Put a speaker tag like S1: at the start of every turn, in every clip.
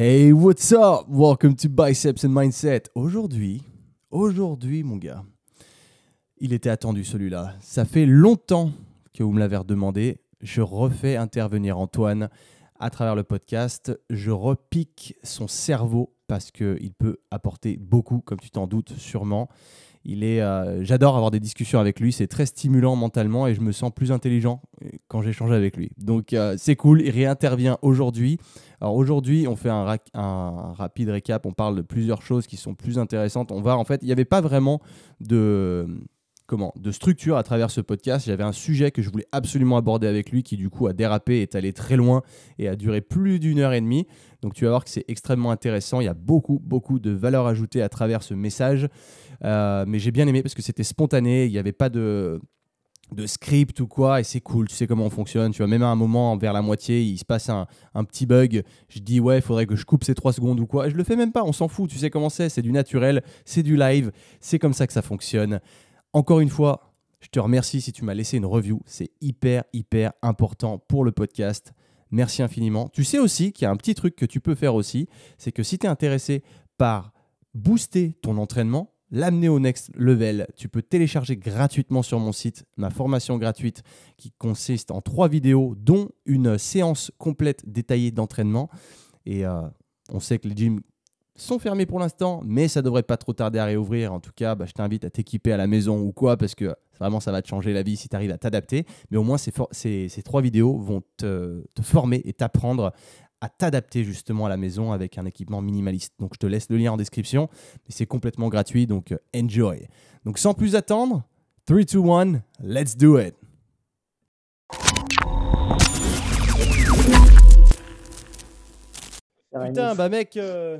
S1: Hey, what's up? Welcome to Biceps and Mindset. Aujourd'hui, aujourd'hui, mon gars, il était attendu celui-là. Ça fait longtemps que vous me l'avez redemandé. Je refais intervenir Antoine à travers le podcast. Je repique son cerveau parce qu'il peut apporter beaucoup, comme tu t'en doutes sûrement. Il est, euh, j'adore avoir des discussions avec lui. C'est très stimulant mentalement et je me sens plus intelligent euh, quand j'échange avec lui. Donc euh, c'est cool. Il réintervient aujourd'hui. Alors aujourd'hui, on fait un, un, rapide récap. On parle de plusieurs choses qui sont plus intéressantes. On va en fait, il n'y avait pas vraiment de comment de structure à travers ce podcast. J'avais un sujet que je voulais absolument aborder avec lui qui du coup a dérapé, est allé très loin et a duré plus d'une heure et demie. Donc tu vas voir que c'est extrêmement intéressant. Il y a beaucoup beaucoup de valeur ajoutée à travers ce message. Euh, mais j'ai bien aimé parce que c'était spontané. Il n'y avait pas de de script ou quoi, et c'est cool, tu sais comment on fonctionne, tu vois, même à un moment, vers la moitié, il se passe un, un petit bug, je dis ouais, il faudrait que je coupe ces 3 secondes ou quoi, et je le fais même pas, on s'en fout, tu sais comment c'est, c'est du naturel, c'est du live, c'est comme ça que ça fonctionne. Encore une fois, je te remercie si tu m'as laissé une review. C'est hyper, hyper important pour le podcast. Merci infiniment. Tu sais aussi qu'il y a un petit truc que tu peux faire aussi, c'est que si tu es intéressé par booster ton entraînement, l'amener au next level, tu peux télécharger gratuitement sur mon site ma formation gratuite qui consiste en trois vidéos, dont une séance complète détaillée d'entraînement. Et euh, on sait que les gyms sont fermés pour l'instant, mais ça devrait pas trop tarder à réouvrir. En tout cas, bah, je t'invite à t'équiper à la maison ou quoi, parce que vraiment, ça va te changer la vie si tu arrives à t'adapter. Mais au moins, ces, ces, trois vidéos vont te, former et t'apprendre à t'adapter justement à la maison avec un équipement minimaliste. Donc, je te laisse le lien en description, mais c'est complètement gratuit, donc euh, enjoy. Donc, sans plus attendre, 3, 2, 1, let's do it! Putain, bah mec, euh,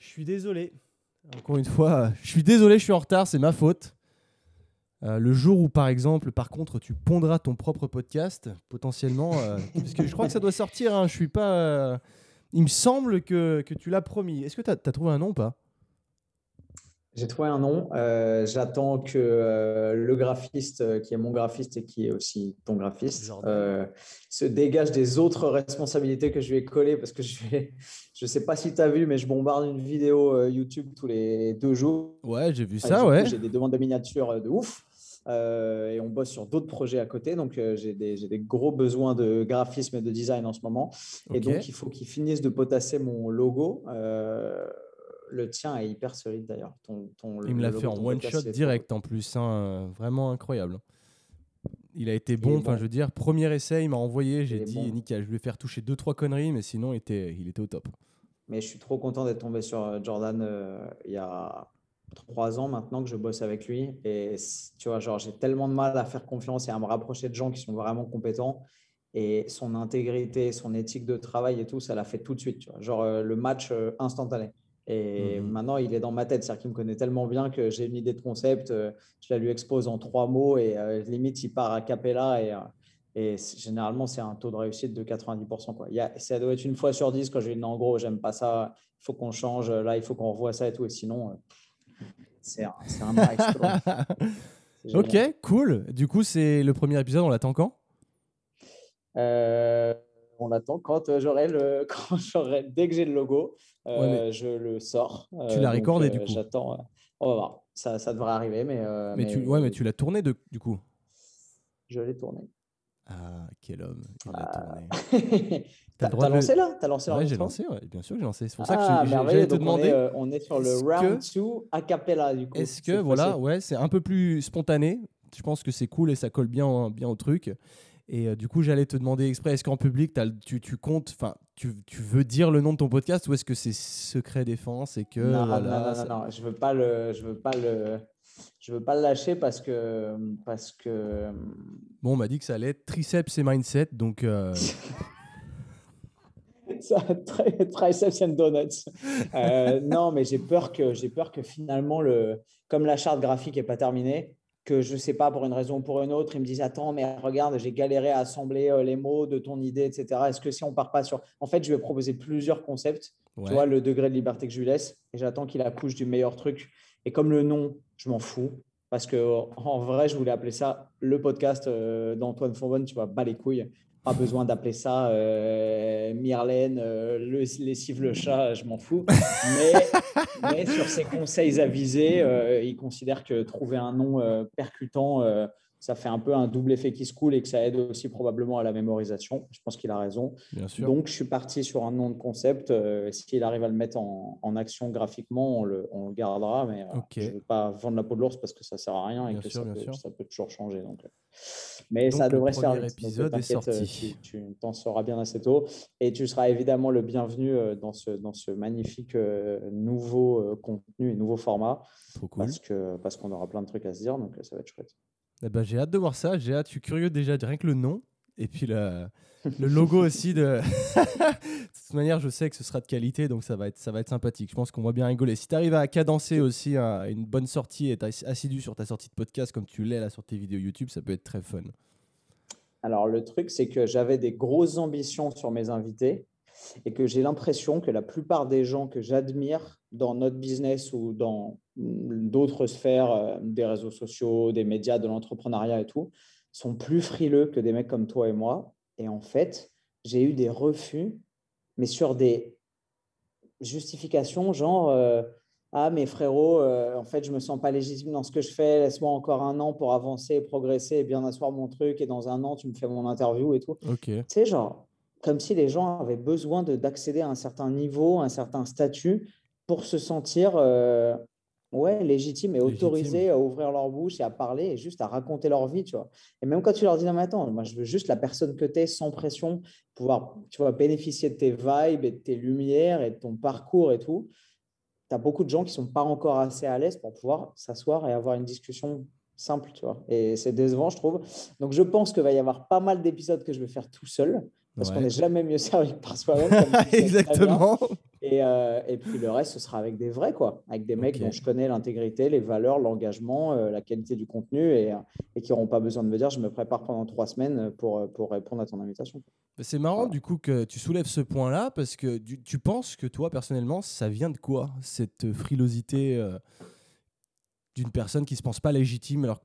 S1: je suis désolé. Encore une fois, je suis désolé, je suis en retard, c'est ma faute. Euh, le jour où, par exemple, par contre, tu pondras ton propre podcast, potentiellement, euh, parce que je crois que ça doit sortir, hein, je suis pas. Euh, il me semble que, que tu l'as promis. Est-ce que tu as, as, trouvé un nom ou pas?
S2: J'ai trouvé un nom. Euh, j'attends que euh, le graphiste, euh, qui est mon graphiste et qui est aussi ton graphiste, se dégage des autres responsabilités que je lui ai collées parce que je ne je sais pas si tu as vu, mais je bombarde une vidéo YouTube tous les deux jours.
S1: Ouais, j'ai vu ça, ouais.
S2: J'ai des demandes de miniatures de ouf. et on bosse sur d'autres projets à côté. Donc, j'ai des, des, gros besoins de graphisme et de design en ce moment. Et donc, il faut qu'ils finissent de potasser mon logo le tien est hyper solide d'ailleurs. Ton,
S1: il me l'a fait en one shot direct en plus, hein, vraiment incroyable. Il a été bon, enfin je veux dire, premier essai, il m'a envoyé, j'ai dit nickel, je vais faire toucher deux trois conneries, mais sinon il était, il était au top.
S2: Mais je suis trop content d'être tombé sur euh, Jordan euh, il y a trois ans maintenant que je bosse avec lui. Et tu vois, genre j'ai tellement de mal à faire confiance et à me rapprocher de gens qui sont vraiment compétents. Et son intégrité, son éthique de travail et tout, ça l'a fait tout de suite. Tu vois. Genre euh, le match instantané. Et mmh maintenant, il est dans ma tête. C'est-à-dire qu'il me connaît tellement bien que j'ai une idée de concept, euh, je la lui expose en trois mots et euh, limite, il part à capella. Et, euh, et généralement, c'est un taux de réussite de 90%. Quoi. Il y a, ça doit être une fois sur dix quand je lui dis en gros, j'aime pas ça, il faut qu'on change, là, il faut qu'on revoie ça et tout. Et sinon, c'est un, un maestro.
S1: ok, cool. Du coup, c'est le premier épisode, on l'attend quand?
S2: On l'attend quand j'aurai le, quand j'aurai, dès que j'ai le logo, euh, je le sors.
S1: Tu l'as euh, recordé du
S2: euh,
S1: coup
S2: J'attends. on va voir. Ça, ça devrait arriver, mais.
S1: mais, tu, ouais, mais tu l'as tourné de, du coup
S2: Je l'ai tourné.
S1: Ah, quel homme il l'a ah.
S2: tourné. T'as lancé là? T'as lancé
S1: Ouais, j'ai lancé, ouais. bien sûr, j'ai lancé. C'est pour ça que ah, j'allais te demander.
S2: On est, sur le round 2 a cappella, du coup.
S1: Est-ce que, voilà, ouais, c'est un peu plus spontané. Je pense que c'est cool et ça colle bien, bien au truc. Et euh, du coup, j'allais te demander exprès, est-ce qu'en public, tu, tu, comptes, enfin, tu, tu, veux dire le nom de ton podcast ou est-ce que c'est secret défense et que
S2: non, non, non, non, je veux pas le, je veux pas le, je veux pas le lâcher parce que, parce que.
S1: Bon, on m'a dit que ça allait être triceps et mindset, donc. Euh...
S2: triceps and donuts. Euh, non, mais j'ai peur que j'ai peur que finalement le, comme la charte graphique est pas terminée, que je ne sais pas, pour une raison ou pour une autre, ils me disent Attends, mais regarde, j'ai galéré à assembler euh, les mots de ton idée, etc. Est-ce que si on part pas sur. En fait, je vais proposer plusieurs concepts, tu vois, le degré de liberté que je lui laisse, et j'attends qu'il accouche du meilleur truc. Et comme le nom, je m'en fous, parce que en vrai, je voulais appeler ça le podcast euh, d'Antoine Fonbonne, tu vois, bas les couilles. Pas besoin d'appeler ça euh, Myrlène, euh, le, lessive le chat, je m'en fous. Mais, sur ses conseils avisés, euh, il considère que trouver un nom euh, percutant ça fait un peu un double effet qui se coule et que ça aide aussi probablement à la mémorisation. Je pense qu'il a raison. Donc, je suis parti sur un nom de concept. Euh, S'il arrive à le mettre en, action graphiquement, on le, on gardera. Mais euh, je ne veux pas vendre la peau de l'ours parce que ça ne sert à rien et que ça, peut, toujours changer. Donc, euh. mais ça devrait se faire.
S1: L'épisode est
S2: sorti. Tu, t'en sauras bien assez tôt. Et tu seras évidemment le bienvenu dans ce, dans ce magnifique nouveau contenu et nouveau format. Trop cool. Parce qu'on parce qu'on aura plein de trucs à se dire. Donc, ça va être chouette.
S1: Eh ben, j'ai hâte de voir ça. J'ai hâte. Je suis curieux déjà de rien que le nom. Et puis le, le logo aussi. De... de toute manière, je sais que ce sera de qualité, donc ça va être, ça va être sympathique. Je pense qu'on va bien rigoler. Si tu arrives à cadencer aussi une bonne sortie et être assidu sur ta sortie de podcast comme tu l'es là sur tes vidéos YouTube, ça peut être très fun.
S2: Alors le truc, c'est que j'avais des grosses ambitions sur mes invités et que j'ai l'impression que la plupart des gens que j'admire dans notre business ou dans d'autres sphères, euh, des réseaux sociaux, des médias, de l'entrepreneuriat et tout, sont plus frileux que des mecs comme toi et moi. Et en fait, j'ai eu des refus, mais sur des justifications genre euh, Ah, mais frérot, euh, en fait, je me sens pas légitime dans ce que je fais, laisse-moi encore un an pour avancer, progresser et bien asseoir mon truc, et dans un an, tu me fais mon interview et tout.
S1: Ok. Tu
S2: sais, genre, comme si les gens avaient besoin d'accéder à un certain niveau, un certain statut pour se sentir euh, ouais, légitime et autorisé à ouvrir leur bouche et à parler et juste à raconter leur vie, tu vois. Et même quand tu leur dis non, mais attends, moi je veux juste la personne que tu es sans pression, pouvoir tu vois, bénéficier de tes vibes et de tes lumières et de ton parcours et tout. Tu as beaucoup de gens qui sont pas encore assez à l'aise pour pouvoir s'asseoir et avoir une discussion simple, tu vois. Et c'est décevant, je trouve. Donc je pense qu'il va y avoir pas mal d'épisodes que je vais faire tout seul parce qu'on n'est jamais mieux servi que par soi-même.
S1: Exactement.
S2: Et, euh, et, puis le reste, ce sera avec des vrais, quoi, avec des mecs dont je connais l'intégrité, les valeurs, l'engagement, euh, la qualité du contenu et, et qui n'auront pas besoin de me dire je me prépare pendant trois semaines pour, pour répondre à ton invitation.
S1: C'est marrant du coup que tu soulèves ce point-là parce que tu, penses que toi, personnellement, ça vient de quoi cette frilosité euh, d'une personne qui ne se pense pas légitime alors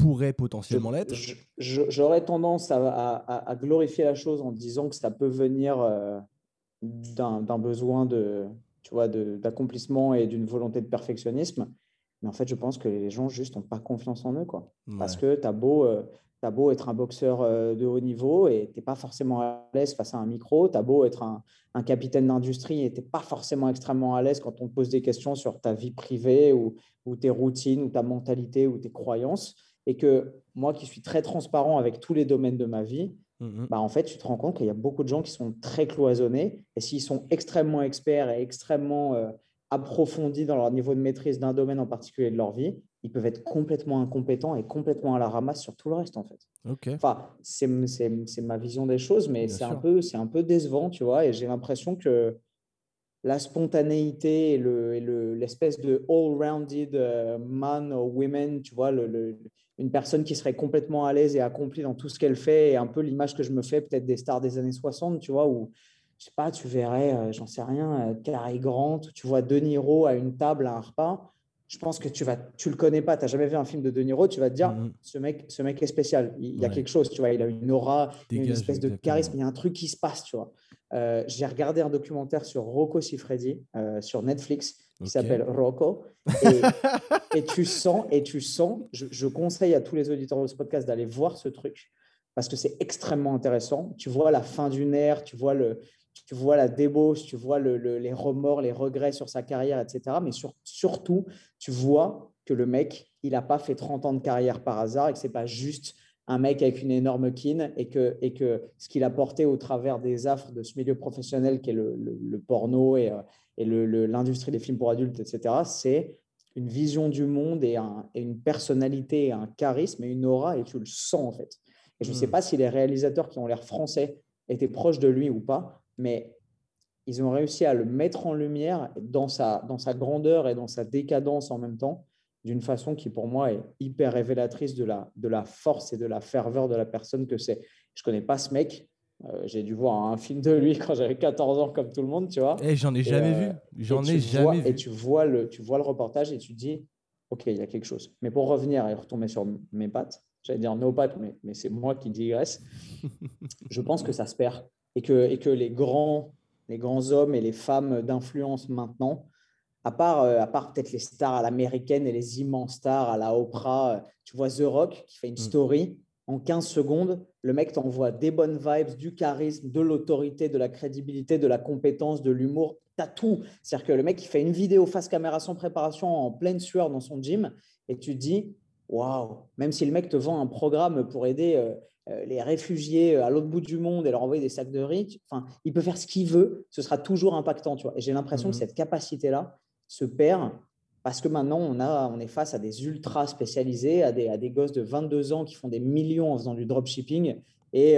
S1: pourrait potentiellement l'être
S2: J'aurais tendance à, à, glorifier la chose en disant que ça peut venir d'un besoin de, tu vois, d'accomplissement et d'une volonté de perfectionnisme. Mais en fait, je pense que les gens juste n'ont pas confiance en eux. Quoi. Parce que tu as beau, euh, as beau être un boxeur euh, de haut niveau et tu n'es pas forcément à l'aise face à un micro. Tu as beau être un, un capitaine d'industrie et tu n'es pas forcément extrêmement à l'aise quand on te pose des questions sur ta vie privée ou, ou tes routines ou ta mentalité ou tes croyances. Et que moi qui suis très transparent avec tous les domaines de ma vie, Mmh bah, en fait, tu te rends compte qu'il y a beaucoup de gens qui sont très cloisonnés. Et s'ils sont extrêmement experts et extrêmement euh, approfondis dans leur niveau de maîtrise d'un domaine en particulier de leur vie, ils peuvent être complètement incompétents et complètement à la ramasse sur tout le reste, en fait. Enfin, c'est ma vision des choses, mais c'est un, peu, un peu décevant, tu vois. Et j'ai l'impression que la spontanéité et l'espèce le, de all-rounded euh, man or women, tu vois, le, une personne qui serait complètement à l'aise et accomplie dans tout ce qu'elle fait, et un peu l'image que je me fais peut-être des stars des années 60, tu vois, où, je sais pas, tu verrais, euh, j'en sais rien, euh, Cary Grant, tu vois De Niro à une table, à un repas, je pense que tu vas, tu le connais pas, tu n'as jamais vu un film de De Niro, tu vas te dire, mm-hmm. ce, mec, ce mec est spécial, il, y a quelque chose, tu vois, il a une aura, une espèce de charisme, il y a un truc qui se passe, tu vois. Euh, j'ai regardé un documentaire sur Rocco Siffredi euh, sur Netflix qui s'appelle Rocco. Et, tu sens, et tu sens je, conseille à tous les auditeurs de ce podcast d'aller voir ce truc parce que c'est extrêmement intéressant. Tu vois la fin d'une ère, tu vois, le, tu vois la débauche, tu vois le, les remords, les regrets sur sa carrière, etc. Mais surtout, tu vois que le mec, il n'a pas fait 30 ans de carrière par hasard et que ce n'est pas juste un mec avec une énorme kin et que, et que ce qu'il a porté au travers des affres de ce milieu professionnel qui est le, le, porno et, euh, et l'industrie des films pour adultes, etc., c'est une vision du monde et, un, et, une personnalité, un charisme et une aura, et tu le sens en fait. Et je ne sais hmm. pas si les réalisateurs qui ont l'air français étaient proches de lui ou pas, mais ils ont réussi à le mettre en lumière dans sa, dans sa grandeur et dans sa décadence en même temps d'une façon qui pour moi est hyper révélatrice de la, de la force et de la ferveur de la personne que c'est. Je connais pas ce mec. Euh, j'ai dû voir un film de lui quand j'avais 14 ans comme tout le monde, tu vois.
S1: Et eh, j'en ai jamais vu. Euh, j'en ai jamais
S2: vu. Et tu vois, le, tu vois le reportage et tu dis, OK, il y a quelque chose. Mais pour revenir et retomber sur mes pattes, j'allais dire no pat, mais, mais c'est moi qui digresse. je pense que ça se perd et que, et que les, grands, les grands hommes et les femmes d'influence maintenant, à part, euh, à part peut-être les stars à l'américaine et les immenses stars à la Oprah, euh, tu vois The Rock qui fait une mm. story. En 15 secondes, le mec t'envoie des bonnes vibes, du charisme, de l'autorité, de la crédibilité, de la compétence, de l'humour. Tu as tout. C'est-à-dire que le mec, il fait une vidéo face caméra sans préparation en pleine sueur dans son gym et tu te dis, waouh, même si le mec te vend un programme pour aider euh, les réfugiés à l'autre bout du monde et leur envoyer des sacs de riz, enfin, il peut faire ce qu'il veut, ce sera toujours impactant. Tu vois. Et j'ai l'impression que mmh cette capacité-là se perd parce que maintenant, on, a, on est face à des ultra spécialisés, à des, à des gosses de 22 ans qui font des millions en faisant du dropshipping et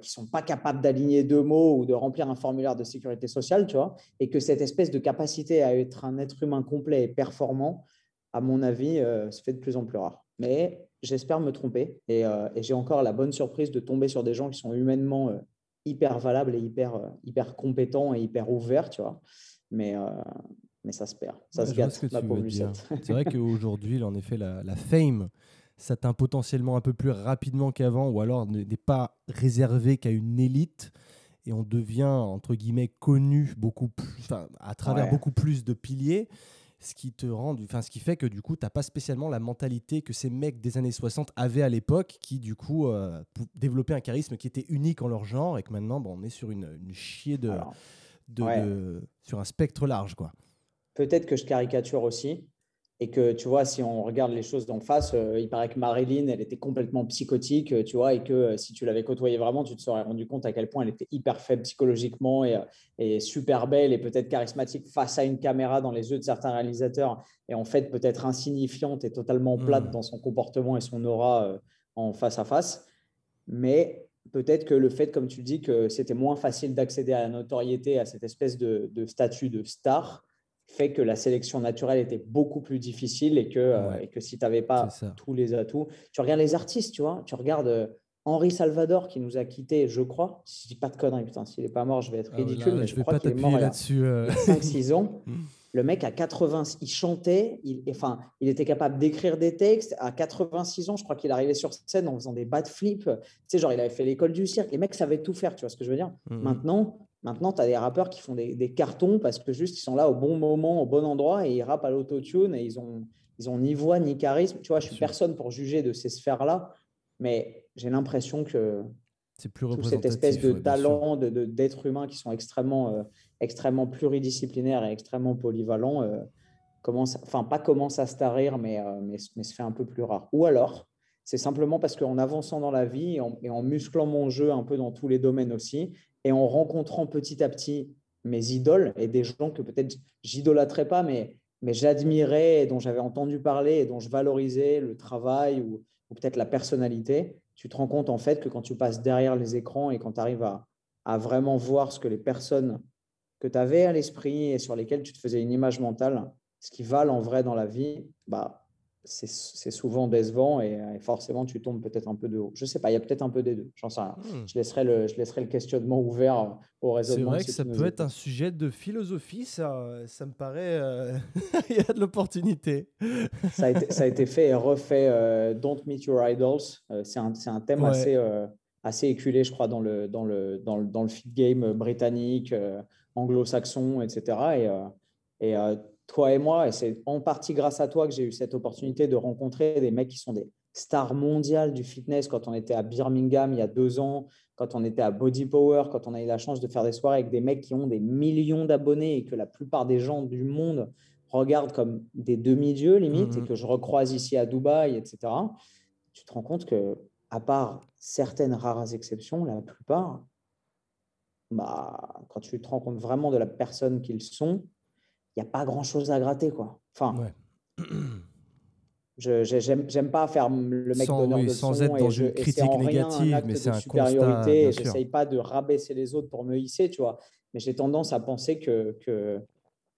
S2: qui ne sont pas capables d'aligner deux mots ou de remplir un formulaire de sécurité sociale, tu vois, et que cette espèce de capacité à être un être humain complet et performant, à mon avis, se fait de plus en plus rare. Mais j'espère me tromper. Euh, et, j'ai encore la bonne surprise de tomber sur des gens qui sont humainement euh, hyper valables et hyper, euh, hyper compétents et hyper ouverts, tu vois. Mais, mais ça se perd. Ça se gâte,
S1: la pauvre C'est vrai qu'aujourd'hui, en effet, la, la fame s'atteint potentiellement un peu plus rapidement qu'avant, ou alors n'est pas réservé qu'à une élite et on devient entre guillemets connu beaucoup plus, à travers beaucoup plus de piliers ce qui te rend, ce qui fait que du coup, tu n'as pas spécialement la mentalité que ces mecs des années 60 avaient à l'époque, qui du coup euh, développaient un charisme qui était unique en leur genre, et que maintenant, bon, on est sur une, une chier de, de, sur un spectre large, quoi.
S2: Peut-être que je caricature aussi, et que tu vois, si on regarde les choses d'en face, euh, il paraît que Marilyn, elle était complètement psychotique, euh, tu vois, et que euh, si tu l'avais côtoyée vraiment, tu te serais rendu compte à quel point elle était hyper faible psychologiquement et, et super belle et peut-être charismatique face à une caméra dans les yeux de certains réalisateurs, et en fait peut-être insignifiante et totalement plate mmh. dans son comportement et son aura en face à face. Mais peut-être que le fait, comme tu dis, que c'était moins facile d'accéder à la notoriété, à cette espèce de, de statut de star, fait que la sélection naturelle était beaucoup plus difficile et que, euh, et que si tu n'avais pas tous les atouts, tu regardes les artistes, tu vois, tu regardes euh, Henri Salvador qui nous a quittés, je crois, si je dis pas de conneries, putain, s'il n'est pas mort, je vais être ah ridicule, mais je, crois qu'il est mort là-dessus. 5-6 euh. ans. Le mec à 80, il chantait, il, enfin, il était capable d'écrire des textes. À 86 ans, je crois qu'il arrivait sur scène en faisant des bad flips. Tu sais, genre, il avait fait l'école du cirque. Les mecs savaient tout faire, tu vois ce que je veux dire? Mmh. Maintenant, Maintenant, tu as des rappeurs qui font des, cartons parce que juste ils sont là au bon moment, au bon endroit et ils rappent à l'autotune et ils ont, ils ont ni voix ni charisme. Tu vois, je suis personne pour juger de ces sphères-là, mais j'ai l'impression que c'est plus cette espèce de talent d'être de, humain qui sont extrêmement, euh, extrêmement pluridisciplinaires et extrêmement polyvalents euh, commence, enfin pas commence à se tarir, mais, euh, mais, mais, se fait un peu plus rare. Ou alors, c'est simplement parce qu'en avançant dans la vie et en, musclant mon jeu un peu dans tous les domaines aussi, et en rencontrant petit à petit mes idoles et des gens que peut-être j'idolâtrais pas, mais, mais j'admirais et dont j'avais entendu parler et dont je valorisais le travail ou, peut-être la personnalité, tu te rends compte en fait que quand tu passes derrière les écrans et quand tu arrives à, à, vraiment voir ce que les personnes que tu avais à l'esprit et sur lesquelles tu te faisais une image mentale, ce qui valent en vrai dans la vie, bah, c'est souvent décevant et, forcément tu tombes peut-être un peu de haut. Je sais pas, il y a peut-être un peu des deux. J'en sais rien. Hmm. Je, laisserai le, je laisserai le questionnement ouvert au raisonnement.
S1: C'est vrai que ça peut être un sujet de philosophie, ça, ça me paraît. Euh, il y a de l'opportunité.
S2: ça, a été, ça a été fait et refait. Euh, Don't Meet Your Idols. Euh, c'est un, un, thème assez, assez éculé, je crois, dans le, dans le, dans le, dans le feed game britannique, anglo-saxon, etc. Et, et toi et moi, et c'est en partie grâce à toi que j'ai eu cette opportunité de rencontrer des mecs qui sont des stars mondiales du fitness quand on était à Birmingham il y a deux ans, quand on était à Body Power, quand on a eu la chance de faire des soirées avec des mecs qui ont des millions d'abonnés et que la plupart des gens du monde regardent comme des demi-dieux limite et mhm. que je recroise ici à Dubaï, etc. Tu te rends compte que, à part certaines rares exceptions, la plupart, bah, quand tu te rends compte vraiment de la personne qu'ils sont, il n'y a pas grand-chose à gratter. Quoi. Enfin, ouais. je n'aime pas faire le mec d'honneur de
S1: sans être dans une critique négative, mais c'est un supériorité.
S2: Je n'essaye pas de rabaisser les autres pour me hisser, tu vois. Mais j'ai tendance à penser que, que,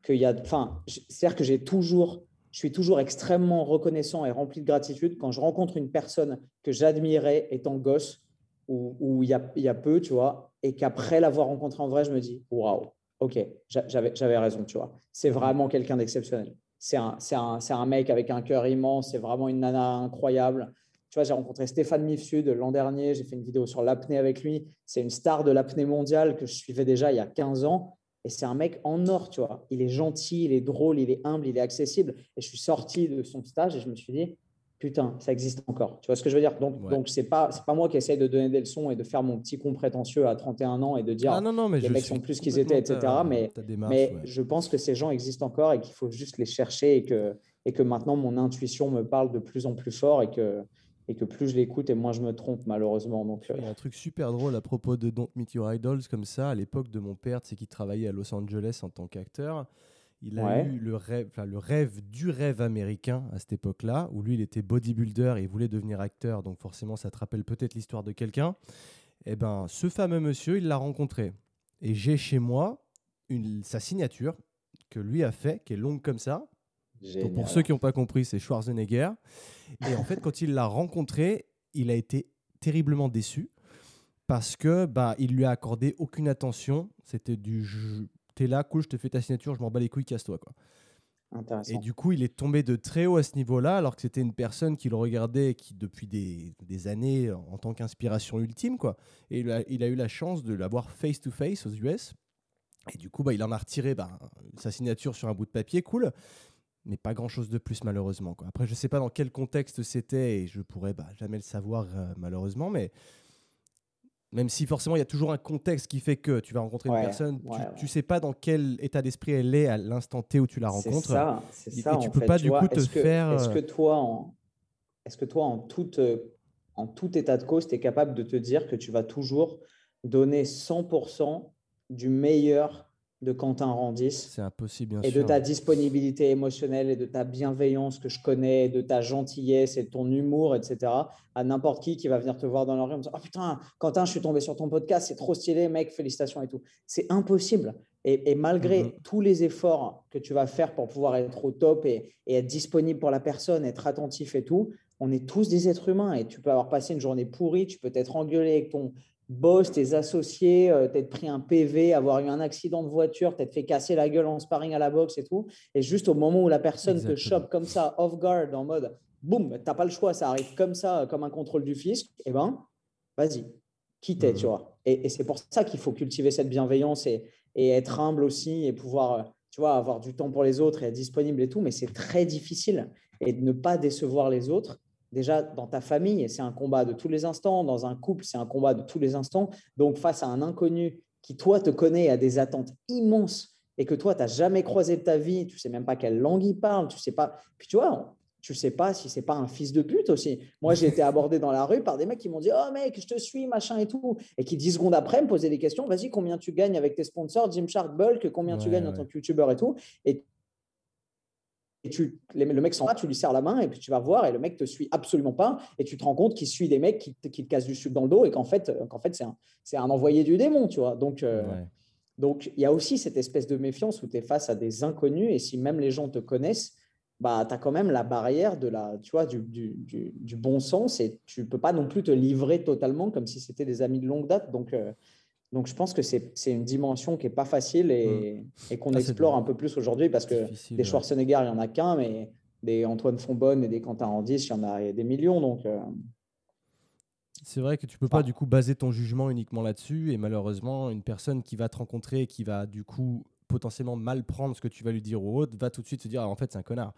S2: qu'il y a, enfin, c'est-à-dire que j'ai toujours, je suis toujours extrêmement reconnaissant et rempli de gratitude quand je rencontre une personne que j'admirais étant gosse ou il y a, y a peu, tu vois, et qu'après l'avoir rencontré en vrai, je me dis, waouh, ok, j'avais raison, tu vois. C'est vraiment quelqu'un d'exceptionnel. C'est un, un, un, mec avec un cœur immense, c'est vraiment une nana incroyable. tu vois, j'ai rencontré Stéphane Mifsud l'an dernier, j'ai fait une vidéo sur l'apnée avec lui. C'est une star de l'apnée mondiale que je suivais déjà il y a 15 ans. Et c'est un mec en or, tu vois. Il est gentil, il est drôle, il est humble, il est accessible. Et je suis sorti de son stage et je me suis dit, putain, ça existe encore. Tu vois ce que je veux dire? Donc, donc c'est pas, c'est pas moi qui essaye de donner des leçons et de faire mon petit con prétentieux à 31 ans et de dire
S1: ah non, non, mais
S2: les mecs sont plus qu'ils étaient, etc. mais, mais je pense que ces gens existent encore et qu'il faut juste les chercher et que, et que maintenant mon intuition me parle de plus en plus fort et que, et que plus je l'écoute et moins je me trompe malheureusement. Donc,
S1: Il y a un truc super drôle à propos de Don't Meet Your Idols comme ça. À l'époque de mon père, c'est qui travaillait à Los Angeles en tant qu'acteur. Il a eu le rêve, le rêve du rêve américain à cette époque-là, où lui, il était bodybuilder et il voulait devenir acteur. Donc forcément, ça te rappelle peut-être l'histoire de quelqu'un. Et eh ben, ce fameux monsieur, il l'a rencontré. Et j'ai chez moi une, sa signature que lui a fait, qui est longue comme ça. Donc pour ceux qui n'ont pas compris, c'est Schwarzenegger. Et en fait, quand il l'a rencontré, il a été terriblement déçu parce que bah, il lui a accordé aucune attention. C'était du t'es là, cool, je te fais ta signature, je m'en bats les couilles, casse-toi. Quoi. Et du coup, il est tombé de très haut à ce niveau-là, alors que c'était une personne qui le regardait qui, depuis des, des années en tant qu'inspiration ultime. Quoi. Et il a, il a eu la chance de l'avoir face-to-face aux US. Et du coup, bah, il en a retiré bah, sa signature sur un bout de papier, cool mais pas grand chose de plus malheureusement. Quoi. Après, je sais pas dans quel contexte c'était et je pourrais bah, jamais le savoir euh, malheureusement, mais même si forcément il y a toujours un contexte qui fait que tu vas rencontrer une personne, tu, ne sais pas dans quel état d'esprit elle est à l'instant T où tu la rencontres.
S2: C'est ça, Et, tu peux pas du coup te faire. Est-ce que toi, en, est-ce que toi, en tout, euh, en tout état de cause, tu es capable de te dire que tu vas toujours donner 100% du meilleur de Quentin Randis.
S1: C'est impossible, bien
S2: et
S1: sûr.
S2: Et de ta disponibilité émotionnelle et de ta bienveillance que je connais, de ta gentillesse et de ton humour, etc. à n'importe qui qui va venir te voir dans leur rue en disant Oh putain, Quentin, je suis tombé sur ton podcast, c'est trop stylé, mec, félicitations et tout. C'est impossible. Et, malgré mm-hmm. tous les efforts que tu vas faire pour pouvoir être au top et, et être disponible pour la personne, être attentif et tout, on est tous des êtres humains et tu peux avoir passé une journée pourrie, tu peux t'être engueulé avec ton, boss, tes associés, euh, t'être pris un PV, avoir eu un accident de voiture, t'être fait casser la gueule en sparring à la boxe et tout. Et juste au moment où la personne te chope comme ça, off guard, en mode boum, t'as pas le choix, ça arrive comme ça, comme un contrôle du fisc, et eh ben, vas-y, quittez, tu mhm. vois. Et, c'est pour ça qu'il faut cultiver cette bienveillance et, et, être humble aussi et pouvoir, euh, tu vois, avoir du temps pour les autres et être disponible et tout. Mais c'est très difficile et de ne pas décevoir les autres déjà dans ta famille, c'est un combat de tous les instants, dans un couple, c'est un combat de tous les instants. Donc face à un inconnu qui, toi, te connaît a des attentes immenses et que toi, tu n'as jamais croisé de ta vie, tu sais même pas quelle langue il parle, tu sais pas. Puis tu vois, tu sais pas si c'est pas un fils de pute aussi. Moi, j'ai été abordé dans la rue par des mecs qui m'ont dit Oh mec, je te suis, machin et tout. Et qui, dix secondes après, me posaient des questions Vas-y, combien tu gagnes avec tes sponsors, Gymshark, Bulk, combien tu gagnes en tant que YouTuber et tout. Et et tu, le mec s'en va, tu lui serres la main et puis tu vas voir et le mec te suit absolument pas et tu te rends compte qu'il suit des mecs qui, qui, te cassent du sucre dans le dos et qu'en fait, euh, qu'en fait c'est un, un, envoyé du démon, tu vois. Donc, euh, donc il y a aussi cette espèce de méfiance où tu es face à des inconnus et si même les gens te connaissent, bah, tu as quand même la barrière de la, tu vois, du, du, du, bon sens et tu peux pas non plus te livrer totalement comme si c'était des amis de longue date. Donc, euh, donc, je pense que c'est une dimension qui n'est pas facile et, mm. qu'on explore un peu plus aujourd'hui parce que des Schwarzenegger, il n'y en a qu'un, mais des Antoine Fonbonne et des Quentin Randis, il y en a des millions. Donc, euh.
S1: C'est vrai que tu peux pas du coup baser ton jugement uniquement là-dessus et malheureusement, une personne qui va te rencontrer et qui va du coup potentiellement mal prendre ce que tu vas lui dire ou autre va tout de suite se dire ah, en fait c'est un connard.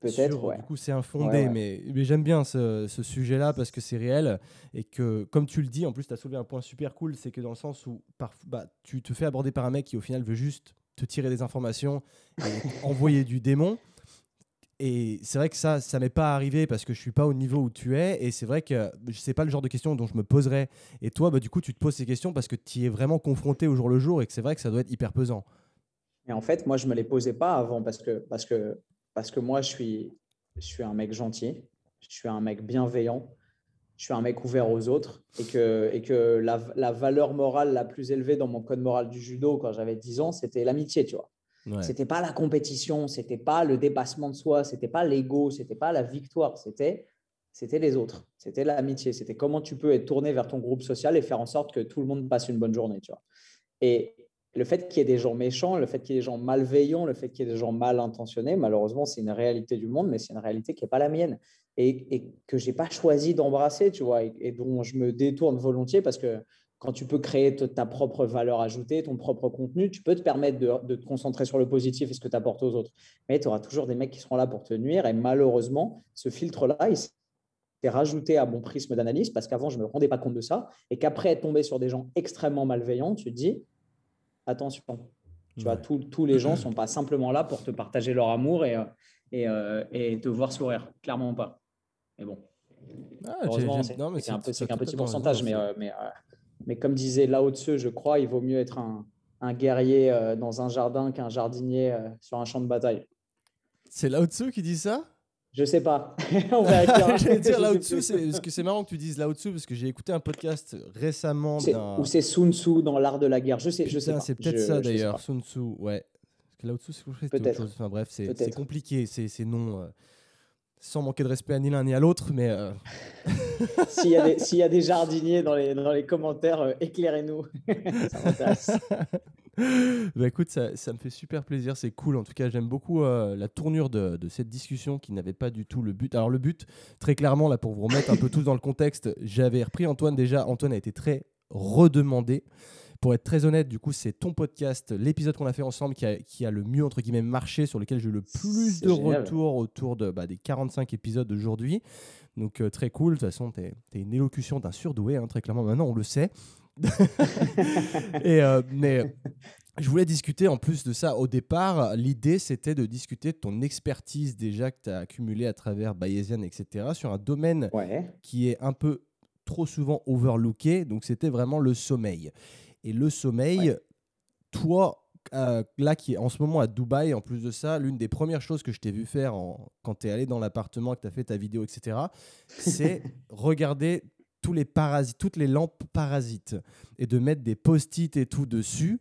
S2: Peut-être, ouais.
S1: Du coup, c'est infondé, mais, mais j'aime bien ce, ce sujet-là parce que c'est réel et que, comme tu le dis, en plus, tu as soulevé un point super cool, c'est que dans le sens où bah, tu te fais aborder par un mec qui, au final, veut juste te tirer des informations et envoyer du démon. Et c'est vrai que ça, ça m'est pas arrivé parce que je suis pas au niveau où tu es. Et c'est vrai que sais pas le genre de questions dont je me poserais. Et toi, bah, du coup, tu te poses ces questions parce que tu y es vraiment confronté au jour le jour et que c'est vrai que ça doit être hyper pesant.
S2: Et en fait, moi, je me les posais pas avant parce que, parce que parce que moi, je suis, je suis un mec gentil, je suis un mec bienveillant, je suis un mec ouvert aux autres et que, et que la, la valeur morale la plus élevée dans mon code moral du judo quand j'avais 10 ans, c'était l'amitié, tu vois. Ouais. C'était pas la compétition, c'était pas le dépassement de soi, c'était pas l'ego, c'était pas la victoire, c'était c'était les autres, c'était l'amitié, c'était comment tu peux être tourné vers ton groupe social et faire en sorte que tout le monde passe une bonne journée, tu vois. Et, le fait qu'il y ait des gens méchants, le fait qu'il y ait des gens malveillants, le fait qu'il y ait des gens mal intentionnés, malheureusement, c'est une réalité du monde, mais c'est une réalité qui n'est pas la mienne. et, que je n'ai pas choisi d'embrasser, tu vois, et, dont je me détourne volontiers parce que quand tu peux créer ta propre valeur ajoutée, ton propre contenu, tu peux te permettre de, te concentrer sur le positif et ce que tu apportes aux autres. Mais tu auras toujours des mecs qui seront là pour te nuire. Et malheureusement, ce filtre-là, il s'est rajouté à mon prisme d'analyse parce qu'avant, je ne me rendais pas compte de ça. Et qu'après être tombé sur des gens extrêmement malveillants, tu te dis, attention, tu vois, tous les gens ne sont pas simplement là pour te partager leur amour et, euh, et, euh, et te voir sourire. Clairement pas. Mais bon. Ah, heureusement, c'est un, petit pourcentage, mais, euh, mais mais comme disait Lao Tzu, je crois, il vaut mieux être un, guerrier euh, dans un jardin qu'un jardinier sur un champ de bataille.
S1: C'est Lao Tzu qui dit ça?
S2: Je sais pas.
S1: On va dire Lao Tzu, parce que c'est marrant que tu dises Lao Tzu parce que j'ai écouté un podcast récemment
S2: Ou c'est Sun Tzu dans l'art de la guerre. Je sais, je sais
S1: C'est peut-être ça d'ailleurs, Sun Tzu. Ouais. Parce que Lao Tzu, c'est autre chose. Enfin bref, c'est compliqué ces noms. Euh, sans manquer de respect à ni l'un ni à l'autre, mais... Euh,
S2: s'il, y a des, y a des jardiniers dans les, dans les commentaires, euh, éclairez-nous. ça
S1: bah écoute, ça, ça, me fait super plaisir, c'est cool. En tout cas, j'aime beaucoup euh, la tournure de, de, cette discussion qui n'avait pas du tout le but. Alors le but, très clairement, là pour vous remettre un peu tous dans le contexte, j'avais repris Antoine déjà. Antoine a été très redemandé. Pour être très honnête, du coup, c'est ton podcast, l'épisode qu'on a fait ensemble, qui a, qui a, le mieux, entre guillemets, marché, sur lequel j'ai eu le plus de retours autour de, bah, des 45 épisodes d'aujourd'hui. Donc, euh, très cool. De toute façon, tu es, une élocution d'un surdoué, hein, très clairement. Maintenant, on le sait. Et, euh, mais je voulais discuter en plus de ça. Au départ, l'idée, c'était de discuter de ton expertise déjà que tu as accumulée à travers Bayesian, etc., sur un domaine qui est un peu trop souvent overlooké. Donc, c'était vraiment le sommeil. Et le sommeil, toi, euh, là qui est en ce moment à Dubaï, en plus de ça, l'une des premières choses que je t'ai vu faire quand tu es allé dans l'appartement, que tu as fait ta vidéo, etc., c'est regarder tous les parasites, toutes les lampes parasites et de mettre des post-it et tout dessus.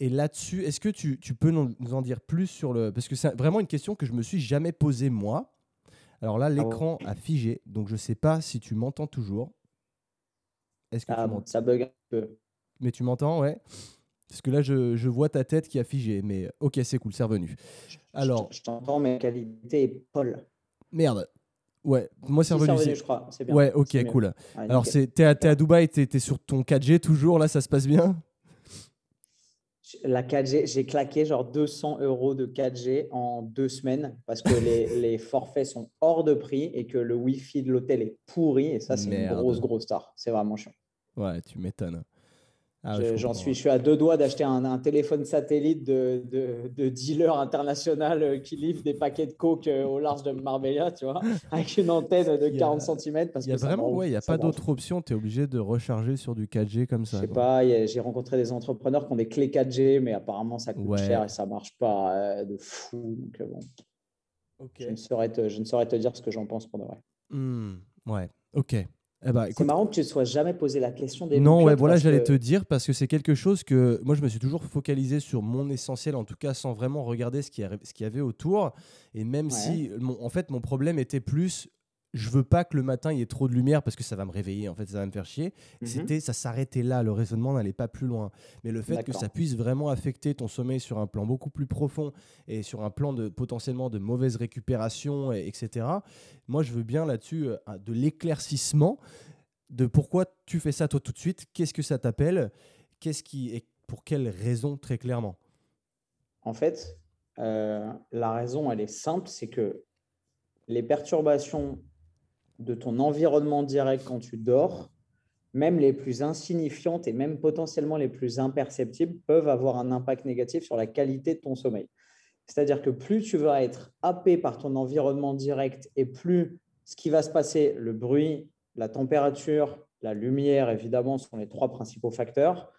S1: Et là-dessus, est-ce que tu, tu, peux nous en dire plus sur le... Parce que c'est vraiment une question que je me suis jamais posée moi. Alors là, ah l'écran a figé, donc je ne sais pas si tu m'entends toujours.
S2: Est-ce que ah, ça bug un peu
S1: mais tu m'entends, ouais Parce que là, je, je, vois ta tête qui a figé, mais ok, c'est cool, c'est revenu.
S2: Alors, je, t'entends, mais qualité est Paul.
S1: Merde. Ouais, moi c'est revenu.
S2: revenu je crois. Bien.
S1: Ouais, ok, cool. Alors, t'es à, à Dubaï, t'es es sur ton 4G toujours, là, ça se passe bien?
S2: La 4G, j'ai claqué genre 200 euros de 4G en deux semaines parce que les, les, forfaits sont hors de prix et que le Wi-Fi de l'hôtel est pourri. Et ça, c'est une grosse, grosse star. C'est vraiment chiant.
S1: Ouais, tu m'étonnes.
S2: Ah j'en suis, je suis à deux doigts d'acheter un, téléphone satellite de, de, dealer international euh, qui livre des paquets de coke euh, au large de Marbella, tu vois, avec une antenne de 40 cm.
S1: Il y a vraiment, ouais, il n'y a pas d'autre option. Tu es obligé de recharger sur du 4G comme ça.
S2: Je sais pas, j'ai rencontré des entrepreneurs qui ont des clés 4G, mais apparemment ça coûte cher et ça marche pas euh, de fou. Donc, bon. Je, ne saurais te, je ne saurais te dire ce que j'en pense pour de vrai.
S1: Mmh, ouais, ok.
S2: Eh ben, c'est marrant que tu ne sois jamais posé la question des
S1: Non, ouais, voilà, j'allais te dire parce que c'est quelque chose que moi je me suis toujours focalisé sur mon essentiel, en tout cas sans vraiment regarder ce qu'il y, y, avait autour. Et même si, en fait, mon problème était plus je veux pas que le matin il y ait trop de lumière parce que ça va me réveiller, en fait, ça va me faire chier. Mhm. C'était, ça s'arrêtait là, le raisonnement n'allait pas plus loin. Mais le fait que ça puisse vraiment affecter ton sommeil sur un plan beaucoup plus profond et sur un plan de potentiellement de mauvaise récupération, et, etc. Moi, je veux bien là-dessus euh, de l'éclaircissement de pourquoi tu fais ça toi tout de suite, qu'est-ce que ça t'appelle, qu'est-ce qui et pour quelle raison très clairement?
S2: En fait, euh, la raison elle est simple, c'est que les perturbations de ton environnement direct quand tu dors, même les plus insignifiantes et même potentiellement les plus imperceptibles, peuvent avoir un impact négatif sur la qualité de ton sommeil. C'est-à-dire que plus tu vas être happé par ton environnement direct et plus ce qui va se passer, le bruit, la température, la lumière, évidemment, sont les trois principaux facteurs,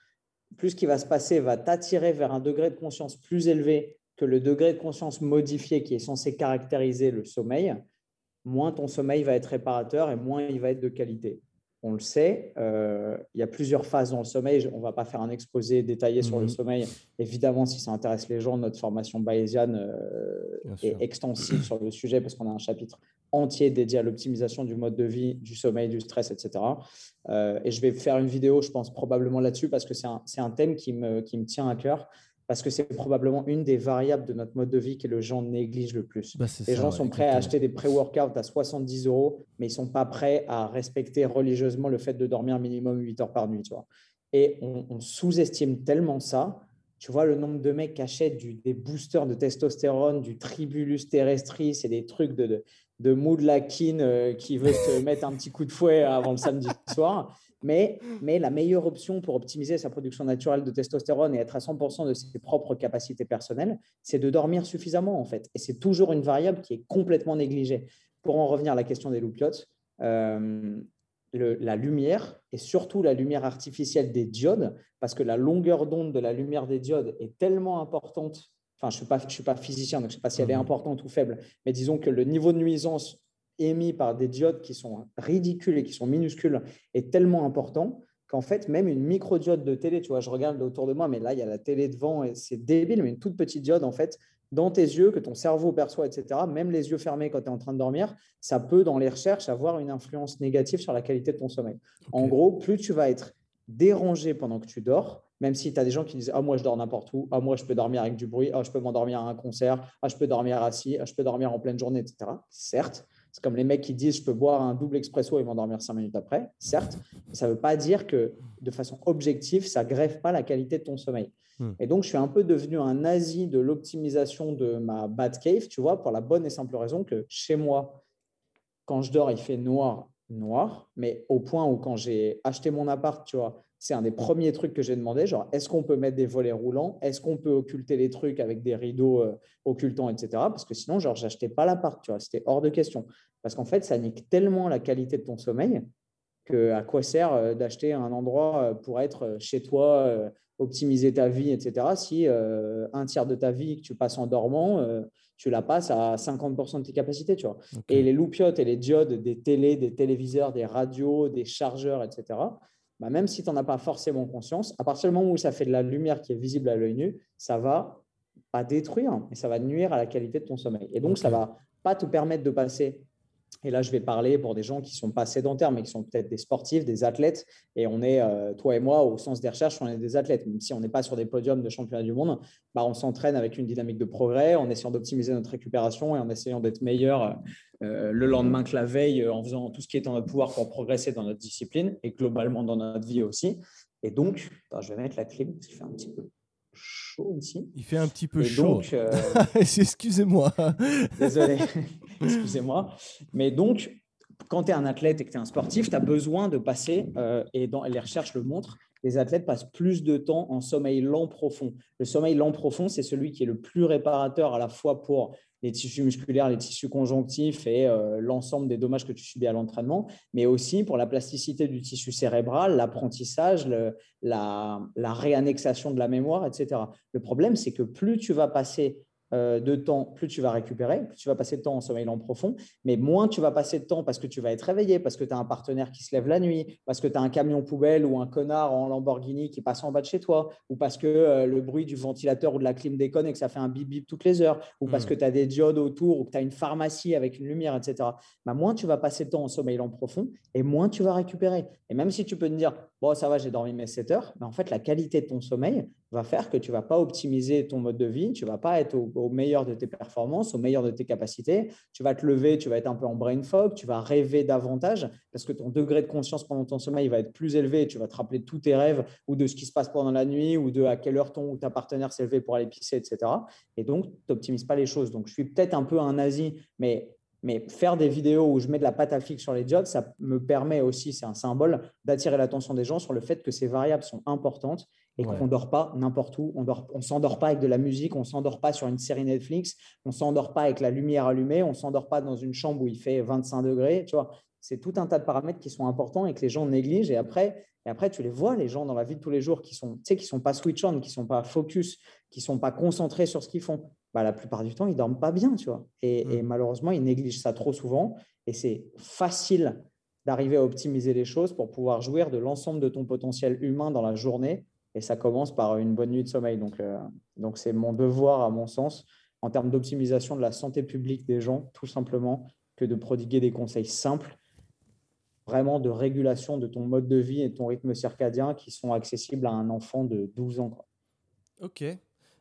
S2: plus ce qui va se passer va t'attirer vers un degré de conscience plus élevé que le degré de conscience modifié qui est censé caractériser le sommeil, moins ton sommeil va être réparateur et moins il va être de qualité. On le sait, euh, il y a plusieurs phases dans le sommeil. On ne va pas faire un exposé détaillé sur le mhm. sommeil. Évidemment, si ça intéresse les gens, notre formation bayésienne euh, est extensive sur le sujet parce qu'on a un chapitre entier dédié à l'optimisation du mode de vie, du sommeil, du stress, etc. Euh, et je vais faire une vidéo, je pense, probablement là-dessus parce que c'est un, un, thème qui me, qui me tient à cœur parce que c'est probablement une des variables de notre mode de vie que les gens négligent le plus.
S1: Bah,
S2: les gens sont prêts à acheter des pré-workouts à 70 euros, mais ils ne sont pas prêts à respecter religieusement le fait de dormir minimum 8 heures par nuit. Tu vois. Et on, sous-estime tellement ça. Tu vois le nombre de mecs qui achètent des boosters de testostérone, du tribulus terrestris et des trucs de, de, de moodlakin euh, qui veut se mettre un petit coup de fouet avant le samedi soir. Mais, mais la meilleure option pour optimiser sa production naturelle de testostérone et être à 100% de ses propres capacités personnelles, c'est de dormir suffisamment en fait. Et c'est toujours une variable qui est complètement négligée. Pour en revenir à la question des loupiotes, euh, la lumière et surtout la lumière artificielle des diodes, parce que la longueur d'onde de la lumière des diodes est tellement importante. Enfin, je ne suis, suis, pas physicien, donc je ne sais pas si elle est mmh importante ou faible, mais disons que le niveau de nuisance émis par des diodes qui sont ridicules et qui sont minuscules est tellement important qu'en fait, même une micro-diode de télé, tu vois, je regarde autour de moi, mais là, il y a la télé devant et c'est débile, mais une toute petite diode, en fait, dans tes yeux, que ton cerveau perçoit, etc., même les yeux fermés quand tu es en train de dormir, ça peut, dans les recherches, avoir une influence négative sur la qualité de ton sommeil. En gros, plus tu vas être dérangé pendant que tu dors, même si tu as des gens qui disent Ah, moi, je dors n'importe où. Ah, moi, je peux dormir avec du bruit. Ah, je peux m'endormir à un concert. Ah, je peux dormir assis. Ah, je peux dormir en pleine journée, etc. Certes, c'est comme les mecs qui disent je peux boire un double expresso et m'endormir cinq minutes après. Certes, ça ne veut pas dire que de façon objective, ça grève pas la qualité de ton sommeil. Hmm. Et donc, je suis un peu devenu un nazi de l'optimisation de ma bad cave, tu vois, pour la bonne et simple raison que chez moi, quand je dors, il fait noir, noir, mais au point où quand j'ai acheté mon appart, tu vois, c'est un des premiers trucs que j'ai demandé, genre est-ce qu'on peut mettre des volets roulants? Est-ce qu'on peut occulter les trucs avec des rideaux euh, occultants, etc. Parce que sinon, genre, j'achetais pas l'appart, tu vois, c'était hors de question. Parce qu'en fait, ça nique tellement la qualité de ton sommeil que à quoi sert euh, d'acheter un endroit euh, pour être chez toi, optimiser ta vie, etc. Si un tiers de ta vie que tu passes en dormant, tu la passes à 50% de tes capacités, tu vois. Et les loupiotes et les diodes des télés, des téléviseurs, des radios, des chargeurs, etc bah, même si tu n'en as pas forcément conscience, à partir du moment où ça fait de la lumière qui est visible à l'œil nu, ça va pas détruire, mais ça va nuire à la qualité de ton sommeil. Et donc, ça ça va pas te permettre de passer et là, je vais parler pour des gens qui ne sont pas sédentaires, mais qui sont peut-être des sportifs, des athlètes. Et on est, euh, toi et moi, au sens des recherches, on est des athlètes. Même si on n'est pas sur des podiums de championnat du monde, bah, on s'entraîne avec une dynamique de progrès, en essayant d'optimiser notre récupération et en essayant d'être meilleur euh, le lendemain que la veille, en faisant tout ce qui est en notre pouvoir pour progresser dans notre discipline et globalement dans notre vie aussi. Et donc, je vais mettre la clim parce qu'il fait un petit peu chaud ici.
S1: Il fait un petit peu chaud. Euh, excusez-moi.
S2: Désolé, excusez-moi. Mais donc, quand tu es un athlète et que tu es un sportif, tu as besoin de passer, euh, et dans, les recherches le montrent, les athlètes passent plus de temps en sommeil lent profond. Le sommeil lent profond, c'est celui qui est le plus réparateur à la fois pour les tissus musculaires, les tissus conjonctifs et euh, l'ensemble des dommages que tu subis à l'entraînement, mais aussi pour la plasticité du tissu cérébral, l'apprentissage, la, la réannexation de la mémoire, etc. Le problème, c'est que plus tu vas passer de temps, plus tu vas récupérer, plus tu vas passer de temps en sommeil lent profond, mais moins tu vas passer de temps parce que tu vas être réveillé, parce que tu as un partenaire qui se lève la nuit, parce que tu as un camion poubelle ou un connard en Lamborghini qui passe en bas de chez toi, ou parce que euh, le bruit du ventilateur ou de la clim déconne et que ça fait un bip bip toutes les heures, ou parce hmm. que tu as des diodes autour, ou que tu as une pharmacie avec une lumière, etc. Bah, moins tu vas passer de temps en sommeil lent profond et moins tu vas récupérer. Et même si tu peux te dire, bon, ça va, j'ai dormi mes 7 heures, mais en fait, la qualité de ton sommeil va faire que tu ne vas pas optimiser ton mode de vie, tu ne vas pas être au, meilleur de tes performances, au meilleur de tes capacités. Tu vas te lever, tu vas être un peu en brain fog, tu vas rêver davantage parce que ton degré de conscience pendant ton sommeil va être plus élevé. Tu vas te rappeler de tous tes rêves ou de ce qui se passe pendant la nuit ou de à quelle heure ton ou ta partenaire s'est levé pour aller pisser, etc. Et donc, tu n'optimises pas les choses. Donc, je suis peut-être un peu un nazi, mais mais faire des vidéos où je mets de la pâte à fixe sur les jobs, ça me permet aussi, c'est un symbole, d'attirer l'attention des gens sur le fait que ces variables sont importantes et qu'on ne dort pas n'importe où. On ne s'endort pas avec de la musique, on ne s'endort pas sur une série Netflix, on ne s'endort pas avec la lumière allumée, on ne s'endort pas dans une chambre où il fait 25 degrés. Tu vois, c'est tout un tas de paramètres qui sont importants et que les gens négligent. Et après, et après tu les vois, les gens dans la vie de tous les jours qui sont, tu sais, qui sont pas switch on, qui sont pas focus, qui sont pas concentrés sur ce qu'ils font. Bah, la plupart du temps, ils dorment pas bien, tu vois. Et, et malheureusement, ils négligent ça trop souvent. Et c'est facile d'arriver à optimiser les choses pour pouvoir jouir de l'ensemble de ton potentiel humain dans la journée et ça commence par une bonne nuit de sommeil. Donc, euh, donc c'est mon devoir, à mon sens, en termes d'optimisation de la santé publique des gens, tout simplement, que de prodiguer des conseils simples, vraiment de régulation de ton mode de vie et de ton rythme circadien qui sont accessibles à un enfant de 12 ans.
S1: Ok.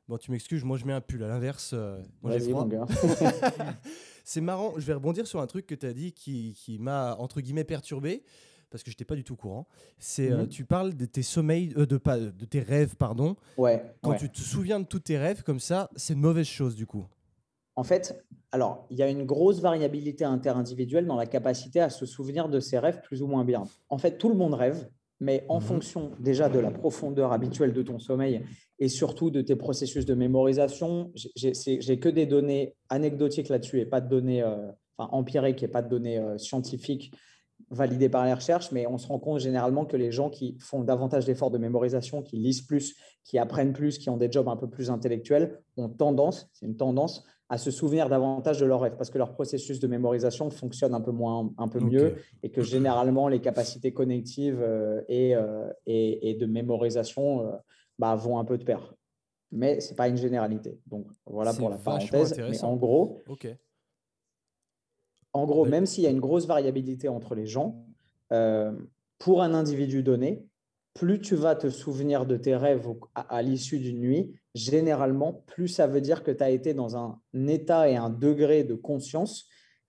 S1: Bon, tu m'excuses, moi je mets un pull à l'inverse. euh. C'est marrant, je vais rebondir sur un truc que tu as dit qui, qui m'a, entre guillemets, perturbé, parce que je n'étais pas du tout au courant. C'est, euh,
S2: Mhm.
S1: tu parles de tes sommeils, euh, de, pas, de tes rêves, pardon.
S2: Ouais.
S1: Quand
S2: ouais.
S1: tu te souviens de tous tes rêves comme ça, c'est une mauvaise chose du coup.
S2: En fait, alors, il y a une grosse variabilité interindividuelle dans la capacité à se souvenir de ses rêves plus ou moins bien. En fait, tout le monde rêve, mais en
S1: Mhm.
S2: fonction déjà de la profondeur habituelle de ton sommeil et surtout de tes processus de mémorisation, j'ai- que des données anecdotiques là-dessus et pas de données euh, enfin, empiriques et pas de données euh, scientifiques validées par les recherches, mais on se rend compte généralement que les gens qui font davantage d'efforts de mémorisation, qui lisent plus, qui apprennent plus, qui ont des jobs un peu plus intellectuels, ont tendance, c'est une tendance, à se souvenir davantage de leurs rêves parce que leur processus de mémorisation fonctionne un peu moins, un peu mieux et que généralement les capacités connectives euh, et, euh, et, et de mémorisation euh, bah, vont un peu de pair. Mais ce n'est pas une généralité. Donc voilà pour la parenthèse. Mais en gros, en gros, même s'il y a une grosse variabilité entre les gens, euh, pour un individu donné, plus tu vas te souvenir de tes rêves à, l'issue d'une nuit, généralement, plus ça veut dire que tu as été dans un état et un degré de conscience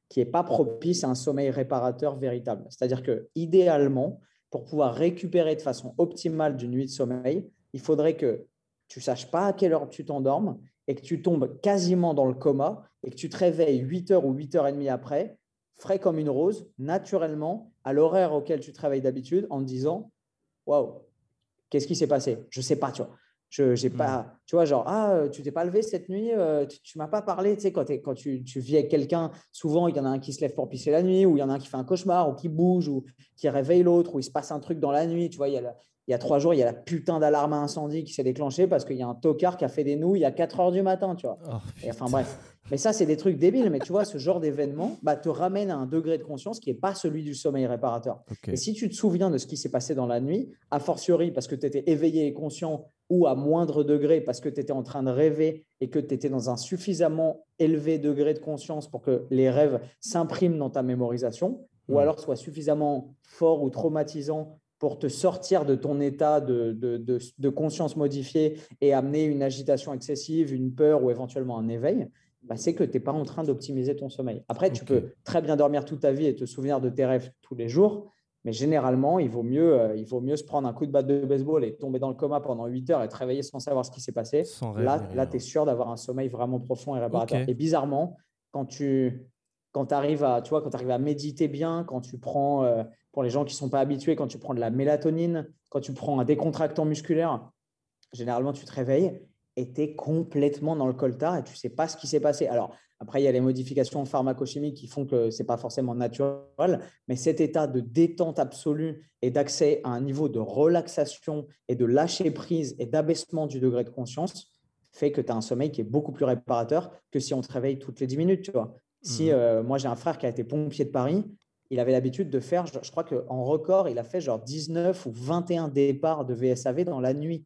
S2: qui n'est pas propice à un sommeil réparateur véritable. C'est-à-dire que idéalement, pour pouvoir récupérer de façon optimale d'une nuit de sommeil, il faudrait que tu saches pas à quelle heure tu t'endormes et que tu tombes quasiment dans le coma et que tu te réveilles 8 heures ou 8 heures et demie après, frais comme une rose, naturellement, à l'horaire auquel tu te réveilles d'habitude, en disant Waouh, qu'est-ce qui s'est passé? Je sais pas, tu vois. Je j'ai
S1: Hmm.
S2: pas, tu vois, genre, ah, euh, tu t'es pas levé cette nuit, euh, tu, tu m'as pas parlé, tu sais, quand, tu, tu vis avec quelqu'un, souvent il y en a un qui se lève pour pisser la nuit, ou il y en a un qui fait un cauchemar, ou qui bouge, ou qui réveille l'autre, ou il se passe un truc dans la nuit, tu vois, il y a, la- il y a trois jours, il y a la putain d'alarme à incendie qui s'est déclenchée parce qu'il y a un tocard qui a fait des nouilles à 4 heures du matin, tu vois.
S1: Oh,
S2: Et enfin bref. Mais ça, c'est des trucs débiles. Mais tu vois, ce genre d'événement bah, te ramène à un degré de conscience qui n'est pas celui du sommeil réparateur. Et si tu te souviens de ce qui s'est passé dans la nuit, a fortiori parce que tu étais éveillé et conscient, ou à moindre degré parce que tu étais en train de rêver et que tu étais dans un suffisamment élevé degré de conscience pour que les rêves s'impriment dans ta mémorisation, ou
S1: Mm.
S2: alors soient suffisamment forts ou traumatisants pour te sortir de ton état de, de- de- de conscience modifié et amener une agitation excessive, une peur ou éventuellement un éveil, bah, c'est que tu n'es pas en train d'optimiser ton sommeil. Après, tu peux très bien dormir toute ta vie et te souvenir de tes rêves tous les jours, mais généralement, il vaut mieux, euh, il vaut mieux se prendre un coup de batte de baseball et tomber dans le coma pendant 8 heures et te réveiller sans savoir ce qui s'est passé.
S1: Sans rêve
S2: Là, là tu es sûr d'avoir un sommeil vraiment profond et réparateur.
S1: Ok.
S2: Et bizarrement, quand tu quand arrives à, tu vois, quand arrives à méditer bien, quand tu prends, euh, pour les gens qui ne sont pas habitués, quand tu prends de la mélatonine, quand tu prends un décontractant musculaire, généralement, tu te réveilles et tu es complètement dans le coltard et tu ne sais pas ce qui s'est passé. Alors, après, il y a les modifications pharmacochimiques qui font que ce n'est pas forcément naturel, mais cet état de détente absolue et d'accès à un niveau de relaxation et de lâcher prise et d'abaissement du degré de conscience fait que tu as un sommeil qui est beaucoup plus réparateur que si on te réveille toutes les 10 minutes. Tu vois. Si
S1: Mhm.
S2: euh, moi j'ai un frère qui a été pompier de Paris, il avait l'habitude de faire, je, je crois qu'en record, il a fait genre 19 ou 21 départs de VSAV dans la nuit.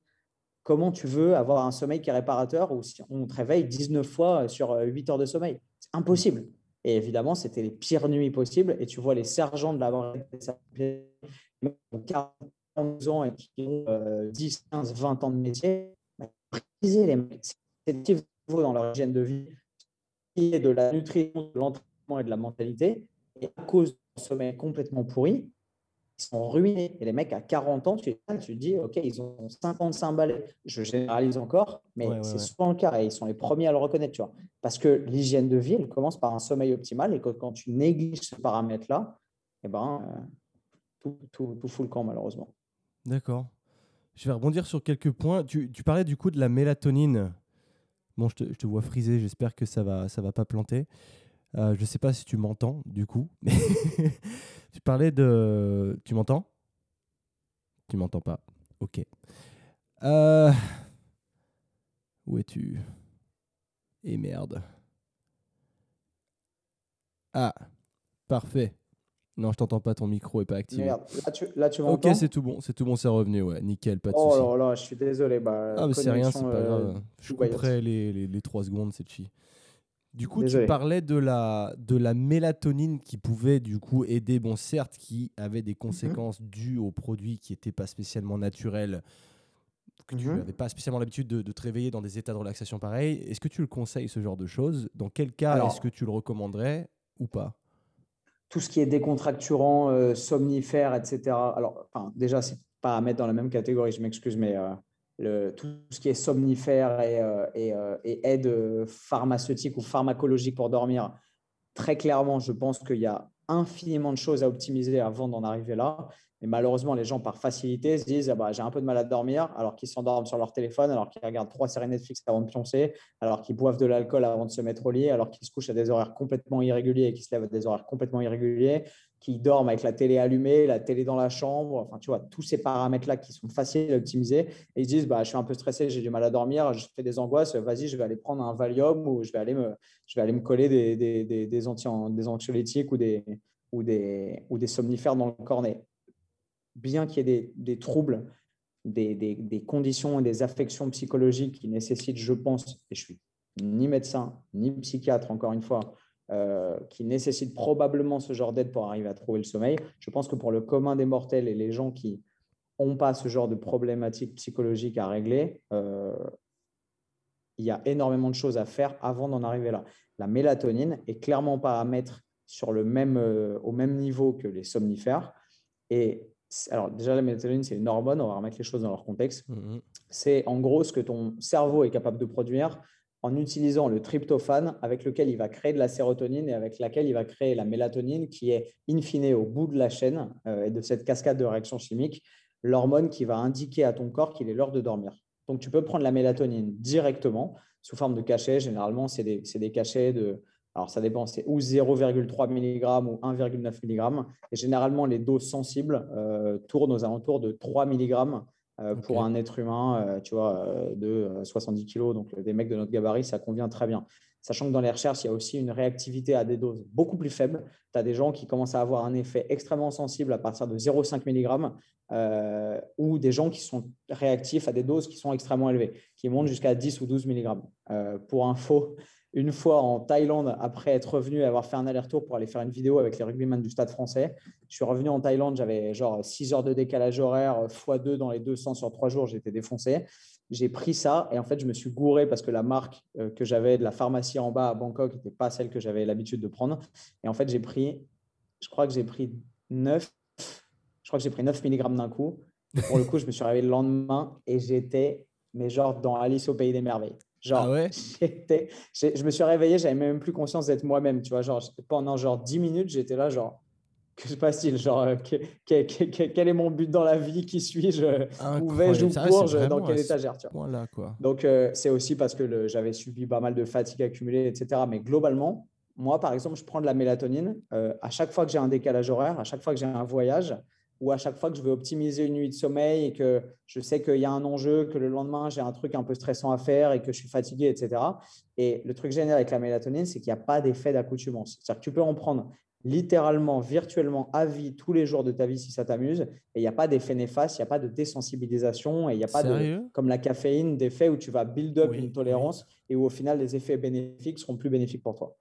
S2: Comment tu veux avoir un sommeil qui est réparateur ou si on te réveille 19 fois sur euh, 8 heures de sommeil? C'est impossible. Et évidemment, c'était les pires nuits possibles. Et tu vois les sergents de la brigade des sapeurs, qui ont 40 ans et qui ont euh, 10, 15, 20 ans de métier, bah, briser les mecs. C'est dans leur hygiène de vie de la nutrition, de l'entraînement et de la mentalité. Et à cause sommeil complètement pourri, ils sont ruinés. Et les mecs à 40 ans, tu, tu te dis, OK, ils ont 55 balais. Je généralise encore, mais
S1: Ouais,
S2: c'est
S1: ouais.
S2: souvent le cas et ils sont les premiers à le reconnaître. Tu vois. Parce que l'hygiène de vie, elle commence par un sommeil optimal et que quand tu négliges ce paramètre-là, eh ben, euh, tout, tout, tout fout le camp, malheureusement.
S1: D'accord. Je vais rebondir sur quelques points. Tu, tu parlais du coup de la mélatonine. Bon, je te, je te vois friser, j'espère que ça va, ça va pas planter. Euh, je sais pas si tu m'entends, du coup. mais tu parlais de... Tu m'entends? Tu m'entends pas. Ok. Euh, Où es-tu? Et merde. Ah, parfait. Non, je t'entends pas, ton micro est pas activé.
S2: Merde, là tu, là, tu
S1: Ok,
S2: m'entends?
S1: c'est tout bon, c'est tout bon, c'est revenu, ouais, nickel, pas de
S2: Oh
S1: soucis.
S2: là là, je suis désolé. Bah,
S1: Ah, mais c'est rien, c'est pas
S2: euh,
S1: grave. Je
S2: Dubaïote.
S1: couperai les, les, les 3 secondes, c'est chi. Du coup,
S2: Désolé.
S1: tu parlais de la, de la mélatonine qui pouvait du coup aider, bon certes, qui avait des conséquences dues aux produits qui n'étaient pas spécialement naturels, que tu n'avais mhm. pas spécialement l'habitude de, te réveiller dans des états de relaxation pareils. Est-ce que tu le conseilles, ce genre de choses? Dans quel cas est-ce que tu le recommanderais ou pas?
S2: Tout ce qui est décontracturant, euh, somnifère, etc. Alors, enfin, déjà, c'est pas à mettre dans la même catégorie, je m'excuse, mais euh, tout ce qui est somnifère et, euh, et, aide pharmaceutique ou pharmacologique pour dormir, très clairement, je pense qu'il y a infiniment de choses à optimiser avant d'en arriver là. Et malheureusement, les gens, par facilité, se disent ah bah, j'ai un peu de mal à dormir, alors qu'ils s'endorment sur leur téléphone, alors qu'ils regardent trois séries Netflix avant de pioncer, alors qu'ils boivent de l'alcool avant de se mettre au lit, alors qu'ils se couchent à des horaires complètement irréguliers et qu'ils se lèvent à des horaires complètement irréguliers, qui dorment avec la télé allumée, la télé dans la chambre. Enfin, tu vois, tous ces paramètres-là qui sont faciles à optimiser. Et ils se disent bah, je suis un peu stressé, j'ai du mal à dormir, je fais des angoisses, vas-y, je vais aller prendre un Valium ou je vais aller me, je vais aller me coller des, des, des anxiolytiques ou des, ou des, ou des somnifères dans le cornet bien qu'il y ait des, troubles, des, conditions et des affections psychologiques qui nécessitent, je pense, et je suis ni médecin, ni psychiatre, encore une fois, euh, qui nécessitent probablement ce genre d'aide pour arriver à trouver le sommeil. Je pense que pour le commun des mortels et les gens qui n'ont pas ce genre de problématiques psychologiques à régler, euh, il y a énormément de choses à faire avant d'en arriver là. La mélatonine est clairement pas à mettre sur le même, euh, au même niveau que les somnifères. Et alors déjà la mélatonine c'est une hormone, on va remettre les choses dans leur contexte. Mhm. C'est en gros ce que ton cerveau est capable de produire en utilisant le tryptophane avec lequel il va créer de la sérotonine et avec laquelle il va créer la mélatonine qui est in fine au bout de la chaîne euh, et de cette cascade de réactions chimiques, l'hormone qui va indiquer à ton corps qu'il est l'heure de dormir. Donc tu peux prendre la mélatonine directement sous forme de cachet. Généralement, c'est des, cachets de alors, ça dépend, c'est ou 0,3 mg ou 1,9 mg. Et généralement, les doses sensibles euh, tournent aux alentours de 3 mg euh, pour un être humain euh, tu vois, de 70 kg. Donc, des mecs de notre gabarit, ça convient très bien. Sachant que dans les recherches, il y a aussi une réactivité à des doses beaucoup plus faibles. Tu as des gens qui commencent à avoir un effet extrêmement sensible à partir de 0,5 mg ou des gens qui sont réactifs à des doses qui sont extrêmement élevées, qui montent jusqu'à 10 ou 12 mg. pour info, une fois en Thaïlande, après être revenu et avoir fait un aller-retour pour aller faire une vidéo avec les rugbymen du stade français. Je suis revenu en Thaïlande, j'avais genre 6 heures de décalage horaire, x2 dans les 200 sur 3 jours, j'étais défoncé. J'ai pris ça et en fait, je me suis gouré parce que la marque euh, que j'avais de la pharmacie en bas à Bangkok n'était pas celle que j'avais l'habitude de prendre. Et en fait, j'ai pris, je crois que j'ai pris 9, je crois que j'ai pris 9 mg d'un coup. pour le coup, je me suis réveillé le lendemain et j'étais, mais genre dans Alice au pays des merveilles. Genre, ah ouais? je me suis réveillé, j'avais même plus conscience d'être moi-même, tu vois. Genre, pendant genre 10 minutes, j'étais là, genre, que se passe-t-il Genre, euh, quel est mon but dans la vie Qui suis-je Où vais-je Où cours-je Dans quelle étagère tu vois.
S1: Quoi.
S2: Donc, euh, c'est aussi parce que j'avais subi pas mal de fatigue accumulée, etc. Mais globalement, moi, par exemple, je prends de la mélatonine. Euh, à chaque fois que j'ai un décalage horaire, à chaque fois que j'ai un voyage, ou à chaque fois que je veux optimiser une nuit de sommeil et que je sais qu'il y a un enjeu, que le lendemain j'ai un truc un peu stressant à faire et que je suis fatigué, etc. Et le truc génial avec la mélatonine, c'est qu'il n'y a pas d'effet d'accoutumance. C'est-à-dire que tu peux en prendre littéralement, virtuellement, à vie, tous les jours de ta vie si ça t'amuse. Et il n'y a pas d'effet néfaste, il n'y a pas de désensibilisation et il n'y a pas de, comme la caféine, d'effet où tu vas build up une tolérance et où au final les effets bénéfiques seront plus bénéfiques pour toi.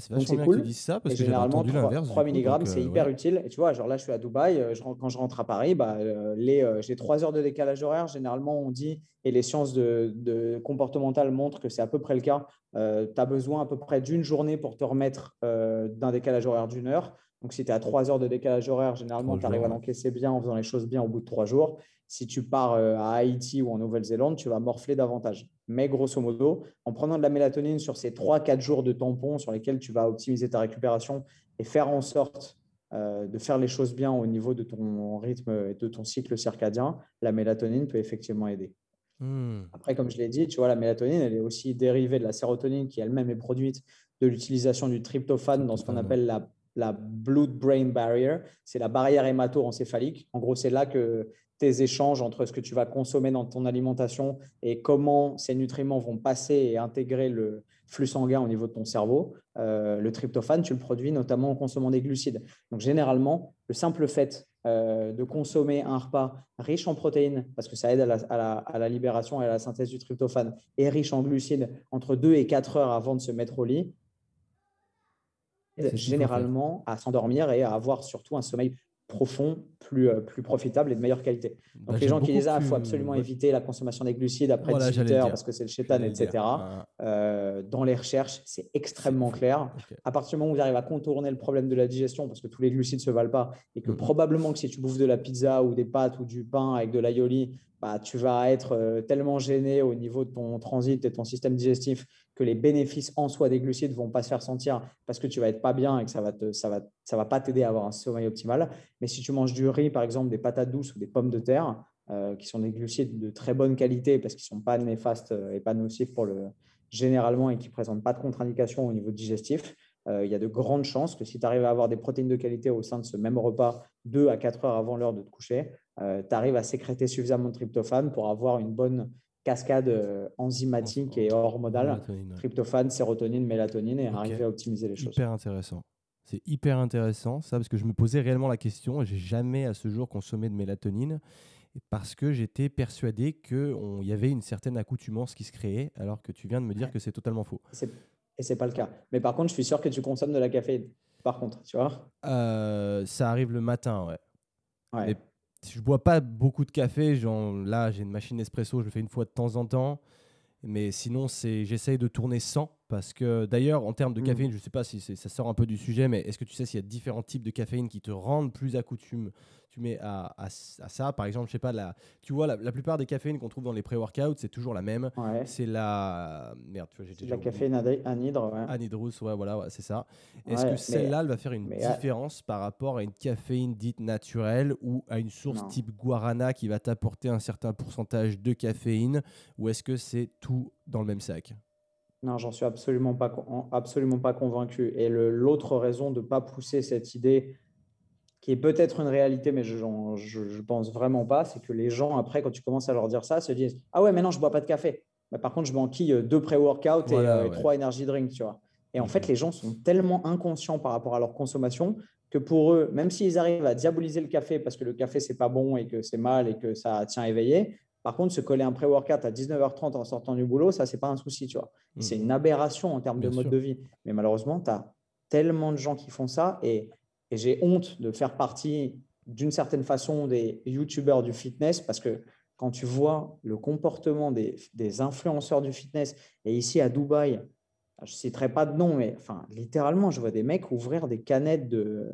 S1: C'est vachement cool. que tu dises ça parce que
S2: généralement 3, 3 mg c'est euh, hyper utile. Et tu vois, genre là je suis à Dubaï, euh, quand je rentre à Paris, bah, euh, j'ai 3 heures de décalage horaire. Généralement on dit, et les sciences de, de comportementales montrent que c'est à peu près le cas, tu as besoin à peu près d'une journée pour te remettre d'un décalage horaire d'une heure. Donc si tu es à 3 heures de décalage horaire, généralement tu arrives à l'encaisser bien en faisant les choses bien au bout de 3 jours. Si tu pars à Haïti ou en Nouvelle-Zélande, tu vas morfler davantage. Mais grosso modo, en prenant de la mélatonine sur ces 3-4 jours de tampon sur lesquels tu vas optimiser ta récupération et faire en sorte euh, de faire les choses bien au niveau de ton rythme et de ton cycle circadien, la mélatonine peut effectivement aider. Hmm. Après, comme je l'ai dit, tu vois, la mélatonine, elle est aussi dérivée de la sérotonine qui elle-même est produite de l'utilisation du tryptophane dans ce qu'on appelle la la blood-brain barrier, c'est la barrière hémato-encéphalique. En gros, c'est là que tes échanges entre ce que tu vas consommer dans ton alimentation et comment ces nutriments vont passer et intégrer le flux sanguin au niveau de ton cerveau. Euh, le tryptophane, tu le produis notamment en consommant des glucides. Donc, généralement, le simple fait euh, de consommer un repas riche en protéines, parce que ça aide à la, à la, libération et à la synthèse du tryptophane, et riche en glucides entre 2 et 4 heures avant de se mettre au lit, généralement à s'endormir et à avoir surtout un sommeil profond, plus, euh, plus profitable et de meilleure qualité. Donc
S1: Bah,
S2: les gens qui disent ah, il faut absolument
S1: ouais.
S2: éviter la consommation des glucides après
S1: Voilà,
S2: 18
S1: j'allais le
S2: heures parce que c'est le chétan,
S1: J'allais le dire.
S2: etc. Euh, dans les recherches, c'est extrêmement clair. À partir du moment où vous arrivez à contourner le problème de la digestion, parce que tous les glucides ne se valent pas, et que
S1: Mhm.
S2: probablement que si tu bouffes de la pizza ou des pâtes ou du pain avec de l'aioli, bah, tu vas être euh, tellement gêné au niveau de ton transit et de ton système digestif que les bénéfices en soi des glucides ne vont pas se faire sentir parce que tu vas être pas bien et que ça va te, ça va, ça va pas t'aider à avoir un sommeil optimal. Mais si tu manges du riz, par exemple, des patates douces ou des pommes de terre, euh, qui sont des glucides de très bonne qualité parce qu'ils ne sont pas néfastes euh, et pas nocifs pour le généralement et qui ne présentent pas de contre-indication au niveau digestif, euh, il y a de grandes chances que si tu arrives à avoir des protéines de qualité au sein de ce même repas 2 à 4 heures avant l'heure de te coucher, tu arrives à sécréter suffisamment de tryptophane pour avoir une bonne cascade euh, enzymatique et hormonale.
S1: Ouais.
S2: Tryptophane, sérotonine, mélatonine et arriver à optimiser les choses.
S1: Hyper intéressant. C'est hyper intéressant ça parce que je me posais réellement la question et j'ai jamais à ce jour consommé de mélatonine parce que j'étais persuadé qu'il y avait une certaine accoutumance qui se créait alors que tu viens de me dire que c'est totalement faux.
S2: Et c'est pas le cas. Mais par contre, je suis sûr que tu consommes de la caféine. Par contre, tu vois?
S1: Euh, ça arrive le matin, ouais.
S2: Ouais.
S1: Mais je bois pas beaucoup de café. Genre, là, j'ai une machine espresso, je le fais une fois de temps en temps. Mais sinon, c'est j'essaye de tourner sans. Parce que d'ailleurs, en termes de
S2: Mm.
S1: caféine, je sais pas si ça sort un peu du sujet, mais est-ce que tu sais s'il y a différents types de caféine qui te rendent plus accoutume tu mets à, à- à ça Par exemple, je sais pas, la, tu vois, la, la plupart des caféines qu'on trouve dans les pré-workouts, c'est toujours la même.
S2: Ouais.
S1: C'est la. Merde, tu vois, j'ai déjà
S2: la caféine anhyd- anhydre. Ouais.
S1: Anhydrous, ouais, voilà, ouais, c'est ça. Est-ce que celle-là, elle va faire une différence par rapport à une caféine dite naturelle ou à une source
S2: Non.
S1: type guarana qui va t'apporter un certain pourcentage de caféine Ou est-ce que c'est tout dans le même sac?
S2: Non, j'en suis absolument pas, absolument pas convaincu. Et l'autre raison de ne pas pousser cette idée, qui est peut-être une réalité, mais je je pense vraiment pas, c'est que les gens, après, quand tu commences à leur dire ça, se disent Ah ouais, mais non, je bois pas de café. Mais par contre, je m'enquille deux pré-workouts et,
S1: Voilà,
S2: euh,
S1: ouais.
S2: trois energy drinks, tu vois. Et en
S1: Mhm.
S2: fait, les gens sont tellement inconscients par rapport à leur consommation que pour eux, même s'ils arrivent à diaboliser le café parce que le café, c'est pas bon et que c'est mal et que ça tient éveillé, par contre, se coller un pré-workout à 19h30 en sortant du boulot, ça, c'est pas un souci, tu vois.
S1: Mhm.
S2: C'est une aberration en termes
S1: Bien
S2: de mode
S1: sûr.
S2: de vie. Mais malheureusement, tu as tellement de gens qui font ça et, et j'ai honte de faire partie d'une certaine façon des youtubeurs du fitness parce que quand tu vois le comportement des, des influenceurs du fitness et ici à Dubaï, je ne citerai pas de nom, mais enfin, littéralement, je vois des mecs ouvrir des canettes de,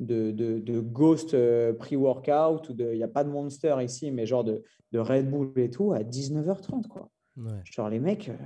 S2: de, de, de Ghost euh, pre-workout ou de, il n'y a pas de Monster ici, mais genre de, de Red Bull et tout à 19h30, quoi.
S1: Ouais.
S2: Genre les mecs, euh,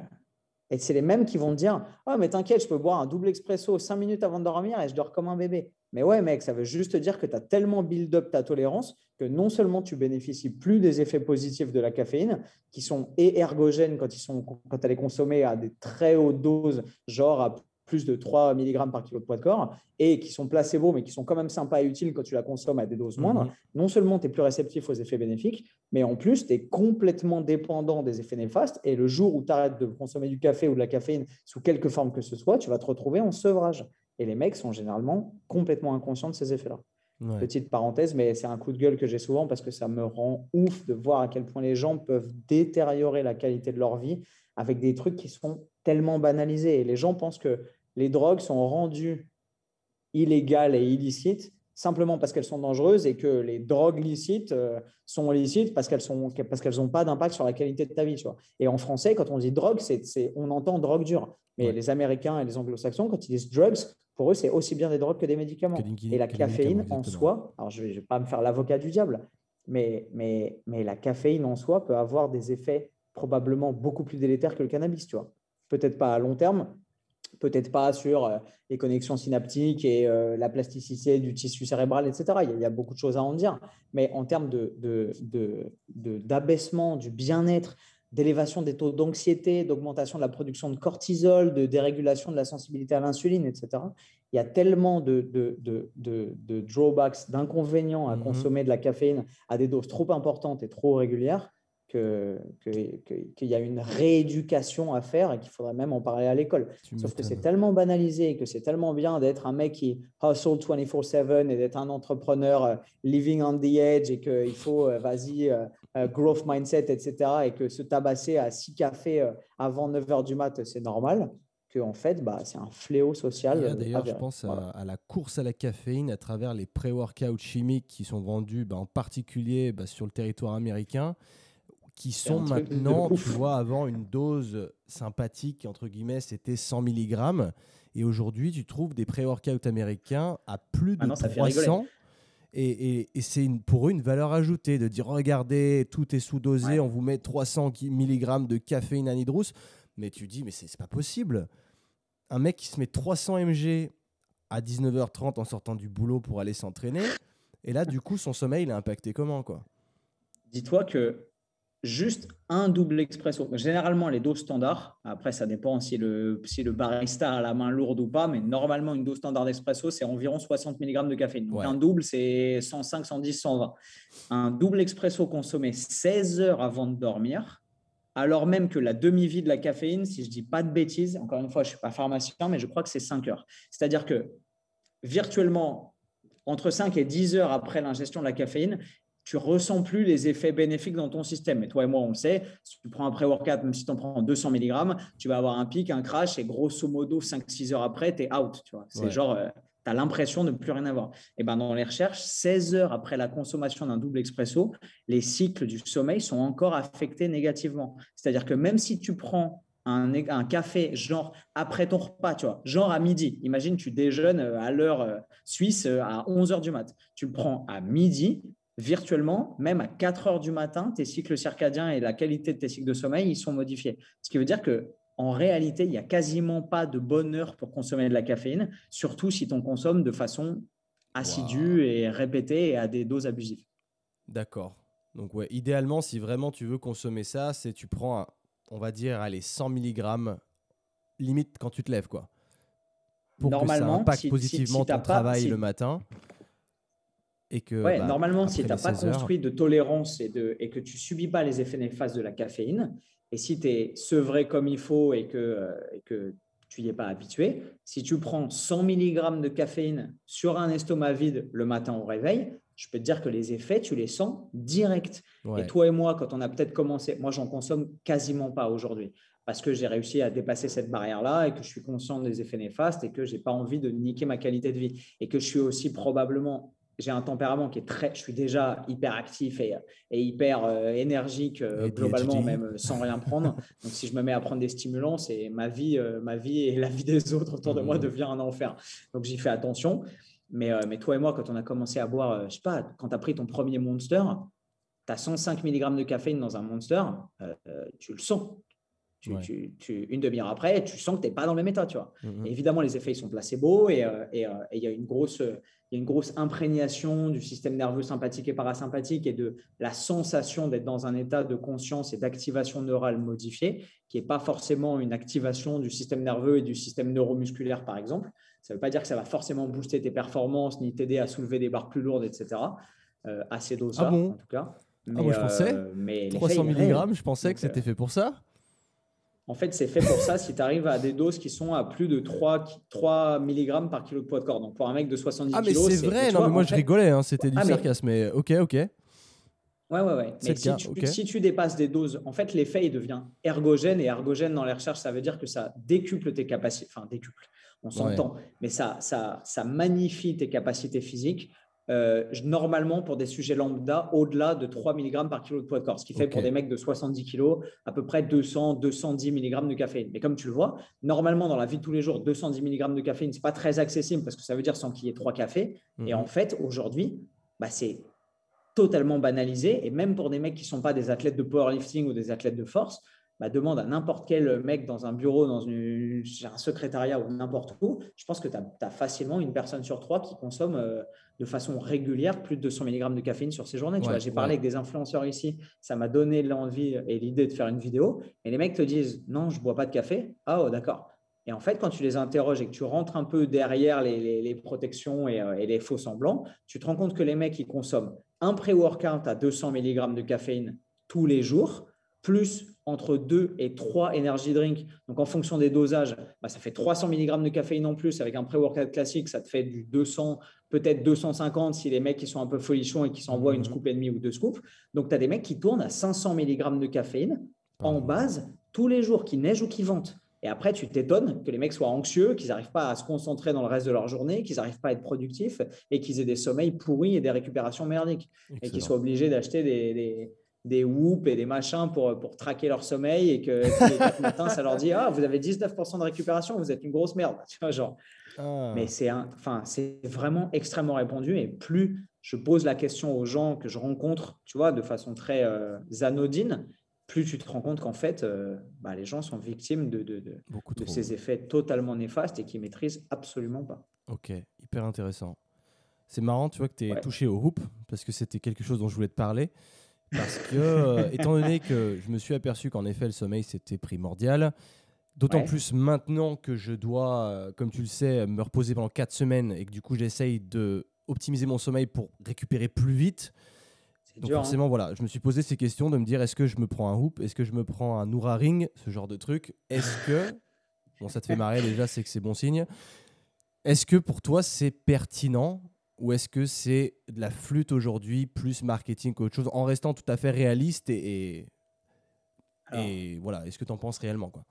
S2: et c'est les mêmes qui vont te dire Ah, mais t'inquiète, je peux boire un double expresso 5 minutes avant de dormir et je dors comme un bébé. Mais ouais, mec, ça veut juste te dire que tu as tellement build up ta tolérance que non seulement tu bénéficies plus des effets positifs de la caféine, qui sont et ergogènes quand, ils sont, quand elle est consommée à des très hautes doses, genre à plus de 3 mg par kilo de poids de corps, et qui sont placebo, mais qui sont quand même sympas et utiles quand tu la consommes à des doses moindres
S1: Mhm.
S2: non seulement tu es plus réceptif aux effets bénéfiques, mais en plus, tu es complètement dépendant des effets néfastes. Et le jour où tu arrêtes de consommer du café ou de la caféine sous quelque forme que ce soit, tu vas te retrouver en sevrage. Et les mecs sont généralement complètement inconscients de ces effets-là.
S1: Ouais.
S2: Petite parenthèse, mais c'est un coup de gueule que j'ai souvent parce que ça me rend ouf de voir à quel point les gens peuvent détériorer la qualité de leur vie avec des trucs qui sont tellement banalisés. Et les gens pensent que les drogues sont rendues illégales et illicites simplement parce qu'elles sont dangereuses et que les drogues licites euh, sont licites parce qu'elles sont parce qu'elles n'ont pas d'impact sur la qualité de ta vie. Tu vois. Et en français, quand on dit drogue, c'est, c'est- on entend drogue dure. Mais
S1: Ouais.
S2: les Américains et les Anglo-Saxons, quand ils disent drugs, pour eux, c'est aussi bien des drogues que des médicaments.
S1: Que
S2: et la caféine en soi, alors je ne vais, pas me faire l'avocat du diable, mais, mais, mais la caféine en soi peut avoir des effets probablement beaucoup plus délétères que le cannabis, tu vois. Peut-être pas à long terme, peut-être pas sur euh, les connexions synaptiques et euh, la plasticité du tissu cérébral, etc. Il y, a, il y a beaucoup de choses à en dire. Mais en termes de, de, de- de- d'abaissement du bien-être, d'élévation des taux d'anxiété, d'augmentation de la production de cortisol, de dérégulation de la sensibilité à l'insuline, etc. Il y a tellement de, de, de, de- de drawbacks, d'inconvénients à
S1: Mhm.
S2: consommer de la caféine à des doses trop importantes et trop régulières que, que- que- qu'il y a une rééducation à faire et qu'il faudrait même en parler à l'école. Sauf que c'est tellement banalisé et que c'est tellement bien d'être un mec qui hustle 24/7 et d'être un entrepreneur euh, living on the edge et qu'il faut, euh, vas-y, euh, growth mindset, etc. et que se tabasser à 6 cafés avant 9 h du mat, c'est normal. en fait, bah, c'est un fléau social.
S1: D'ailleurs, je pense à, la course à la caféine à travers les pré-workouts chimiques qui sont vendus bah, en particulier bah, sur le territoire américain, qui sont maintenant, tu vois, avant une dose sympathique, entre guillemets, c'était 100 mg. Et aujourd'hui, tu trouves des pré-workouts américains à plus de 300. Et, c'est pour eux une valeur ajoutée de dire regardez, tout est sous-dosé, on vous met 300 mg de caféine anhydrous. Mais tu dis, mais c'est pas possible. Un mec qui se met 300 mg à 19h30 en sortant du boulot pour aller s'entraîner, et là, du coup, son sommeil, il est impacté comment quoi?
S2: Dis-toi que juste un double expresso. Généralement, les doses standards, après, ça dépend si le, si le barista a la main lourde ou pas, mais normalement, une dose standard d'espresso, c'est environ 60 mg de caféine. Donc, un double, c'est 105, 110, 120. Un double expresso consommé 16 heures avant de dormir, alors même que la demi-vie de la caféine, si je ne dis pas de bêtises, encore une fois, je ne suis pas pharmacien, mais je crois que c'est 5 heures. C'est-à-dire que virtuellement, entre 5 et 10 heures après l'ingestion de la caféine, tu ressens plus les effets bénéfiques dans ton système. Et toi et moi, on le sait, si tu prends un pré-workout, même si tu en prends 200 mg, tu vas avoir un pic, un crash, et grosso modo, 5-6 heures après, tu es out. C'est genre, euh, tu as l'impression de ne plus rien avoir. Et ben dans les recherches, 16 heures après la consommation d'un double expresso, les cycles du sommeil sont encore affectés négativement. C'est-à-dire que même si tu prends un, un, café, genre après ton repas, tu vois, genre à midi. Imagine, tu déjeunes euh, à l'heure euh, suisse à 11 heures du mat. Tu le prends à midi, virtuellement, même à 4 heures du matin, tes cycles circadiens et la qualité de tes cycles de sommeil, ils sont modifiés. Ce qui veut dire que en réalité, il n'y a quasiment pas de bonne heure pour consommer de la caféine, surtout si tu en consommes de façon assidue et répétée et à des doses abusives.
S1: D'accord. Donc, ouais, idéalement, si vraiment tu veux consommer ça, c'est tu prends, on va dire, allez, 100 mg, limite quand tu te lèves, quoi. Pour Normalement, que ça impacte positivement ton travail le matin.
S2: Et que, ouais, bah, normalement, si tu n'as pas construit de tolérance et, de, et que tu subis pas les effets néfastes de la caféine, et si tu es sevré comme il faut et que, euh, que tu n'y es pas habitué, si tu prends 100 mg de caféine sur un estomac vide le matin au réveil, je peux te dire que les effets, tu les sens direct. Et toi et moi, quand on a peut-être commencé, moi, j'en consomme quasiment pas aujourd'hui parce que j'ai réussi à dépasser cette barrière-là et que je suis conscient des effets néfastes et que j'ai pas envie de niquer ma qualité de vie et que je suis aussi probablement j'ai un tempérament qui est très, je suis déjà hyper actif et, et hyper euh, énergique euh, globalement, même euh, sans rien prendre. Donc, si je me mets à prendre des stimulants, c'est ma vie, ma vie et la vie des autres autour de moi mmh. devient un enfer. Donc, j'y fais attention. Mais, mais toi et moi, quand on a commencé à boire, je sais pas, quand tu as pris ton premier Monster, tu as 105 mg de caféine dans un Monster, tu le sens. Tu, tu, une demi-heure après, tu sens que tu n'es pas dans le même état. Tu vois. Mmh évidemment, les effets ils sont placebo et il et, il y a une grosse il y a une grosse imprégnation du système nerveux sympathique et parasympathique et de la sensation d'être dans un état de conscience et d'activation neurale modifiée, qui n'est pas forcément une activation du système nerveux et du système neuromusculaire, par exemple. Ça ne veut pas dire que ça va forcément booster tes performances ni t'aider à soulever des barres plus lourdes, etc. Euh, à ces doses-là,
S1: ah en tout cas. Mais, ah bon, je pensais, euh, mais 300 mg, je pensais que c'était euh, fait pour ça.
S2: En fait, c'est fait pour ça si tu arrives à des doses qui sont à plus de 3, 3 mg par kilo de poids de corps. Donc pour un mec de 70 kg. Ah,
S1: mais c'est vrai, non, mais moi je rigolais, hein, c'était du ah, sarcasme, mais... ok, ok.
S2: Ouais, ouais, ouais. Mais si, tu, si, tu, dépasses des doses, en fait, l'effet, il devient ergogène. Et ergogène, dans les recherches, ça veut dire que ça décuple tes capacités. Enfin, décuple, on s'entend. Mais ça, ça, ça magnifie tes capacités physiques euh, normalement pour des sujets lambda au-delà de 3 mg par kilo de poids de corps, ce qui fait pour des mecs de 70 kg à peu près 200-210 mg de caféine. Mais comme tu le vois, normalement dans la vie de tous les jours, 210 mg de caféine, c'est pas très accessible parce que ça veut dire sans qu'il y ait trois cafés. Et mhm. en fait, aujourd'hui, bah, c'est totalement banalisé. Et même pour des mecs qui ne sont pas des athlètes de powerlifting ou des athlètes de force, bah, demande à n'importe quel mec dans un bureau, dans une, un secrétariat ou n'importe où, je pense que tu as, facilement une personne sur trois qui consomme euh, de façon régulière plus de 200 mg de caféine sur ses journées. J'ai parlé avec des influenceurs ici, ça m'a donné l'envie et l'idée de faire une vidéo. Et les mecs te disent non, je ne bois pas de café. Ah, oh, d'accord. Et en fait, quand tu les interroges et que tu rentres un peu derrière les, protections et, euh, et, les faux semblants, tu te rends compte que les mecs, ils consomment un pré-workout à 200 mg de caféine tous les jours, plus entre 2 et 3 energy drinks. Donc, en fonction des dosages, bah, ça fait 300 mg de caféine en plus. Avec un pré-workout classique, ça te fait du 200, peut-être 250 si les mecs qui sont un peu folichons et qui s'envoient une mhm. scoop et demi ou deux scoops. Donc, tu as des mecs qui tournent à 500 mg de caféine en base tous les jours, qui neige ou qui vente. Et après, tu t'étonnes que les mecs soient anxieux, qu'ils n'arrivent pas à se concentrer dans le reste de leur journée, qu'ils n'arrivent pas à être productifs et qu'ils aient des sommeils pourris et des récupérations merdiques. Et qu'ils soient obligés d'acheter des, des, des whoops et des machins pour, pour traquer leur sommeil et que tous les quatre matins, ça leur dit Ah, vous avez 19% de récupération, vous êtes une grosse merde. Tu vois, genre. Ah. Mais c'est enfin, vraiment extrêmement répandu. Et plus je pose la question aux gens que je rencontre, tu vois, de façon très euh, anodine, plus tu te rends compte qu'en fait, euh, bah, les gens sont victimes de, de, de, de ces effets totalement néfastes et qui maîtrisent absolument pas.
S1: Ok, hyper intéressant. C'est marrant, tu vois, que tu es touché au hoop, parce que c'était quelque chose dont je voulais te parler. Parce que, euh, étant donné que je me suis aperçu qu'en effet, le sommeil, c'était primordial, d'autant plus maintenant que je dois, euh, comme tu le sais, me reposer pendant 4 semaines et que du coup, j'essaye de optimiser mon sommeil pour récupérer plus vite. Donc hein. forcément, voilà, je me suis posé ces questions de me dire est-ce que je me prends un hoop, est-ce que je me prends un Noura Ring, ce genre de truc. Est-ce que, bon, ça te fait marrer déjà, c'est que c'est bon signe. Est-ce que pour toi c'est pertinent ou est-ce que c'est de la flûte aujourd'hui plus marketing qu'autre chose en restant tout à fait réaliste et, et, voilà, est-ce que tu en penses réellement quoi?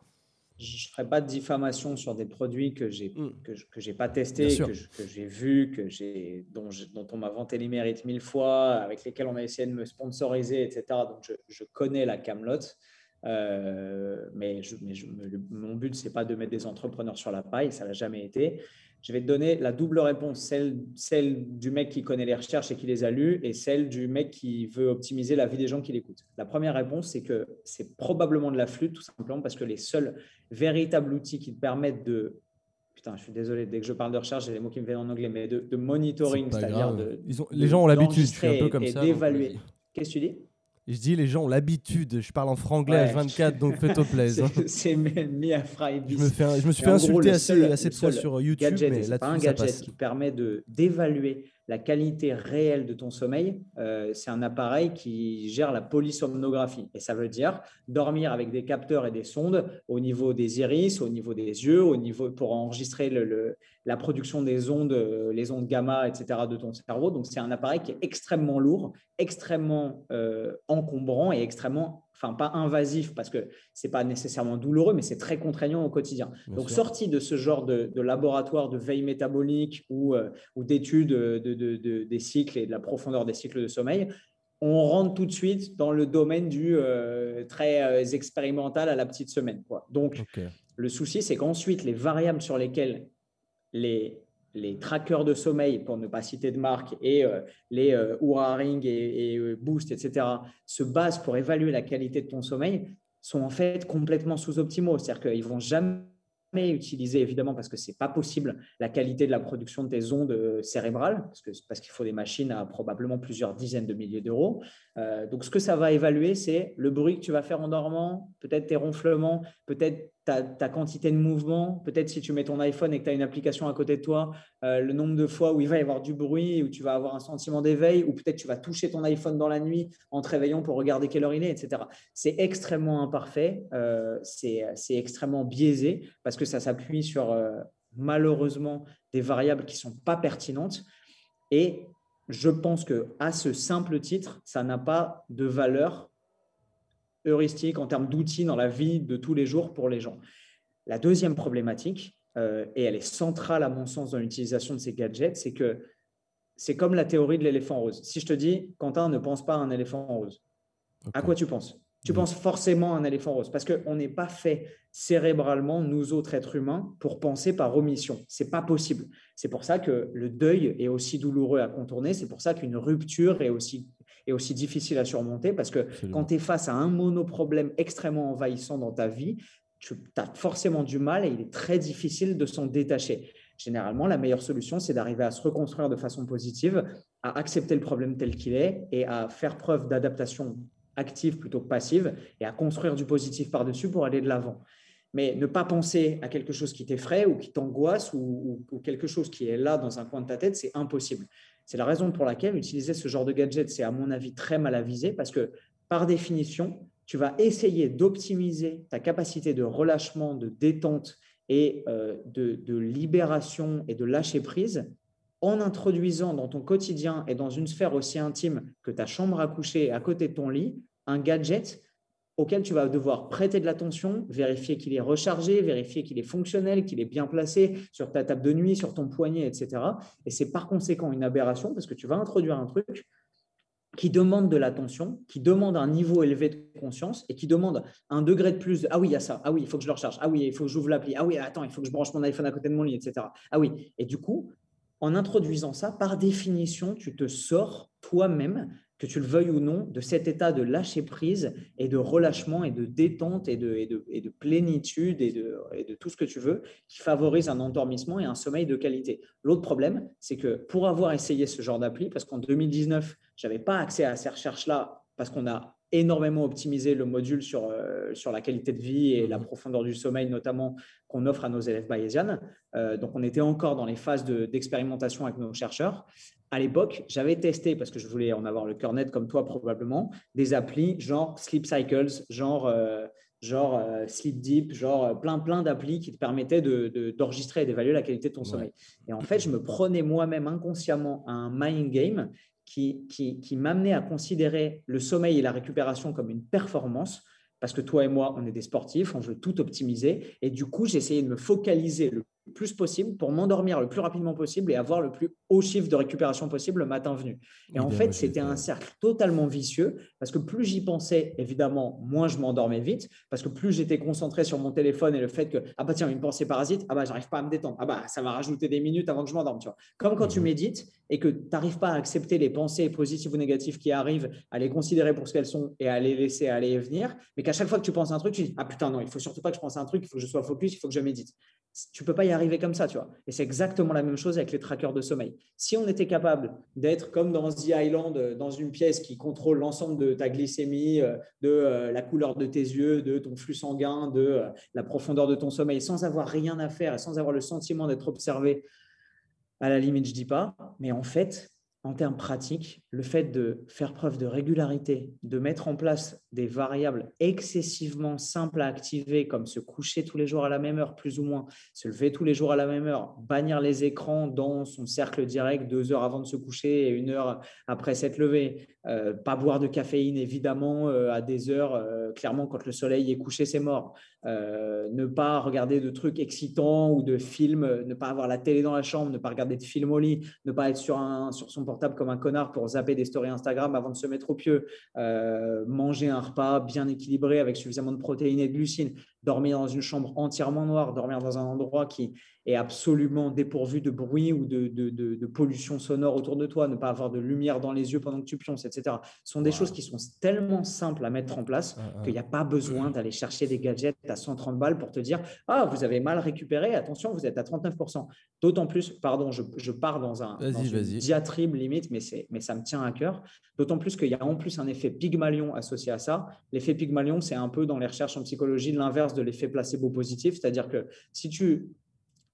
S2: Je ne ferai pas de diffamation sur des produits que j'ai hmm. que, j'ai pas testés, que, j'ai vus, que j'ai dont, dont, on m'a vanté les mérites mille fois, avec lesquels on a essayé de me sponsoriser, etc. Donc je, je connais la Camelote, euh, mais, je, mais mon but c'est pas de mettre des entrepreneurs sur la paille, ça l'a jamais été je vais te donner la double réponse, celle, celle du mec qui connaît les recherches et qui les a lues, et celle du mec qui veut optimiser la vie des gens qui l'écoutent. La première réponse, c'est que c'est probablement de la flûte, tout simplement parce que les seuls véritables outils qui te permettent de Putain, je suis désolé, dès que je parle de recherche, j'ai des mots qui me viennent en anglais, mais de, monitoring, c'est-à-dire de,
S1: Les gens ont l'habitude, un peu comme ça.
S2: d'évaluer. Qu'est-ce que tu dis?
S1: Je dis, les gens ont l'habitude. Je parle en franglais à 24, donc faites-toi plaisir.
S2: C'est mis à Je
S1: me, fais, je me suis fait insulter assez, assez de fois sur YouTube, mais
S2: là, pas un gadget qui permet d'évaluer la qualité réelle de ton sommeil, euh, c'est un appareil qui gère la polysomnographie. Et ça veut dire dormir avec des capteurs et des sondes au niveau des iris, au niveau des yeux, au niveau pour enregistrer la production des ondes, euh, les ondes gamma, etc. de ton cerveau. Donc c'est un appareil qui est extrêmement lourd, extrêmement euh, encombrant et extrêmement enfin pas invasif parce que c'est pas nécessairement douloureux, mais c'est très contraignant au quotidien. Donc sorti de ce genre de, laboratoire de veille métabolique ou, euh, ou d'études de, des cycles et de la profondeur des cycles de sommeil, on rentre tout de suite dans le domaine du euh, très euh, expérimental à la petite semaine. Quoi. Donc le souci, c'est qu'ensuite les variables sur lesquelles les, les trackers de sommeil, pour ne pas citer de marque, et euh, les euh, Oura Ring et, euh, Boost, etc., se basent pour évaluer la qualité de ton sommeil, sont en fait complètement sous-optimaux. C'est-à-dire qu'ils vont jamais utiliser, évidemment, parce que ce n'est pas possible, la qualité de la production de tes ondes cérébrales, parce qu'il parce qu'il faut des machines à probablement plusieurs dizaines de milliers d'euros. donc, ce que ça va évaluer, c'est le bruit que tu vas faire en dormant, peut-être tes ronflements, peut-être ta, quantité de mouvement, peut-être si tu mets ton iPhone et que tu as une application à côté de toi, euh, le nombre de fois où il va y avoir du bruit, où tu vas avoir un sentiment d'éveil, ou peut-être tu vas toucher ton iPhone dans la nuit en te réveillant pour regarder quelle heure il est, etc. C'est extrêmement imparfait, euh, c'est extrêmement biaisé parce que ça s'appuie sur euh, malheureusement des variables qui ne sont pas pertinentes. Et je pense que à ce simple titre, ça n'a pas de valeur heuristique, en termes d'outils dans la vie de tous les jours pour les gens. La deuxième problématique, euh, et elle est centrale à mon sens dans l'utilisation de ces gadgets, c'est que c'est comme la théorie de l'éléphant rose. Si je te dis, Quentin, ne pense pas à un éléphant rose, à quoi tu penses? Tu penses forcément à un éléphant rose parce qu'on n'est pas fait cérébralement, nous autres êtres humains, pour penser par omission. C'est pas possible. C'est pour ça que le deuil est aussi douloureux à contourner. C'est pour ça qu'une rupture est aussi est aussi difficile à surmonter parce que quand tu es face à un monoproblème extrêmement envahissant dans ta vie, tu as forcément du mal et il est très difficile de s'en détacher. Généralement, la meilleure solution, c'est d'arriver à se reconstruire de façon positive, à accepter le problème tel qu'il est et à faire preuve d'adaptation active plutôt que passive et à construire du positif par-dessus pour aller de l'avant. Mais ne pas penser à quelque chose qui t'effraie ou qui t'angoisse ou, ou, quelque chose qui est là dans un coin de ta tête, c'est impossible. C'est la raison pour laquelle utiliser ce genre de gadget, c'est à mon avis très mal avisé parce que par définition, tu vas essayer d'optimiser ta capacité de relâchement, de détente et euh, de, libération et de lâcher prise en introduisant dans ton quotidien et dans une sphère aussi intime que ta chambre à coucher à côté de ton lit un gadget auquel tu vas devoir prêter de l'attention, vérifier qu'il est rechargé, vérifier qu'il est fonctionnel, qu'il est bien placé sur ta table de nuit, sur ton poignet, etc. Et c'est par conséquent une aberration parce que tu vas introduire un truc qui demande de l'attention, qui demande un niveau élevé de conscience et qui demande un degré de plus de Ah oui, il y a ça. Ah oui, il faut que je le recharge. Ah oui, il faut que j'ouvre l'appli. Ah oui, attends, il faut que je branche mon iPhone à côté de mon lit, etc. Ah oui. Et du coup, en introduisant ça, par définition, tu te sors toi-même que tu le veuilles ou non, de cet état de lâcher prise et de relâchement et de détente et de, et de, plénitude et de, et de, tout ce que tu veux qui favorise un endormissement et un sommeil de qualité. L'autre problème, c'est que pour avoir essayé ce genre d'appli, parce qu'en 2019, je n'avais pas accès à ces recherches-là parce qu'on a énormément optimisé le module sur, euh, sur la qualité de vie et la mmh. profondeur du sommeil, notamment qu'on offre à nos élèves bayésianes. Euh, donc, on était encore dans les phases d'expérimentation avec nos chercheurs. À l'époque, j'avais testé, parce que je voulais en avoir le cœur net comme toi probablement, des applis genre Sleep Cycles, genre, euh, genre Sleep Deep, genre plein plein d'applis qui te permettaient d'enregistrer de, et d'évaluer la qualité de ton sommeil. Et en fait, je me prenais moi-même inconsciemment un mind game qui, qui, m'amenait à considérer le sommeil et la récupération comme une performance, parce que toi et moi, on est des sportifs, on veut tout optimiser, et du coup, j'essayais de me focaliser le plus possible pour m'endormir le plus rapidement possible et avoir le plus haut chiffre de récupération possible le matin venu. Et en fait, c'était un cercle totalement vicieux parce que plus j'y pensais, évidemment, moins je m'endormais vite parce que plus j'étais concentré sur mon téléphone et le fait que, ah bah tiens, une pensée parasite, ah bah j'arrive pas à me détendre, ah bah ça va rajouter des minutes avant que je m'endorme, tu vois. Comme quand tu mhm. médites et que tu n'arrives pas à accepter les pensées positives ou négatives qui arrivent, à les considérer pour ce qu'elles sont et à les laisser aller et venir, mais qu'à chaque fois que tu penses un truc, tu dis, ah putain, non, il faut surtout pas que je pense à un truc, il faut que je sois focus, il faut que je médite tu peux pas y arriver comme ça, tu vois. Et c'est exactement la même chose avec les trackers de sommeil. Si on était capable d'être comme dans The Island, euh, dans une pièce qui contrôle l'ensemble de ta glycémie, euh, de euh, la couleur de tes yeux, de ton flux sanguin, de la profondeur de ton sommeil, sans avoir rien à faire sans avoir le sentiment d'être observé, à la limite, je dis pas. Mais en fait, en termes pratiques, le fait de faire preuve de régularité, de mettre en place des variables excessivement simples à activer, comme se coucher tous les jours à la même heure, plus ou moins, se lever tous les jours à la même heure, bannir les écrans dans son cercle direct deux heures avant de se coucher et une heure après s'être levé, euh, pas boire de caféine évidemment euh, à des heures, euh, clairement quand le soleil est couché, c'est mort. ne pas regarder de trucs excitants ou de films, ne pas avoir la télé dans la chambre, ne pas regarder de films au lit, ne pas être sur, un, sur son portable comme un connard pour zapper des stories Instagram avant de se mettre au pieu, manger un repas bien équilibré avec suffisamment de protéines et de glucides, dormir dans une chambre entièrement noire, dormir dans un endroit qui est absolument dépourvu de bruit ou de, de, pollution sonore autour de toi, ne pas avoir de lumière dans les yeux pendant que tu pionces, etc. Ce sont des choses qui sont tellement simples à mettre en place qu'il n'y a pas besoin d'aller chercher des gadgets à 130 balles pour te dire Ah, vous avez mal récupéré, attention, vous êtes à 39%. D'autant plus, pardon, je, je pars dans, un, une diatribe limite, mais, mais ça me tient à cœur. D'autant plus qu'il y a en plus un effet Pygmalion associé à ça. L'effet Pygmalion, c'est un peu dans les recherches en psychologie l'inverse de l'effet placebo positif, c'est-à-dire que si tu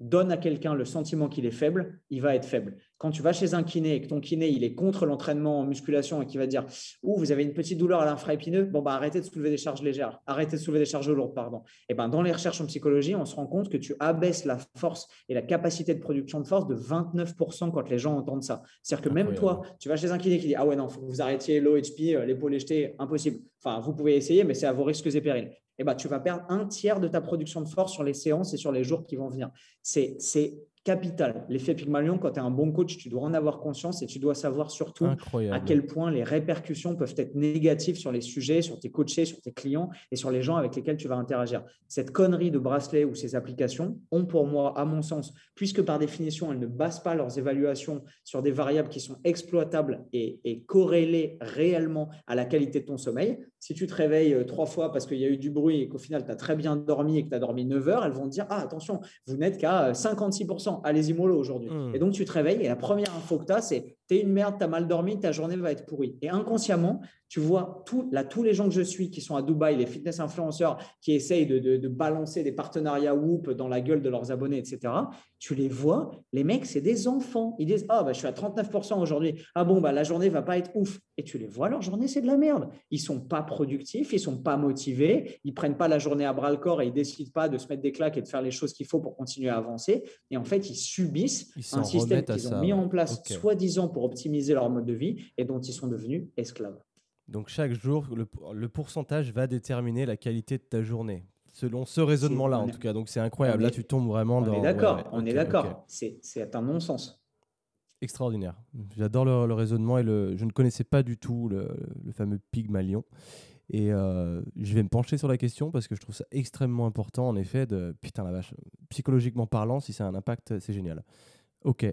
S2: donne à quelqu'un le sentiment qu'il est faible, il va être faible. Quand tu vas chez un kiné et que ton kiné il est contre l'entraînement en musculation et qu'il va dire Ouh, vous avez une petite douleur à l'infraépineux, bon bah arrêtez de soulever des charges légères, arrêtez de soulever des charges lourdes, pardon. Et ben dans les recherches en psychologie, on se rend compte que tu abaisses la force et la capacité de production de force de 29% quand les gens entendent ça. C'est-à-dire que même toi, tu vas chez un kiné qui dit Ah ouais non, faut que vous arrêtiez l'OHP, euh, l'épaule jetée, impossible. Enfin, vous pouvez essayer, mais c'est à vos risques et périls. Eh ben, tu vas perdre un tiers de ta production de force sur les séances et sur les jours qui vont venir. C'est capital. L'effet Pygmalion, quand tu es un bon coach, tu dois en avoir conscience et tu dois savoir surtout à quel point les répercussions peuvent être négatives sur les sujets, sur tes coachés, sur tes clients et sur les gens avec lesquels tu vas interagir. Cette connerie de bracelet ou ces applications ont pour moi, à mon sens, puisque par définition, elles ne basent pas leurs évaluations sur des variables qui sont exploitables et, et corrélées réellement à la qualité de ton sommeil. Si tu te réveilles euh, trois fois parce qu'il y a eu du bruit et qu'au final, tu as très bien dormi et que tu as dormi 9 heures, elles vont te dire, ah attention, vous n'êtes qu'à 56% allez-y mollo aujourd'hui. Hmm. Et donc, tu te réveilles et la première info que tu as, c'est t'es une merde, tu as mal dormi, ta journée va être pourrie. Et inconsciemment, tu vois tout, là, tous les gens que je suis qui sont à Dubaï, les fitness influenceurs qui essayent de, balancer des partenariats Whoop dans la gueule de leurs abonnés, etc. Tu les vois, les mecs, c'est des enfants. Ils disent Ah, bah, je suis à 39% aujourd'hui. Ah bon, bah, la journée va pas être ouf. Et tu les vois, leur journée, c'est de la merde. Ils sont pas productifs, ils sont pas motivés, ils prennent pas la journée à bras le corps et ils décident pas de se mettre des claques et de faire les choses qu'il faut pour continuer à avancer. Et en fait, ils subissent un système qu'ils ont mis en place, soi-disant pour optimiser leur mode de vie et dont ils sont devenus esclaves.
S1: Donc chaque jour, le, pourcentage va déterminer la qualité de ta journée. Selon ce raisonnement-là, en tout cas. Donc c'est incroyable. Là, tu tombes vraiment dans.
S2: On est d'accord. on est d'accord. C'est un non-sens.
S1: Extraordinaire. J'adore le, raisonnement et le, je ne connaissais pas du tout le, fameux Pygmalion. Et euh, je vais me pencher sur la question parce que je trouve ça extrêmement important, en effet, de putain la vache, psychologiquement parlant, si ça a un impact, c'est génial. Ok,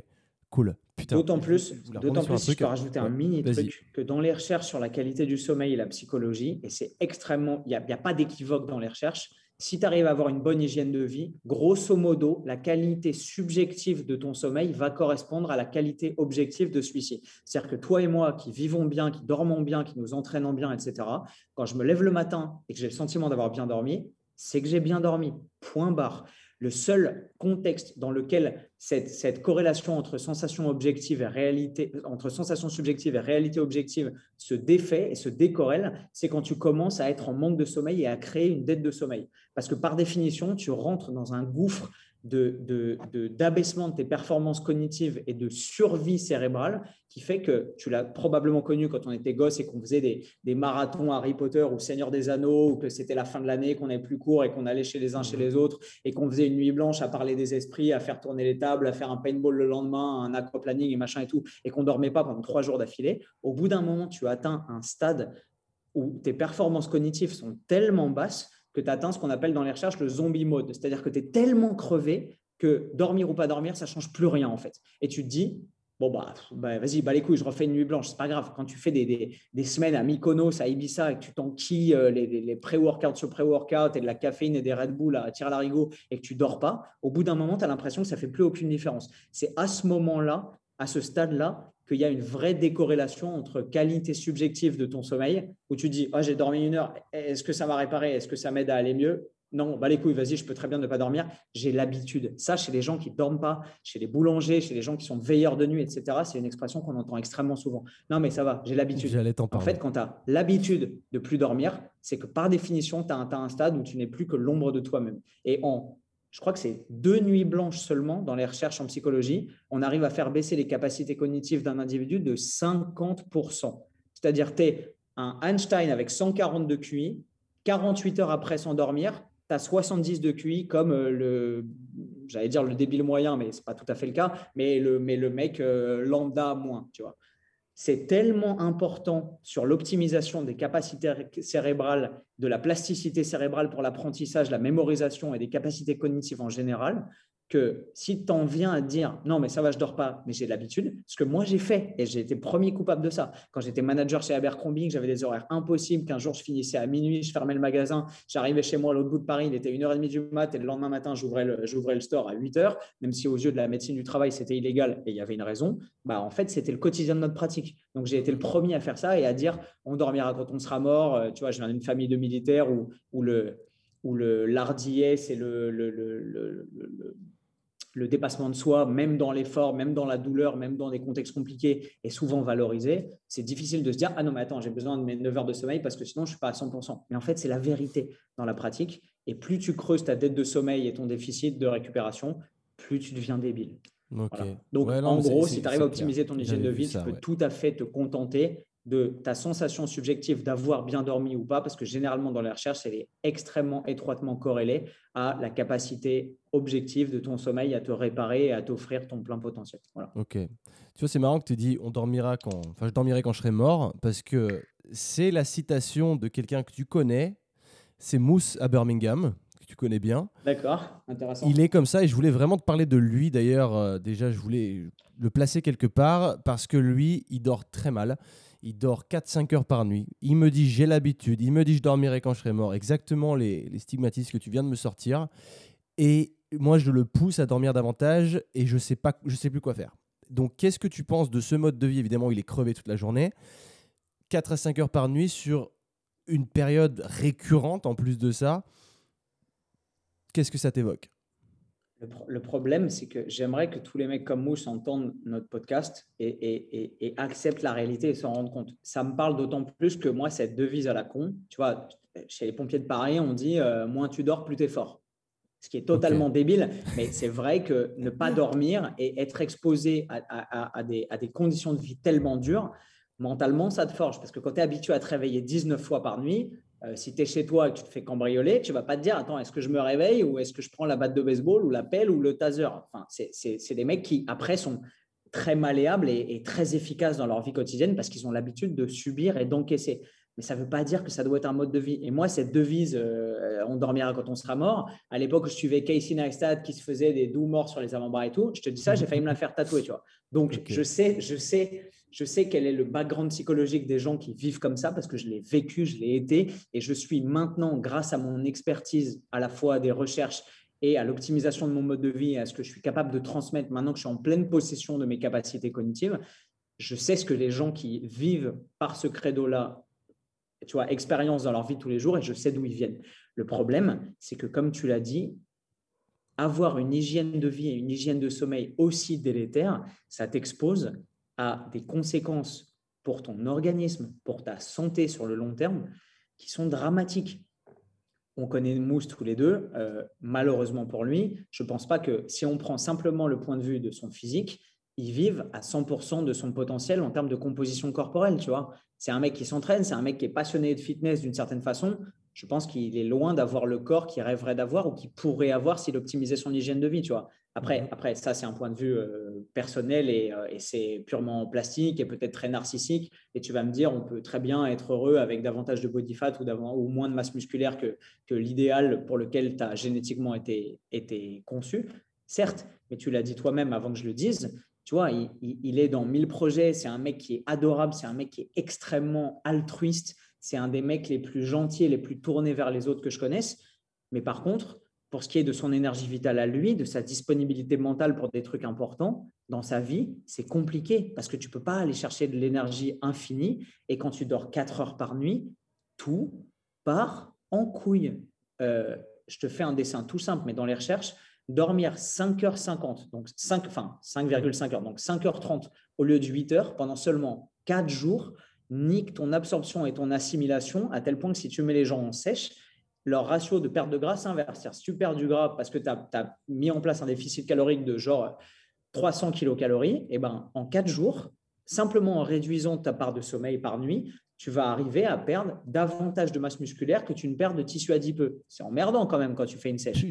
S1: cool.
S2: D'autant plus, d'autant plus si je peux rajouter un mini truc, que dans les recherches sur la qualité du sommeil et la psychologie, et c'est extrêmement, il n'y a, a, pas d'équivoque dans les recherches, si tu arrives à avoir une bonne hygiène de vie, grosso modo, la qualité subjective de ton sommeil va correspondre à la qualité objective de celui-ci. C'est-à-dire que toi et moi, qui vivons bien, qui dormons bien, qui nous entraînons bien, etc., quand je me lève le matin et que j'ai le sentiment d'avoir bien dormi, c'est que j'ai bien dormi. Point barre. Le seul contexte dans lequel cette, corrélation entre sensation objective et réalité, entre sensation subjective et réalité objective se défait et se décorrèle, c'est quand tu commences à être en manque de sommeil et à créer une dette de sommeil. Parce que par définition, tu rentres dans un gouffre d'abaissement de, de, tes performances cognitives et de survie cérébrale qui fait que tu l'as probablement connu quand on était gosse et qu'on faisait des, des, marathons Harry Potter ou Seigneur des Anneaux ou que c'était la fin de l'année, qu'on avait plus court et qu'on allait chez les uns chez les autres et qu'on faisait une nuit blanche à parler des esprits, à faire tourner les tables, à faire un paintball le lendemain, un aquaplaning et machin et tout et qu'on dormait pas pendant trois jours d'affilée. Au bout d'un moment, tu atteins un stade où tes performances cognitives sont tellement basses que tu atteins ce qu'on appelle dans les recherches le zombie mode. C'est-à-dire que tu es tellement crevé que dormir ou pas dormir, ça change plus rien en fait. Et tu te dis, bon, bah, bah vas-y, bah les couilles, je refais une nuit blanche, c'est pas grave. Quand tu fais des, des, semaines à Mykonos, à Ibiza, et que tu t'enquilles euh, les, les, pré-workouts sur pré-workout et de la caféine et des Red Bull à tirer à l'arigot et que tu dors pas, au bout d'un moment, tu as l'impression que ça fait plus aucune différence. C'est à ce moment-là, à ce stade-là, qu'il y a une vraie décorrélation entre qualité subjective de ton sommeil, où tu dis ah, j'ai dormi une heure, est-ce que ça m'a réparé? Est-ce que ça m'aide à aller mieux? Non, bah les couilles, vas-y, je peux très bien ne pas dormir. J'ai l'habitude. Ça, chez les gens qui ne dorment pas, chez les boulangers, chez les gens qui sont veilleurs de nuit, etc., c'est une expression qu'on entend extrêmement souvent. Non, mais ça va, j'ai l'habitude. En fait, quand tu as l'habitude de plus dormir, c'est que par définition, tu as, as un stade où tu n'es plus que l'ombre de toi-même. Et en je crois que c'est deux nuits blanches seulement dans les recherches en psychologie, on arrive à faire baisser les capacités cognitives d'un individu de 50%. C'est-à-dire, tu es un Einstein avec 140 de QI, 48 heures après s'endormir, tu as 70 de QI comme euh, le, j'allais dire le débile moyen, mais ce n'est pas tout à fait le cas, mais le, mais le mec euh, lambda moins, tu vois c'est tellement important sur l'optimisation des capacités cérébrales, de la plasticité cérébrale pour l'apprentissage, la mémorisation et des capacités cognitives en général, que si tu en viens à dire non, mais ça va, je dors pas, mais j'ai l'habitude, ce que moi j'ai fait et j'ai été premier coupable de ça. Quand j'étais manager chez Abercrombie, j'avais des horaires impossibles, qu'un jour je finissais à minuit, je fermais le magasin, j'arrivais chez moi à l'autre bout de Paris, il était 1h30 du mat et le lendemain matin, j'ouvrais le, le store à 8h, même si aux yeux de la médecine du travail, c'était illégal et il y avait une raison. Bah, en fait, c'était le quotidien de notre pratique. Donc j'ai été le premier à faire ça et à dire on dormira quand on sera mort. Euh, tu vois, je viens d'une famille de militaires où, où le où le l'ardier, c'est le dépassement de soi, même dans l'effort, même dans la douleur, même dans des contextes compliqués, est souvent valorisé. C'est difficile de se dire Ah non, mais attends, j'ai besoin de mes 9 heures de sommeil parce que sinon, je ne suis pas à 100%. Mais en fait, c'est la vérité dans la pratique. Et plus tu creuses ta dette de sommeil et ton déficit de récupération, plus tu deviens débile. Donc, en gros, si tu arrives à optimiser ton hygiène de vie, tu peux tout à fait te contenter de ta sensation subjective d'avoir bien dormi ou pas, parce que généralement dans les recherches, elle est extrêmement étroitement corrélée à la capacité objective de ton sommeil à te réparer et à t'offrir ton plein potentiel. Voilà.
S1: Ok. Tu vois, c'est marrant que tu dis on dormira quand, enfin, je dormirai quand je serai mort, parce que c'est la citation de quelqu'un que tu connais, c'est Mousse à Birmingham, que tu connais bien.
S2: D'accord, intéressant.
S1: Il est comme ça et je voulais vraiment te parler de lui. D'ailleurs, euh, déjà, je voulais le placer quelque part parce que lui, il dort très mal. Il dort 4-5 heures par nuit. Il me dit j'ai l'habitude. Il me dit je dormirai quand je serai mort. Exactement les, les stigmatismes que tu viens de me sortir. Et moi, je le pousse à dormir davantage et je sais sais plus quoi faire. Donc, qu'est-ce que tu penses de ce mode de vie? Évidemment, il est crevé toute la journée. 4 à 5 heures par nuit sur une période récurrente en plus de ça. Qu'est-ce que ça t'évoque?
S2: Le, problème, c'est que j'aimerais que tous les mecs comme Mousse entendent notre podcast et, acceptent la réalité et s'en rendent compte. Ça me parle d'autant plus que moi, cette devise à la con, tu vois, chez les pompiers de Paris, on dit euh, moins tu dors, plus tu es fort. Ce qui est totalement débile, mais c'est vrai que ne pas dormir et être exposé à, des, à des conditions de vie tellement dures, mentalement, ça te forge. Parce que quand tu es habitué à te réveiller 19 fois par nuit, euh, si tu es chez toi et que tu te fais cambrioler, tu vas pas te dire Attends, est-ce que je me réveille ou est-ce que je prends la batte de baseball ou la pelle ou le taser? Enfin, C'est des mecs qui, après, sont très malléables et, très efficaces dans leur vie quotidienne parce qu'ils ont l'habitude de subir et d'encaisser. Mais ça ne veut pas dire que ça doit être un mode de vie. Et moi, cette devise euh, on dormira quand on sera mort, à l'époque où je suivais Casey Neistat qui se faisait des doux morts sur les avant-bras et tout, je te dis ça, j'ai failli me la faire tatouer, tu vois. Donc, je sais, je sais je sais quel est le background psychologique des gens qui vivent comme ça parce que je l'ai vécu, je l'ai été et je suis maintenant, grâce à mon expertise à la fois des recherches et à l'optimisation de mon mode de vie et à ce que je suis capable de transmettre maintenant que je suis en pleine possession de mes capacités cognitives, je sais ce que les gens qui vivent par ce credo-là, tu vois, expérience dans leur vie tous les jours et je sais d'où ils viennent. Le problème, c'est que comme tu l'as dit, avoir une hygiène de vie et une hygiène de sommeil aussi délétère, ça t'expose a des conséquences pour ton organisme, pour ta santé sur le long terme, qui sont dramatiques. On connaît Mousse tous les deux. Euh, malheureusement pour lui, je ne pense pas que si on prend simplement le point de vue de son physique, il vive à 100% de son potentiel en termes de composition corporelle. Tu vois, c'est un mec qui s'entraîne, c'est un mec qui est passionné de fitness d'une certaine façon. Je pense qu'il est loin d'avoir le corps qu'il rêverait d'avoir ou qu'il pourrait avoir s'il optimisait son hygiène de vie. Tu vois, après, mhm. après, ça, c'est un point de vue euh, personnel euh, et, c'est purement plastique et peut-être très narcissique. Et tu vas me dire, on peut très bien être heureux avec davantage de body fat ou, ou moins de masse musculaire que, que l'idéal pour lequel tu as génétiquement été, été conçu. Certes, mais tu l'as dit toi-même avant que je le dise, tu vois, il, il est dans mille projets. C'est un mec qui est adorable, c'est un mec qui est extrêmement altruiste. C'est un des mecs les plus gentils et les plus tournés vers les autres que je connaisse. Mais par contre, pour ce qui est de son énergie vitale à lui, de sa disponibilité mentale pour des trucs importants dans sa vie, c'est compliqué parce que tu ne peux pas aller chercher de l'énergie infinie et quand tu dors 4 heures par nuit, tout part en couille. Euh, je te fais un dessin tout simple, mais dans les recherches, dormir 5h50, donc 5, enfin 5,5 heures, donc 5h30 au lieu de 8 heures pendant seulement 4 jours, nique ton absorption et ton assimilation à tel point que si tu mets les gens en sèche, leur ratio de perte de gras s'inverse. Si tu perds du gras parce que tu as, mis en place un déficit calorique de genre 300 kilocalories, et eh ben, en 4 jours, simplement en réduisant ta part de sommeil par nuit, tu vas arriver à perdre davantage de masse musculaire que tu ne perds de tissu adipeux. C'est emmerdant quand même quand tu fais une sèche.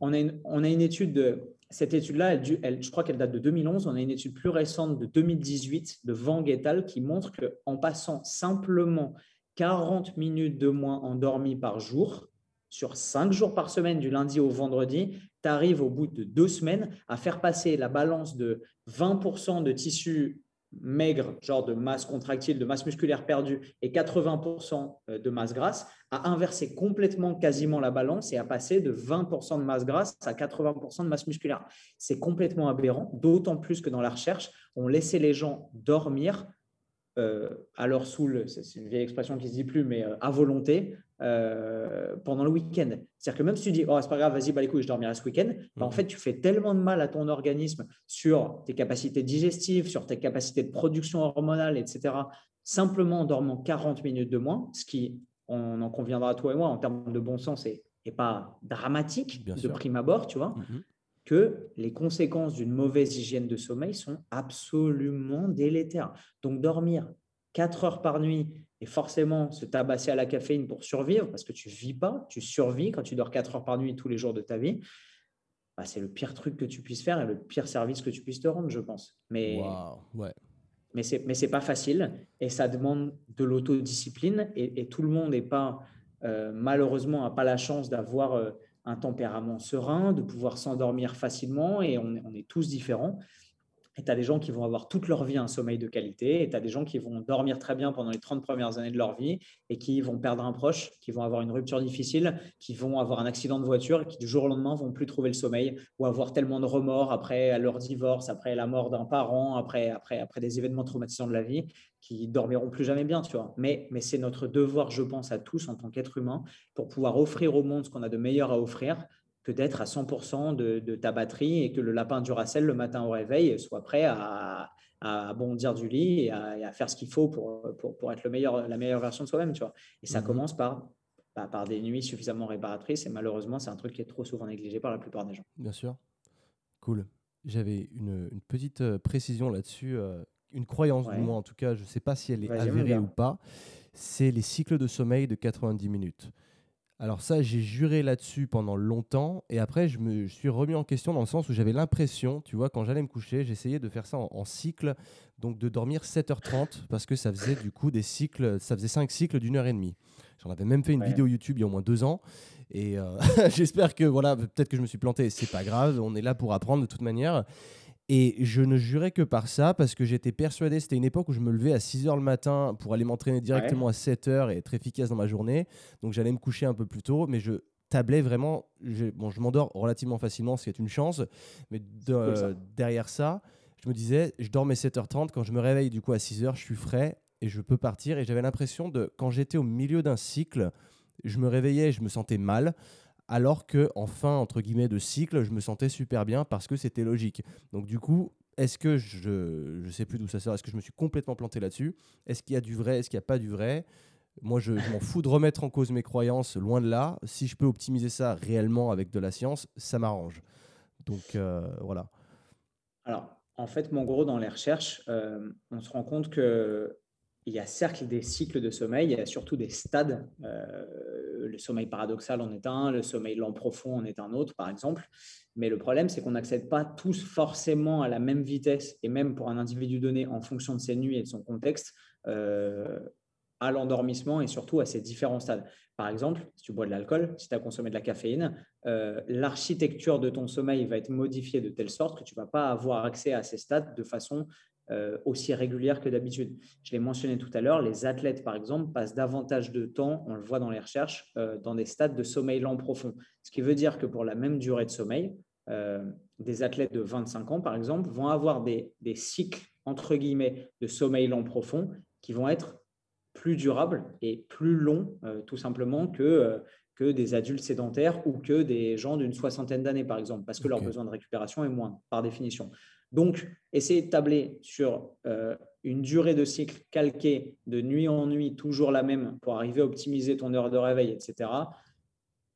S2: On, a une, on a une étude de. Cette étude-là, elle, je crois qu'elle date de 2011. On a une étude plus récente de 2018 de Van et qui montre qu'en passant simplement 40 minutes de moins endormi par jour, sur 5 jours par semaine, du lundi au vendredi, tu arrives au bout de deux semaines à faire passer la balance de 20% de tissu maigre, genre de masse contractile, de masse musculaire perdue, et 80% euh, de masse grasse, à inverser complètement quasiment la balance et à passer de 20% de masse grasse à 80% de masse musculaire. C'est complètement aberrant, d'autant plus que dans la recherche, on laissait les gens dormir à leur saoul, c'est une vieille expression qui ne se dit plus, mais euh, à volonté, euh, pendant le week-end. C'est-à-dire que même si tu dis, oh, c'est pas grave, vas-y, bah, les couilles, je dormirai ce week-end, bah, en mhm. fait, tu fais tellement de mal à ton organisme sur tes capacités digestives, sur tes capacités de production hormonale, etc., simplement en dormant 40 minutes de moins, ce qui, on en conviendra toi et moi, en termes de bon sens, n'est pas dramatique de prime abord, tu vois. Mhm que les conséquences d'une mauvaise hygiène de sommeil sont absolument délétères. Donc dormir 4 heures par nuit et forcément se tabasser à la caféine pour survivre, parce que tu vis pas, tu survis quand tu dors 4 heures par nuit tous les jours de ta vie, bah, c'est le pire truc que tu puisses faire et le pire service que tu puisses te rendre, je pense. Mais,
S1: ouais.
S2: mais ce n'est pas facile et ça demande de l'autodiscipline et, tout le monde n'est pas, euh, malheureusement, n'a pas la chance d'avoir... Euh, un tempérament serein, de pouvoir s'endormir facilement et on, on, est tous différents. Et tu as des gens qui vont avoir toute leur vie un sommeil de qualité, et tu as des gens qui vont dormir très bien pendant les 30 premières années de leur vie, et qui vont perdre un proche, qui vont avoir une rupture difficile, qui vont avoir un accident de voiture, et qui du jour au lendemain vont plus trouver le sommeil, ou avoir tellement de remords après leur divorce, après la mort d'un parent, après, après, des événements traumatisants de la vie, qui dormiront plus jamais bien, tu vois. Mais, mais c'est notre devoir, je pense, à tous en tant qu'être humain, pour pouvoir offrir au monde ce qu'on a de meilleur à offrir, que d'être à 100% de, ta batterie et que le lapin du Racel, le matin au réveil, soit prêt à, bondir du lit et à, faire ce qu'il faut pour, pour, être le meilleur, la meilleure version de soi-même. Tu vois. Et ça mmh commence par, bah, par des nuits suffisamment réparatrices. Et malheureusement, c'est un truc qui est trop souvent négligé par la plupart des gens.
S1: Bien sûr. Cool. J'avais une, petite euh, précision là-dessus. Euh, une croyance du moins, en tout cas, je ne sais pas si elle est avérée ou pas, c'est les cycles de sommeil de 90 minutes. Alors ça, j'ai juré là-dessus pendant longtemps et après, je me suis remis en question dans le sens où j'avais l'impression, tu vois, quand j'allais me coucher, j'essayais de faire ça en, cycle, donc de dormir 7h30 parce que ça faisait du coup des cycles, ça faisait 5 cycles d'une heure et demie. J'en avais même fait une vidéo YouTube il y a au moins deux ans et euh, j'espère que, voilà, peut-être que je me suis planté, c'est pas grave, on est là pour apprendre de toute manière. Et je ne jurais que par ça parce que j'étais persuadé, c'était une époque où je me levais à 6 h le matin pour aller m'entraîner directement à 7 h et être efficace dans ma journée. Donc j'allais me coucher un peu plus tôt, mais je tablais vraiment. Je, bon, je m'endors relativement facilement, ce qui est une chance. Mais derrière ça, je me disais, je dors mes 7h30. Quand je me réveille du coup à 6 h je suis frais et je peux partir. Et j'avais l'impression de, quand j'étais au milieu d'un cycle, je me réveillais, je me sentais mal alors que en fin entre guillemets de cycle, je me sentais super bien parce que c'était logique. Donc du coup, est-ce que je ne sais plus d'où ça sort Est-ce que je me suis complètement planté là-dessus? Est-ce qu'il y a du vrai Est-ce qu'il n'y a pas du vrai? Moi, je, m'en fous de remettre en cause mes croyances, loin de là. Si je peux optimiser ça réellement avec de la science, ça m'arrange. Donc euh, voilà.
S2: Alors, en fait, mon gros, dans les recherches, euh, on se rend compte que il y a cercle des cycles de sommeil, il y a surtout des stades. Euh, le sommeil paradoxal en est un, le sommeil lent profond en est un autre, par exemple. Mais le problème, c'est qu'on n'accède pas tous forcément à la même vitesse, et même pour un individu donné, en fonction de ses nuits et de son contexte, euh, à l'endormissement et surtout à ces différents stades. Par exemple, si tu bois de l'alcool, si tu as consommé de la caféine, euh, l'architecture de ton sommeil va être modifiée de telle sorte que tu ne vas pas avoir accès à ces stades de façon euh, aussi régulière que d'habitude. Je l'ai mentionné tout à l'heure, les athlètes, par exemple, passent davantage de temps, on le voit dans les recherches, euh, dans des stades de sommeil lent profond. Ce qui veut dire que pour la même durée de sommeil, euh, des athlètes de 25 ans, par exemple, vont avoir des, cycles, entre guillemets, de sommeil lent profond qui vont être plus durables et plus longs, tout simplement, que, que des adultes sédentaires ou que des gens d'une soixantaine d'années, par exemple, parce que leur besoin de récupération est moindre, par définition. Donc, essayer de tabler sur euh, une durée de cycle calquée de nuit en nuit, toujours la même, pour arriver à optimiser ton heure de réveil, etc.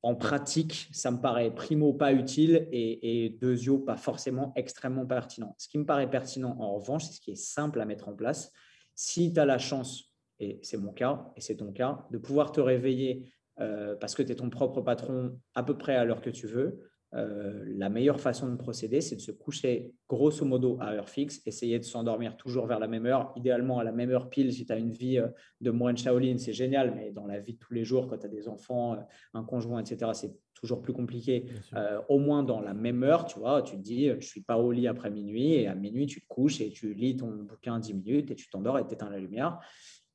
S2: En pratique, ça me paraît primo pas utile et, et deuxio pas forcément extrêmement pertinent. Ce qui me paraît pertinent, en revanche, c'est ce qui est simple à mettre en place. Si tu as la chance, et c'est mon cas, et c'est ton cas, de pouvoir te réveiller euh, parce que tu es ton propre patron à peu près à l'heure que tu veux, euh, la meilleure façon de procéder, c'est de se coucher grosso modo à heure fixe, essayer de s'endormir toujours vers la même heure, idéalement à la même heure pile si tu as une vie euh, de moine Shaolin, c'est génial, mais dans la vie de tous les jours, quand tu as des enfants, euh, un conjoint, etc., c'est toujours plus compliqué. au moins dans la même heure, tu vois, tu te dis, je suis pas au lit après minuit, et à minuit, tu te couches et tu lis ton bouquin 10 minutes et tu t'endors et tu éteins la lumière.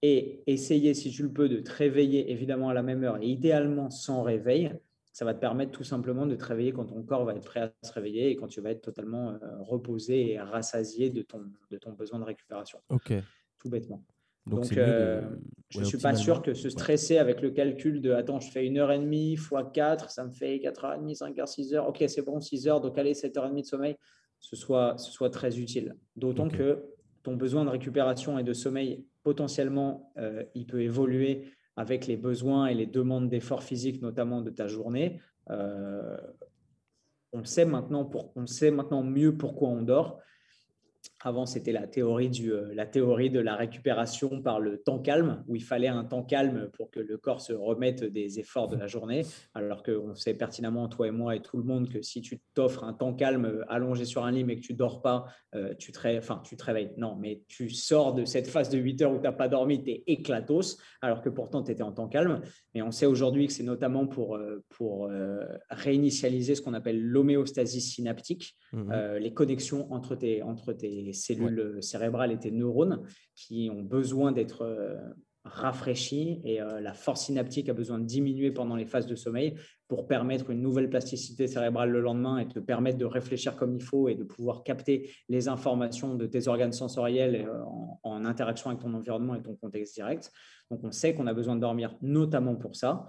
S2: Et essayer, si tu le peux, de te réveiller évidemment à la même heure et idéalement sans réveil ça va te permettre tout simplement de te réveiller quand ton corps va être prêt à se réveiller et quand tu vas être totalement euh, reposé et rassasié de ton, de ton besoin de récupération.
S1: Ok.
S2: Tout bêtement. Donc, euh, je ne suis pas sûr que se stresser avec le calcul de attends, je fais une heure et demie fois 4, ça me fait 4h30, 5h, 6h. Ok, c'est bon, 6 heures, donc allez, 7h30 de sommeil, ce soit, ce soit très utile. D'autant que ton besoin de récupération et de sommeil, potentiellement, euh, il peut évoluer avec les besoins et les demandes d'efforts physiques, notamment de ta journée. Euh, on, sait maintenant on sait maintenant mieux pourquoi on dort. Avant, c'était la théorie, du, euh, la théorie de la récupération par le temps calme, où il fallait un temps calme pour que le corps se remette des efforts de la journée, alors qu'on sait pertinemment, toi et moi et tout le monde, que si tu t'offres un temps calme euh, allongé sur un lit mais que tu dors pas, euh, tu, te enfin, tu te réveilles. Non, mais tu sors de cette phase de 8 heures où tu n'as pas dormi, tu es éclatos, alors que pourtant tu étais en temps calme. Et on sait aujourd'hui que c'est notamment pour, pour réinitialiser ce qu'on appelle l'homéostasie synaptique, mmh les connexions entre tes, entre tes cellules cérébrales et tes neurones qui ont besoin d'être euh, rafraîchis et euh, la force synaptique a besoin de diminuer pendant les phases de sommeil pour permettre une nouvelle plasticité cérébrale le lendemain et te permettre de réfléchir comme il faut et de pouvoir capter les informations de tes organes sensoriels euh, en, interaction avec ton environnement et ton contexte direct. Donc on sait qu'on a besoin de dormir notamment pour ça.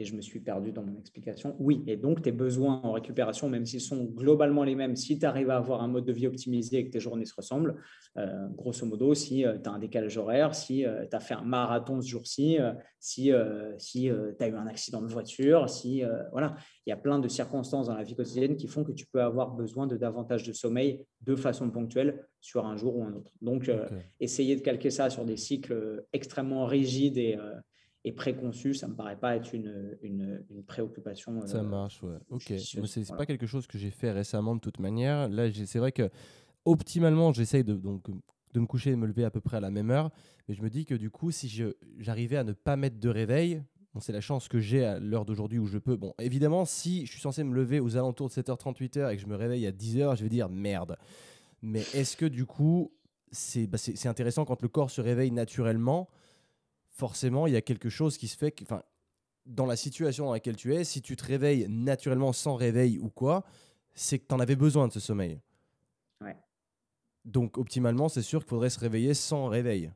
S2: Et je me suis perdu dans mon explication. Oui, et donc tes besoins en récupération, même s'ils sont globalement les mêmes, si tu arrives à avoir un mode de vie optimisé et que tes journées se ressemblent, euh, grosso modo, si euh, tu as un décalage horaire, si euh, tu as fait un marathon ce jour-ci, si, si tu as eu un accident de voiture, si voilà, il y a plein de circonstances dans la vie quotidienne qui font que tu peux avoir besoin de davantage de sommeil de façon ponctuelle sur un jour ou un autre. Donc, essayer de calquer ça sur des cycles extrêmement rigides et et préconçu, ça ne me paraît pas être une, une, préoccupation.
S1: ça euh, marche, ouais. Ok. Ce n'est pas quelque chose que j'ai fait récemment de toute manière. Là, c'est vrai que optimalement, j'essaye de, donc, de me coucher et de me lever à peu près à la même heure. Mais je me dis que du coup, si j'arrivais à ne pas mettre de réveil, bon, c'est la chance que j'ai à l'heure d'aujourd'hui où je peux. Bon, évidemment, si je suis censé me lever aux alentours de 7h38 et que je me réveille à 10h, je vais dire merde. Mais est-ce que du coup, c'est bah, intéressant quand le corps se réveille naturellement forcément, il y a quelque chose qui se fait. Enfin, dans la situation dans laquelle tu es, si tu te réveilles naturellement sans réveil ou quoi, c'est que tu en avais besoin de ce sommeil.
S2: Ouais.
S1: Donc, optimalement, c'est sûr qu'il faudrait se réveiller sans réveil.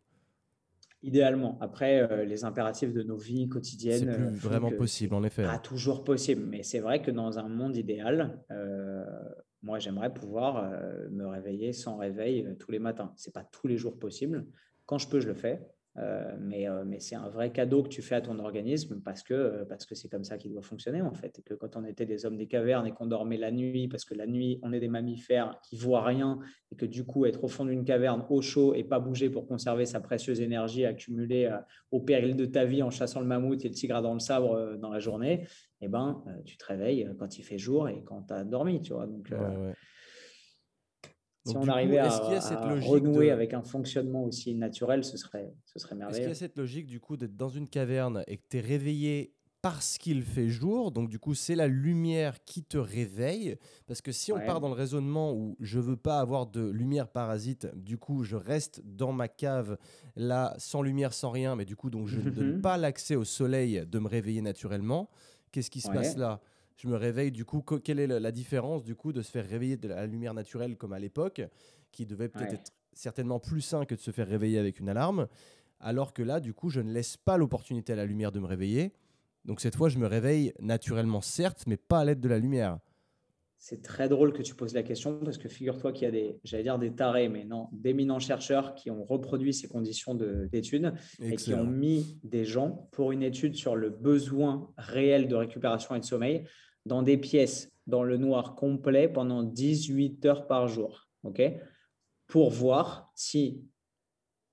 S2: Idéalement. Après, euh, les impératifs de nos vies quotidiennes.
S1: C'est plus vraiment possible, en effet.
S2: Pas toujours possible. Mais c'est vrai que dans un monde idéal, euh, moi, j'aimerais pouvoir euh, me réveiller sans réveil tous les matins. C'est pas tous les jours possible. Quand je peux, je le fais. Euh, mais, euh, mais c'est un vrai cadeau que tu fais à ton organisme parce que euh, parce que c'est comme ça qu'il doit fonctionner en fait. Et que quand on était des hommes des cavernes et qu'on dormait la nuit, parce que la nuit, on est des mammifères qui voient rien et que du coup, être au fond d'une caverne au chaud et pas bouger pour conserver sa précieuse énergie accumulée au péril de ta vie en chassant le mammouth et le tigre dans le sabre dans la journée, eh ben, tu te réveilles quand il fait jour et quand tu as dormi. Tu vois donc, si on arrivait à, renouer avec un fonctionnement aussi naturel, ce serait, ce serait merveilleux.
S1: Est-ce qu'il y a cette logique du coup d'être dans une caverne et que tu es réveillé parce qu'il fait jour, donc du coup c'est la lumière qui te réveille, parce que si on part dans le raisonnement où je veux pas avoir de lumière parasite, du coup je reste dans ma cave là sans lumière, sans rien, mais du coup donc je ne donne pas l'accès au soleil de me réveiller naturellement, qu'est-ce qui se passe là? Je me réveille du coup. Quelle est la différence du coup de se faire réveiller de la lumière naturelle comme à l'époque, qui devait peut-être être certainement plus sain que de se faire réveiller avec une alarme, alors que là, du coup, je ne laisse pas l'opportunité à la lumière de me réveiller. Donc cette fois, je me réveille naturellement, certes, mais pas à l'aide de la lumière.
S2: C'est très drôle que tu poses la question parce que figure-toi qu'il y a des, j'allais dire des tarés, mais non, d'éminents chercheurs qui ont reproduit ces conditions d'études et qui ont mis des gens pour une étude sur le besoin réel de récupération et de sommeil dans des pièces dans le noir complet pendant 18 heures par jour. ok? Pour voir si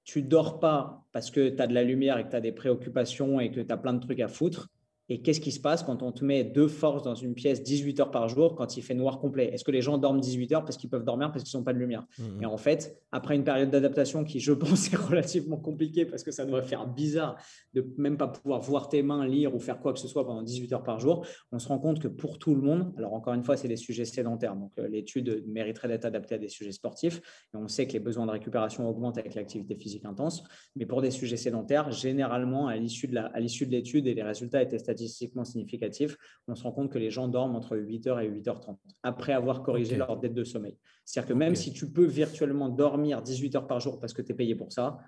S2: tu dors pas parce que tu as de la lumière et que tu as des préoccupations et que tu as plein de trucs à foutre, et qu'est-ce qui se passe quand on te met deux forces dans une pièce 18 heures par jour quand il fait noir complet? Est-ce que les gens dorment 18 heures parce qu'ils peuvent dormir parce qu'ils n'ont pas de lumière? Mmh, Et en fait, après une période d'adaptation qui, je pense, est relativement compliquée parce que ça doit faire bizarre de même pas pouvoir voir tes mains, lire ou faire quoi que ce soit pendant 18 heures par jour, on se rend compte que pour tout le monde, alors encore une fois, c'est des sujets sédentaires, donc euh, l'étude mériterait d'être adaptée à des sujets sportifs. Et on sait que les besoins de récupération augmentent avec l'activité physique intense, mais pour des sujets sédentaires, généralement, à l'issue de l'étude et les résultats étaient statistiques statistiquement significatif, on se rend compte que les gens dorment entre 8h et 8h30 après avoir corrigé leur dette de sommeil. C'est-à-dire que même si tu peux virtuellement dormir 18 heures par jour parce que tu es payé pour ça,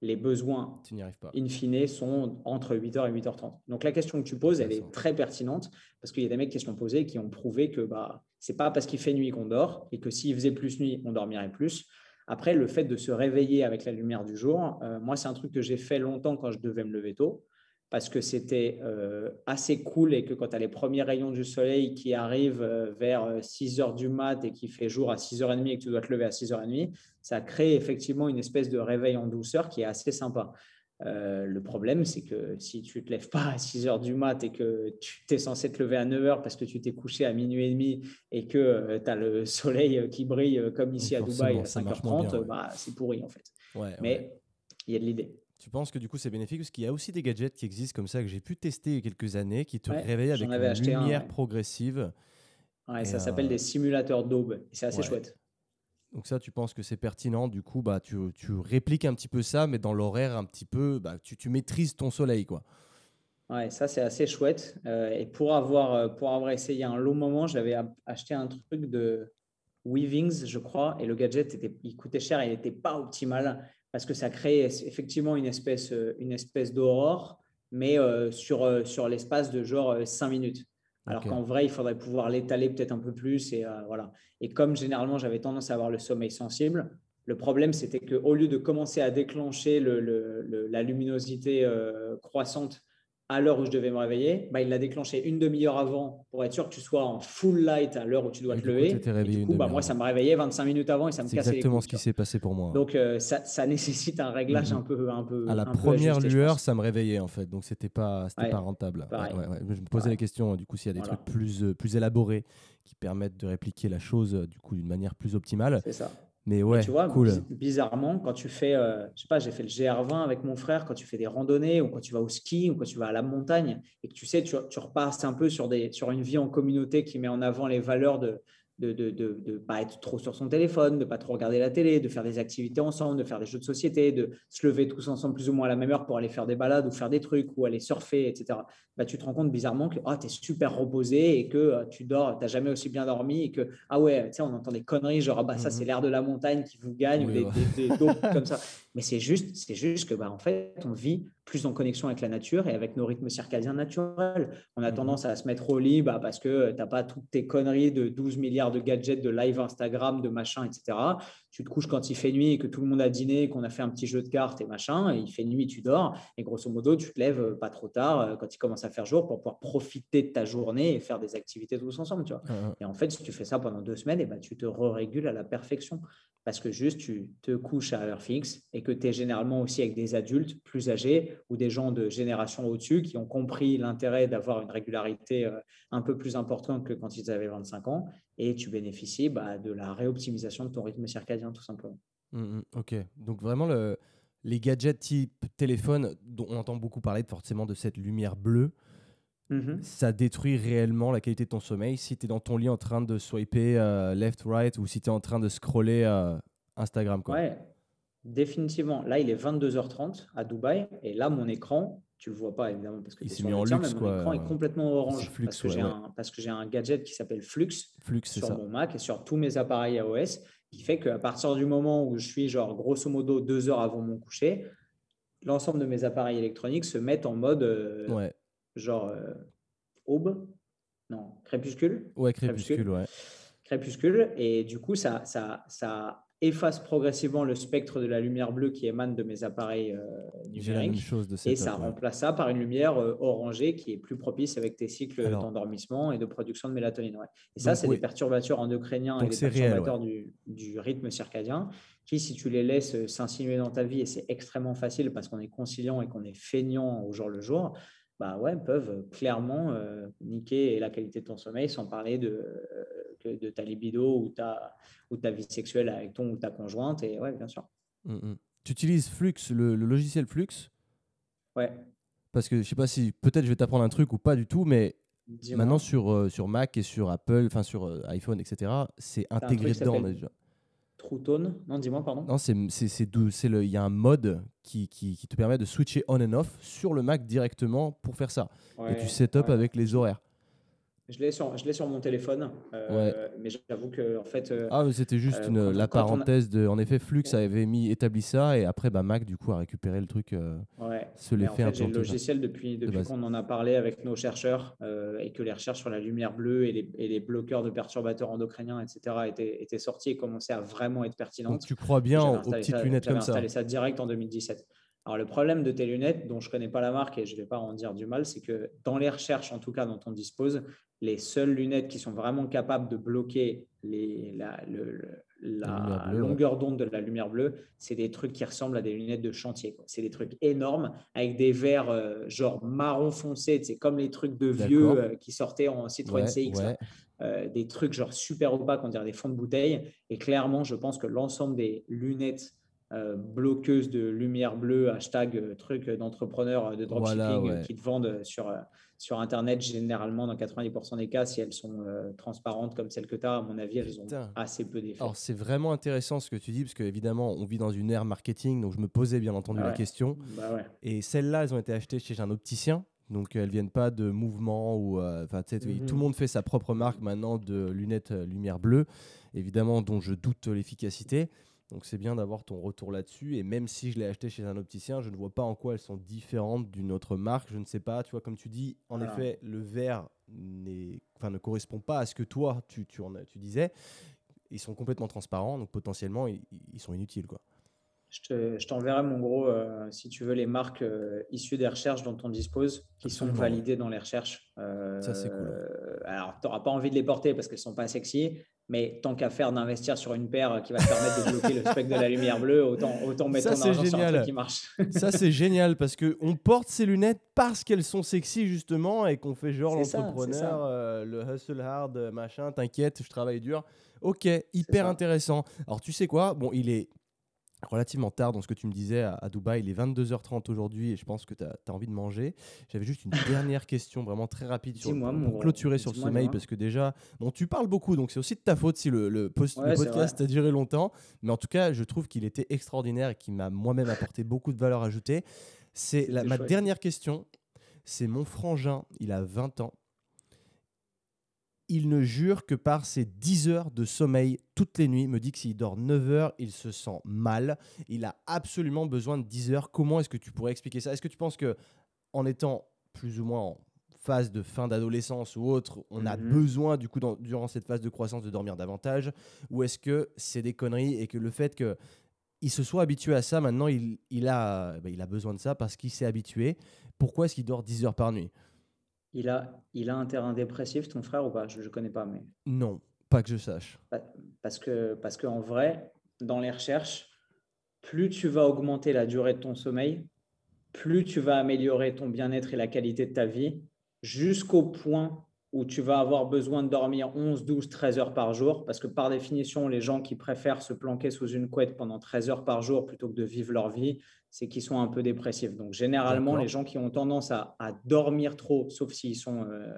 S2: les besoins,
S1: pas.
S2: in fine, sont entre 8h et 8h30. Donc la question que tu poses, elle est très pertinente parce qu'il y a des mecs qui se sont posés qui ont prouvé que bah, ce n'est pas parce qu'il fait nuit qu'on dort et que s'il faisait plus nuit, on dormirait plus. Après, le fait de se réveiller avec la lumière du jour, euh, moi, c'est un truc que j'ai fait longtemps quand je devais me lever tôt parce que c'était euh, assez cool et que quand tu as les premiers rayons du soleil qui arrivent euh, vers 6 euh, heures du mat et qui fait jour à 6h30 et que tu dois te lever à 6h30, ça crée effectivement une espèce de réveil en douceur qui est assez sympa. le problème, c'est que si tu ne te lèves pas à 6 heures du mat et que tu es censé te lever à 9 heures parce que tu t'es couché à minuit et demi et que tu as le soleil qui brille comme ici à Dubaï à 5h30, bah, c'est pourri en fait. Mais il y a de l'idée.
S1: Tu penses que du coup c'est bénéfique? Parce qu'il y a aussi des gadgets qui existent comme ça que j'ai pu tester il y a quelques années qui te réveillent avec une lumière progressive.
S2: Ouais, ça s'appelle des euh, simulateurs d'aube c'est assez chouette.
S1: Donc ça, tu penses que c'est pertinent? Du coup, bah, tu, tu, répliques un petit peu ça, mais dans l'horaire un petit peu, bah, tu, tu, maîtrises ton soleil. quoi.
S2: Ouais, ça c'est assez chouette. Euh, et pour avoir, euh, pour avoir essayé un long moment, j'avais acheté un truc de Weavings, je crois, et le gadget, était, il coûtait cher et il n'était pas optimal parce que ça crée effectivement une espèce, euh, une espèce d'aurore mais sur, sur l'espace de genre 5 minutes. Alors qu'en vrai, il faudrait pouvoir l'étaler peut-être un peu plus. Et, voilà. et comme généralement, j'avais tendance à avoir le sommeil sensible, le problème, c'était qu'au lieu de commencer à déclencher la luminosité croissante à l'heure où je devais me réveiller, bah, il l'a déclenché une demi-heure avant pour être sûr que tu sois en full light à l'heure où tu dois te lever. du coup, bah, moi, ça me réveillait 25 minutes avant et ça me cassait
S1: les exactement ce qui s'est passé pour moi.
S2: Donc, euh, ça, ça, nécessite un réglage un peu, un peu.
S1: À la première lueur, ça me réveillait en fait, donc c'était pas, c'était pas rentable. je me posais la question du coup s'il y a des trucs plus, euh, plus élaborés qui permettent de répliquer la chose du coup d'une manière plus optimale.
S2: C'est ça.
S1: Mais ouais, tu vois, cool.
S2: bizarrement, quand tu fais, euh, je sais pas, j'ai fait le GR20 avec mon frère, quand tu fais des randonnées ou quand tu vas au ski ou quand tu vas à la montagne et que tu sais, tu, tu repasses un peu sur, des, sur une vie en communauté qui met en avant les valeurs de, de ne pas être trop sur son téléphone, de pas trop regarder la télé, de faire des activités ensemble, de faire des jeux de société, de se lever tous ensemble plus ou moins à la même heure pour aller faire des balades ou faire des trucs ou aller surfer, etc. Bah, tu te rends compte bizarrement que oh, tu es super reposé et que euh, tu dors, tu n'as jamais aussi bien dormi et que, ah ouais, tu sais, on entend des conneries genre, ah bah, ça, c'est mmh l'air de la montagne qui vous gagne ou des, des, comme ça. Mais c'est juste, c'est juste que, bah, en fait, on vit plus en connexion avec la nature et avec nos rythmes circadiens naturels. On a mmh tendance à se mettre au lit bah, parce que tu n'as pas toutes tes conneries de 12 milliards de gadgets, de live Instagram, de machin, etc. Tu te couches quand il fait nuit et que tout le monde a dîné, qu'on a fait un petit jeu de cartes et machin, et il fait nuit, tu dors. Et grosso modo, tu te lèves euh, pas trop tard euh, quand il commence à faire jour pour pouvoir profiter de ta journée et faire des activités tous ensemble. Tu vois. Et en fait, si tu fais ça pendant deux semaines, et bah, tu te régules à la perfection parce que juste tu te couches à heure fixe et que tu es généralement aussi avec des adultes plus âgés ou des gens de génération au-dessus qui ont compris l'intérêt d'avoir une régularité euh, un peu plus importante que quand ils avaient 25 ans et tu bénéficies bah, de la réoptimisation de ton rythme circadien tout simplement.
S1: Mmh, mmh. ok, donc vraiment le, les gadgets type téléphone dont on entend beaucoup parler forcément de cette lumière bleue. Mmh ça détruit réellement la qualité de ton sommeil. Si tu es dans ton lit en train de swiper euh, left, right ou si tu es en train de scroller euh, Instagram. Quoi.
S2: Ouais, définitivement. Là, il est 22h30 à Dubaï et là, mon écran, tu le vois pas évidemment parce que
S1: il s'est mis en luxe.
S2: Mon écran est complètement orange parce, que un, parce, que j'ai un, gadget qui s'appelle Flux,
S1: Flux
S2: sur mon Mac et sur tous mes appareils iOS qui fait qu'à partir du moment où je suis genre grosso modo deux heures avant mon coucher, l'ensemble de mes appareils électroniques se mettent en mode euh,
S1: ouais
S2: genre euh, aube, non, crépuscule.
S1: Ouais, crépuscule, ouais.
S2: Crépuscule. Et du coup, ça, ça, ça efface progressivement le spectre de la lumière bleue qui émane de mes appareils euh, numériques.
S1: chose de
S2: et ça remplace ça par une lumière euh, orangée qui est plus propice avec tes cycles d'endormissement et de production de mélatonine. Et ça, c'est des perturbateurs endocriniens et des perturbateurs du, du, rythme circadien qui, si tu les laisses s'insinuer dans ta vie, et c'est extrêmement facile parce qu'on est conciliant et qu'on est feignant au jour le jour, bah ouais, peuvent clairement euh, niquer la qualité de ton sommeil sans parler de, euh, de ta libido ou ta, ou ta vie sexuelle avec ton ou ta conjointe. Et ouais, bien sûr.
S1: Mmh, mmh. Tu utilises Flux, le, logiciel Flux?
S2: Ouais.
S1: Parce que je sais pas si peut-être je vais t'apprendre un truc ou pas du tout, mais maintenant sur, euh, sur Mac et sur Apple, enfin sur iPhone, etc., c'est intégré dedans déjà.
S2: True Tone Non, dis-moi, pardon. Non,
S1: c'est il y a un mode qui, qui, qui, te permet de switcher on and off sur le Mac directement pour faire ça. et tu setup avec les horaires.
S2: Je l'ai sur, je sur mon téléphone, euh, mais j'avoue que en fait. Euh,
S1: ah, c'était juste euh, une, la parenthèse de. En effet, Flux avait mis établi ça et après, bah, Mac du coup a récupéré le truc.
S2: ouais. Se l'est fait, J'ai le logiciel depuis depuis qu'on en a parlé avec nos chercheurs et que les recherches sur la lumière bleue et les, et les bloqueurs de perturbateurs endocriniens, etc., étaient, étaient sortis et commençaient à vraiment être pertinentes.
S1: Donc tu crois bien aux petites lunettes comme ça
S2: installé ça direct en 2017. Alors, le problème de tes lunettes, dont je ne connais pas la marque et je ne vais pas en dire du mal, c'est que dans les recherches, en tout cas dont on dispose, les seules lunettes qui sont vraiment capables de bloquer les, la, longueur d'onde de la lumière bleue, c'est des trucs qui ressemblent à des lunettes de chantier. C'est des trucs énormes avec des verres euh, genre marron foncé, c'est comme les trucs de vieux euh, qui sortaient en Citroën CX. Euh, des trucs genre super opaques, on dirait des fonds de bouteille. Et clairement, je pense que l'ensemble des lunettes euh, bloqueuses de lumière bleue, hashtag euh, truc d'entrepreneurs de dropshipping euh, qui te vendent sur, sur Internet, généralement dans 90% des cas, si elles sont transparentes comme celles que tu as, à mon avis, elles ont assez peu d'effet.
S1: Alors c'est vraiment intéressant ce que tu dis, parce qu'évidemment, on vit dans une ère marketing, donc je me posais bien entendu la question.
S2: Bah
S1: Et celles-là, elles ont été achetées chez un opticien. Donc elles viennent pas de mouvement ou enfin tout le mhm. monde fait sa propre marque maintenant de lunettes lumière bleue, évidemment dont je doute l'efficacité. Donc c'est bien d'avoir ton retour là-dessus. Et même si je l'ai acheté chez un opticien, je ne vois pas en quoi elles sont différentes d'une autre marque. Je ne sais pas. Tu vois, comme tu dis, en effet, le verre enfin, ne correspond pas à ce que toi, tu, tu, en, tu disais. Ils sont complètement transparents, donc potentiellement, ils, sont inutiles. quoi.
S2: Je t'enverrai, mon gros, euh, si tu veux, les marques euh, issues des recherches dont on dispose, qui sont validées dans les recherches.
S1: Ça, c'est cool.
S2: Euh, alors, tu n'auras pas envie de les porter parce qu'elles ne sont pas sexy, mais tant qu'à faire d'investir sur une paire qui va te permettre de bloquer le spectre de la lumière bleue, autant, autant mettre ton argent sur un truc qui marche.
S1: ça, c'est génial parce qu'on porte ces lunettes parce qu'elles sont sexy, justement, et qu'on fait genre l'entrepreneur, le hustle hard, machin, t'inquiète, je travaille dur. Ok, hyper intéressant. Alors, tu sais quoi? Bon, il est relativement tard dans ce que tu me disais à, Dubaï. Il est 22h30 aujourd'hui et je pense que tu as, envie de manger. J'avais juste une dernière question vraiment très rapide sur, pour, clôturer sur le sommeil parce que déjà, bon, tu parles beaucoup donc c'est aussi de ta faute si le, podcast a duré longtemps. Mais en tout cas, je trouve qu'il était extraordinaire et qu'il m'a moi-même apporté beaucoup de valeur ajoutée. C'est ma dernière question. C'est mon frangin, il a 20 ans il ne jure que par ses 10 heures de sommeil toutes les nuits. Il me dit que s'il dort 9 heures, il se sent mal. Il a absolument besoin de 10 heures. Comment est-ce que tu pourrais expliquer ça? Est-ce que tu penses que en étant plus ou moins en phase de fin d'adolescence ou autre, on a mhm. besoin du coup durant cette phase de croissance de dormir davantage? Ou est-ce que c'est des conneries et que le fait que il se soit habitué à ça, maintenant il, a, bah, il a besoin de ça parce qu'il s'est habitué? Pourquoi est-ce qu'il dort 10 heures par nuit?
S2: Il a, il a un terrain dépressif, ton frère, ou pas? Je ne connais pas. mais
S1: Non, pas que je sache.
S2: Parce que parce qu'en vrai, dans les recherches, plus tu vas augmenter la durée de ton sommeil, plus tu vas améliorer ton bien-être et la qualité de ta vie, jusqu'au point où tu vas avoir besoin de dormir 11, 12, 13 heures par jour, parce que par définition, les gens qui préfèrent se planquer sous une couette pendant 13 heures par jour plutôt que de vivre leur vie, c'est qu'ils sont un peu dépressifs. Donc généralement, les gens qui ont tendance à, dormir trop, sauf s'ils sont euh,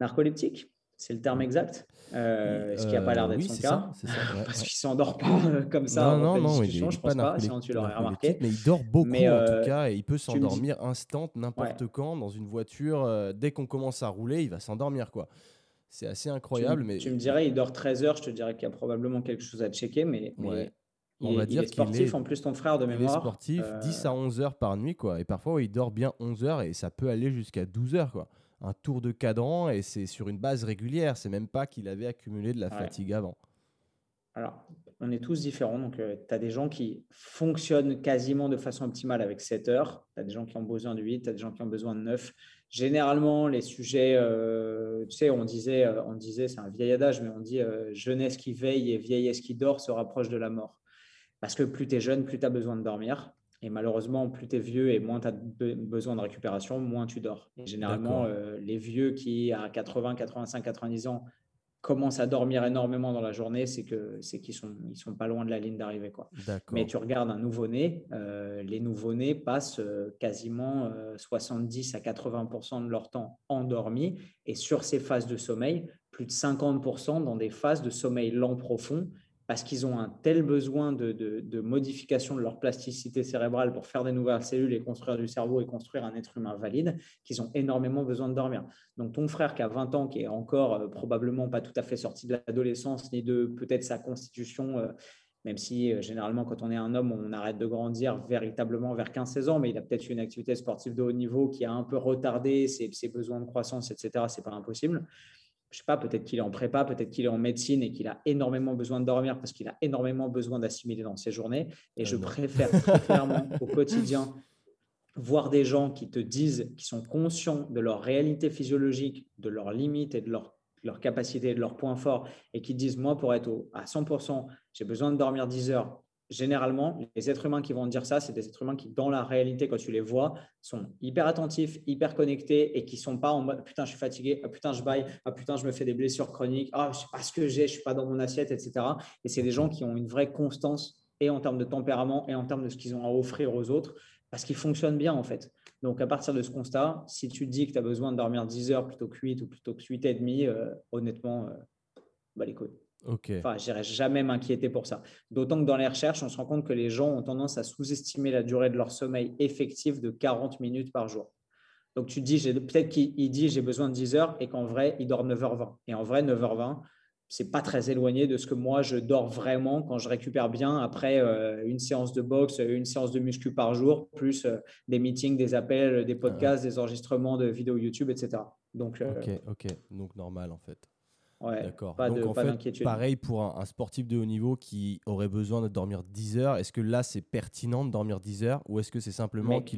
S2: narcoleptiques, c'est le terme exact, euh, ce qui n'a pas l'air d'être son cas, parce qu'il ne s'endort pas euh, comme ça.
S1: Non, non, non, il je pense pas, sinon tu l'aurais remarqué. Mais il dort beaucoup en tout cas, et il peut s'endormir instant, n'importe quand, dans une voiture. dès qu'on commence à rouler, il va s'endormir. quoi. C'est assez incroyable.
S2: Tu,
S1: mais...
S2: tu me dirais, il dort 13 heures, je te dirais qu'il y a probablement quelque chose à checker, mais, mais on va dire qu'il est sportif en plus ton frère de mémoire.
S1: Il est sportif, 10 à 11 heures par nuit quoi. Et parfois il dort bien 11 heures et ça peut aller jusqu'à 12 heures quoi un tour de cadran et c'est sur une base régulière. C'est même pas qu'il avait accumulé de la fatigue avant.
S2: Alors, on est tous différents. Donc, euh, tu as des gens qui fonctionnent quasiment de façon optimale avec 7 heures. Tu as des gens qui ont besoin de 8, tu as des gens qui ont besoin de 9. Généralement, les sujets, euh, tu sais, on disait, euh, on disait c'est un vieil adage, mais on dit jeunesse qui veille et vieillesse qui dort se rapproche de la mort. Parce que plus tu es jeune, plus tu as besoin de dormir. Et malheureusement, plus tu es vieux et moins tu as besoin de récupération, moins tu dors. Et généralement, euh, les vieux qui, à 80, 85, 90 ans, commencent à dormir énormément dans la journée, c'est que c'est qu'ils sont ils sont pas loin de la ligne d'arrivée quoi. Mais tu regardes un nouveau-né, euh, les nouveau-nés passent euh, quasiment 70 à 80% de leur temps endormis et sur ces phases de sommeil, plus de 50% dans des phases de sommeil lent profond parce qu'ils ont un tel besoin de, modification de leur plasticité cérébrale pour faire des nouvelles cellules et construire du cerveau et construire un être humain valide, qu'ils ont énormément besoin de dormir. Donc ton frère qui a 20 ans, qui est encore euh, probablement pas tout à fait sorti de l'adolescence, ni de peut-être sa constitution, euh, même si euh, généralement quand on est un homme, on arrête de grandir véritablement vers 15-16 ans, mais il a peut-être une activité sportive de haut niveau qui a un peu retardé ses, ses besoins de croissance, etc. C'est pas impossible je sais pas, peut-être qu'il est en prépa, peut-être qu'il est en médecine et qu'il a énormément besoin de dormir parce qu'il a énormément besoin d'assimiler dans ses journées. Et je préfère très clairement au quotidien voir des gens qui te disent, qui sont conscients de leur réalité physiologique, de leurs limites et de leur, leur capacité, de leurs points forts, et qui disent, moi, pour être à 100%, j'ai besoin de dormir 10 heures, généralement, les êtres humains qui vont dire ça, c'est des êtres humains qui, dans la réalité, quand tu les vois, sont hyper attentifs, hyper connectés et qui sont pas en mode putain, je suis fatigué, ah, putain, je baille, ah, putain, je me fais des blessures chroniques, ah, je sais pas ce que j'ai, je suis pas dans mon assiette, etc. Et c'est des gens qui ont une vraie constance et en termes de tempérament et en termes de ce qu'ils ont à offrir aux autres parce qu'ils fonctionnent bien en fait. Donc, à partir de ce constat, si tu te dis que tu as besoin de dormir 10 heures plutôt que 8 ou plutôt que 8 et demi, euh, honnêtement, euh, bah les couilles. Enfin, je n'irai jamais m'inquiéter pour ça. D'autant que dans les recherches, on se rend compte que les gens ont tendance à sous-estimer la durée de leur sommeil effectif de 40 minutes par jour. Donc tu dis, peut-être qu'il dit j'ai besoin de 10 heures et qu'en vrai, il dort 9h20. Et en vrai, 9h20, c'est pas très éloigné de ce que moi je dors vraiment quand je récupère bien après euh, une séance de boxe, une séance de muscu par jour, plus euh, des meetings, des appels, des podcasts, des enregistrements de vidéos YouTube, etc.
S1: Donc, euh, ok, ok, donc normal en fait.
S2: Ouais, D'accord. Pas Donc, en fait,
S1: pareil pour un, sportif de haut niveau qui aurait besoin de dormir 10 heures, est-ce que là c'est pertinent de dormir 10 heures ou est-ce que c'est simplement que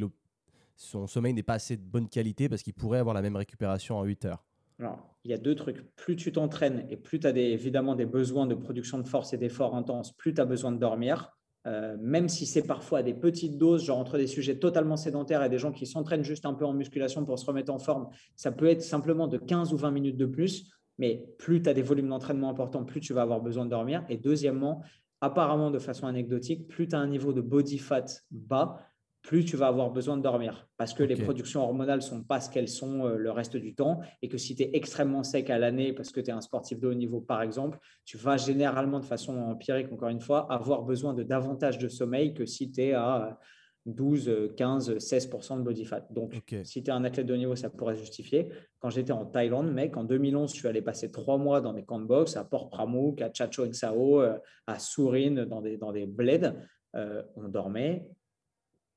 S1: son sommeil n'est pas assez de bonne qualité parce qu'il pourrait avoir la même récupération en 8 heures?
S2: Alors, il y a deux trucs. Plus tu t'entraînes et plus tu as des, évidemment des besoins de production de force et d'efforts intenses, plus tu as besoin de dormir. Euh, même si c'est parfois à des petites doses, genre entre des sujets totalement sédentaires et des gens qui s'entraînent juste un peu en musculation pour se remettre en forme, ça peut être simplement de 15 ou 20 minutes de plus. Mais plus tu as des volumes d'entraînement importants, plus tu vas avoir besoin de dormir. Et deuxièmement, apparemment de façon anecdotique, plus tu as un niveau de body fat bas, plus tu vas avoir besoin de dormir. Parce que les productions hormonales sont pas ce qu'elles sont euh, le reste du temps. Et que si tu es extrêmement sec à l'année parce que tu es un sportif de haut niveau par exemple, tu vas généralement de façon empirique encore une fois avoir besoin de davantage de sommeil que si tu es à 12, 15, 16% de body fat. Donc si tu es un athlète de haut niveau, ça pourrait se justifier. Quand j'étais en Thaïlande, mec, en 2011, je suis allé passer trois mois dans des camps de boxe à Port Pramuk, à Chacho Sao, euh, à Surin, dans des, dans des bleds. Euh, on dormait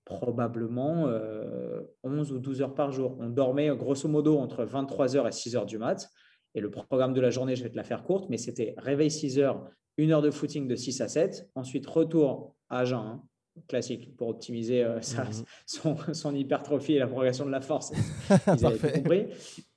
S2: probablement 11 euh, ou 12 heures par jour. On dormait grosso modo entre 23 heures et 6 heures du mat. Et le programme de la journée, je vais te la faire courte, mais c'était réveil 6 heures, une heure de footing de 6 à 7, ensuite retour à jeun, classique, pour optimiser euh, mhm. son, hypertrophie et la progression de la force. Vous avez compris.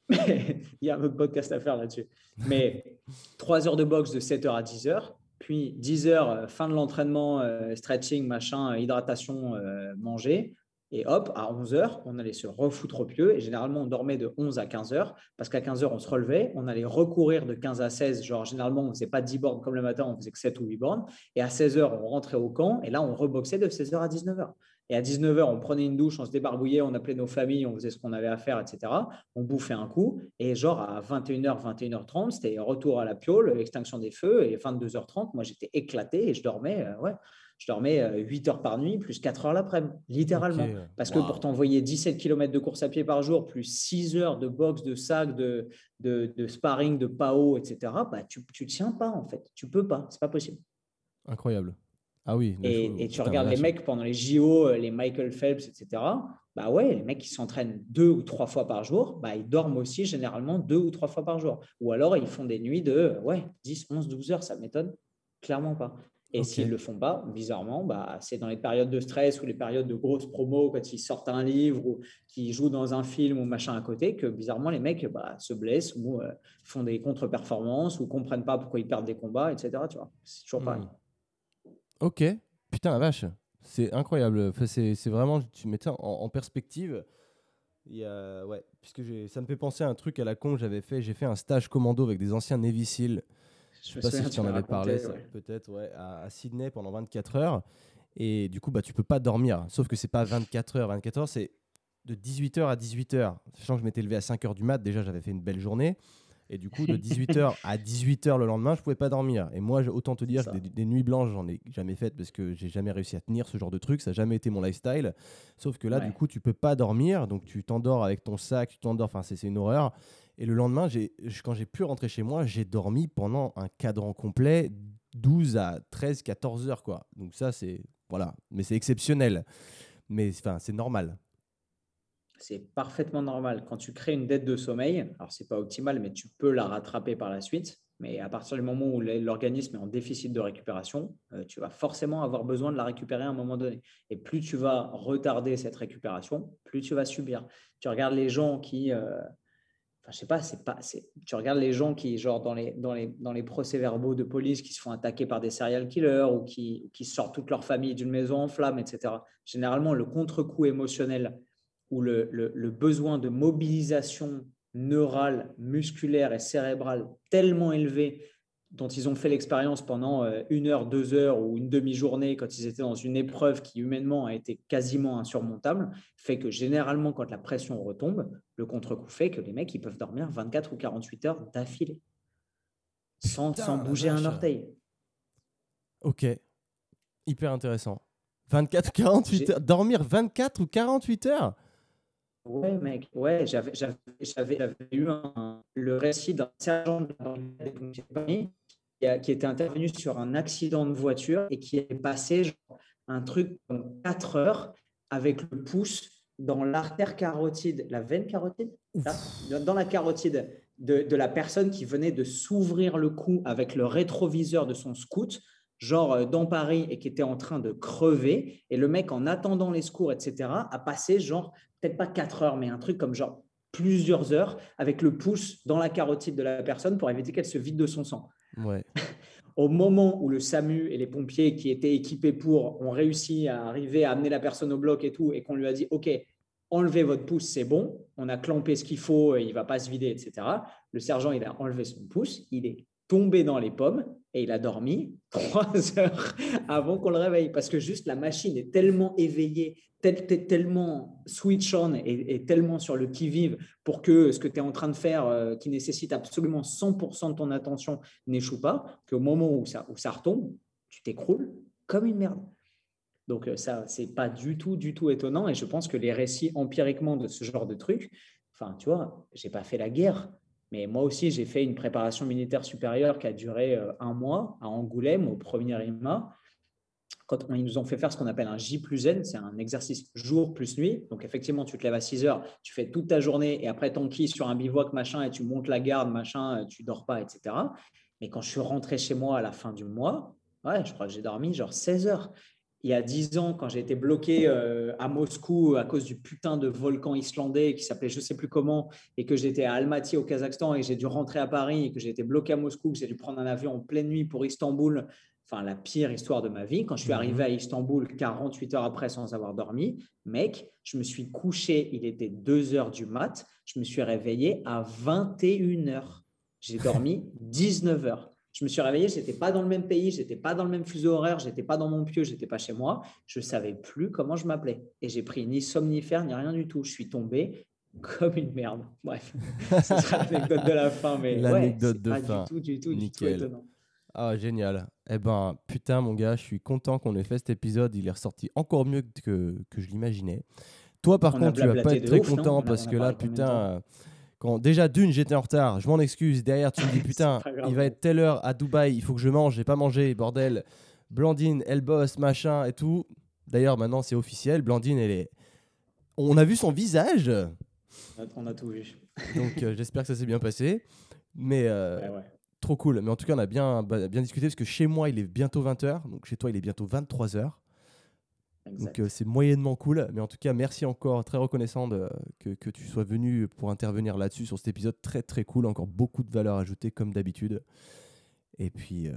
S2: il y a un autre podcast à faire là-dessus. Mais 3 heures de boxe de 7 heures à 10 heures, puis 10 heures, euh, fin de l'entraînement, euh, stretching, machin, euh, hydratation, manger. Et hop, à 11 heures, on allait se refoutre au pieu. Et généralement, on dormait de 11 à 15 heures parce qu'à 15 heures, on se relevait. On allait recourir de 15 à 16. Genre, généralement, on ne faisait pas 10 bornes comme le matin, on faisait que 7 ou 8 bornes. Et à 16 heures, on rentrait au camp. Et là, on reboxait de 16 heures à 19 heures. Et à 19h, on prenait une douche, on se débarbouillait, on appelait nos familles, on faisait ce qu'on avait à faire, etc. On bouffait un coup. Et genre à 21h, 21h30, c'était retour à la piole, extinction des feux. Et 22h30, moi, j'étais éclaté et je dormais, euh, ouais, je dormais 8 euh, heures par nuit, plus 4 heures l'après-midi, littéralement. Parce que pour t'envoyer 17 km de course à pied par jour, plus 6 heures de boxe, de sac, de, de, sparring, de PAO, etc., bah, tu ne tiens pas, en fait. Tu peux pas. C'est pas possible.
S1: Incroyable. Ah oui.
S2: Et, tu regardes les mecs pendant les JO, euh, les Michael Phelps, etc. Bah ouais, les mecs qui s'entraînent deux ou trois fois par jour, bah ils dorment aussi généralement deux ou trois fois par jour. Ou alors ils font des nuits de ouais, 10, 11, 12 heures, ça m'étonne clairement pas. Et s'ils ne le font pas, bizarrement, bah, c'est dans les périodes de stress ou les périodes de grosses promos, quand ils sortent un livre ou qu'ils jouent dans un film ou machin à côté, que bizarrement, les mecs bah, se blessent ou euh, font des contre-performances ou comprennent pas pourquoi ils perdent des combats, etc. Tu vois, c'est toujours pareil. Hmm.
S1: Ok, putain la vache, c'est incroyable. c'est vraiment, tu mets ça en, perspective. Il y a, ouais, puisque ça me fait penser à un truc à la con que j'avais fait. J'ai fait un stage commando avec des anciens Navy SEAL. Je sais pas si tu en avais parlé, peut-être, ouais, à, Sydney pendant 24 heures. Et du coup, bah, tu peux pas dormir. Sauf que c'est pas 24 heures. 24 heures, c'est de 18h à 18h. Sachant que je m'étais levé à 5h du mat, déjà j'avais fait une belle journée. Et du coup, de 18h à 18h le lendemain, je pouvais pas dormir. Et moi, autant te dire que des, nuits blanches, j'en ai jamais faites parce que j'ai jamais réussi à tenir ce genre de truc. Ça n'a jamais été mon lifestyle. Sauf que là, du coup, tu peux pas dormir. Donc, tu t'endors avec ton sac, tu t'endors. Enfin, c'est une horreur. Et le lendemain, quand j'ai pu rentrer chez moi, j'ai dormi pendant un cadran complet, 12 à 13, 14 heures. Quoi. Donc, ça, c'est. Voilà. Mais c'est exceptionnel. Mais c'est normal
S2: c'est parfaitement normal. Quand tu crées une dette de sommeil, alors ce n'est pas optimal, mais tu peux la rattraper par la suite. Mais à partir du moment où l'organisme est en déficit de récupération, euh, tu vas forcément avoir besoin de la récupérer à un moment donné. Et plus tu vas retarder cette récupération, plus tu vas subir. Tu regardes les gens qui, euh, enfin je sais pas, c'est pas, tu regardes les gens qui, genre dans les dans les dans les procès-verbaux de police, qui se font attaquer par des serial killers ou qui qui sortent toute leur famille d'une maison en flammes, etc. Généralement, le contre-coup émotionnel où le, besoin de mobilisation neurale, musculaire et cérébrale tellement élevé dont ils ont fait l'expérience pendant euh, une heure, deux heures ou une demi-journée quand ils étaient dans une épreuve qui humainement a été quasiment insurmontable, fait que généralement quand la pression retombe, le contre-coup fait que les mecs ils peuvent dormir 24 ou 48 heures d'affilée sans, sans bouger un orteil.
S1: Ok, hyper intéressant. 24 ou 48 heures, dormir 24 ou 48 heures?
S2: Ouais, mec, ouais, j'avais, j'avais, eu le récit d'un sergent de la qui, qui était intervenu sur un accident de voiture et qui est passé un truc comme 4 heures avec le pouce dans l'artère carotide, la veine carotide, dans la carotide de, de, la personne qui venait de s'ouvrir le cou avec le rétroviseur de son scout, genre euh, dans Paris, et qui était en train de crever. Et le mec, en attendant les secours, etc., a passé genre, peut-être pas 4 heures, mais un truc comme genre plusieurs heures avec le pouce dans la carotide de la personne pour éviter qu'elle se vide de son sang.
S1: Ouais.
S2: Au moment où le SAMU et les pompiers qui étaient équipés pour ont réussi à arriver à amener la personne au bloc et tout, et qu'on lui a dit OK, enlevez votre pouce, c'est bon, on a clampé ce qu'il faut, il va pas se vider, etc. Le sergent, il a enlevé son pouce, il est tombé dans les pommes et il a dormi trois heures avant qu'on le réveille parce que juste la machine est tellement éveillée, tellement switch on et, tellement sur le qui-vive pour que ce que tu es en train de faire, euh, qui nécessite absolument 100% de ton attention, n'échoue pas, qu'au moment où ça, où ça retombe, tu t'écroules comme une merde. Donc euh, ça, c'est pas du tout, du tout étonnant. Et je pense que les récits empiriquement de ce genre de trucs, enfin, tu vois, j'ai pas fait la guerre, mais moi aussi, j'ai fait une préparation militaire supérieure qui a duré euh, un mois à Angoulême, au premier IMA. Quand ils nous ont fait faire ce qu'on appelle un J plus N, c'est un exercice jour plus nuit. Donc, effectivement, tu te lèves à 6 heures, tu fais toute ta journée et après, t'enquilles sur un bivouac, machin, et tu montes la garde, machin, tu dors pas, etc. Mais quand je suis rentré chez moi à la fin du mois, ouais, je crois que j'ai dormi genre 16 heures il y a dix ans, quand j'ai été bloqué euh, à Moscou à cause du putain de volcan islandais qui s'appelait je sais plus comment, et que j'étais à Almaty au Kazakhstan et j'ai dû rentrer à Paris et que j'ai été bloqué à Moscou, que j'ai dû prendre un avion en pleine nuit pour Istanbul, enfin la pire histoire de ma vie. Quand je suis arrivé à Istanbul 48 heures après sans avoir dormi, mec, je me suis couché, il était 2 heures du mat, je me suis réveillé à 21 heures. J'ai dormi 19 heures. Je me suis réveillé, je n'étais pas dans le même pays, je n'étais pas dans le même fuseau horaire, je n'étais pas dans mon pieu, je n'étais pas chez moi. Je ne savais plus comment je m'appelais. Et j'ai pris ni somnifère, ni rien du tout. Je suis tombé comme une merde. Bref, ce sera l'anecdote de la fin. Mais
S1: l'anecdote de
S2: pas
S1: fin.
S2: Du tout, du tout, du tout étonnant.
S1: Ah, génial. Eh ben, putain, mon gars, je suis content qu'on ait fait cet épisode. Il est ressorti encore mieux que, que je l'imaginais. Toi, par contre, tu vas pas être très content parce que là, putain, quand déjà d'une j'étais en retard, je m'en excuse. Derrière tu me dis putain, il va être telle heure à Dubaï, il faut que je mange, j'ai pas mangé, bordel. Blandine, elle bosse, machin et tout. D'ailleurs maintenant c'est officiel, Blandine elle est. On a vu son visage.
S2: On a tout vu.
S1: Donc euh, j'espère que ça s'est bien passé. Mais euh, trop cool. Mais en tout cas on a bien, bah, bien discuté parce que chez moi il est bientôt 20h, donc chez toi il est bientôt 23h. Donc euh, c'est moyennement cool, mais en tout cas merci encore, très reconnaissant de, que, que, tu sois venu pour intervenir là-dessus sur cet épisode très très cool, encore beaucoup de valeur ajoutée comme d'habitude. Et puis euh,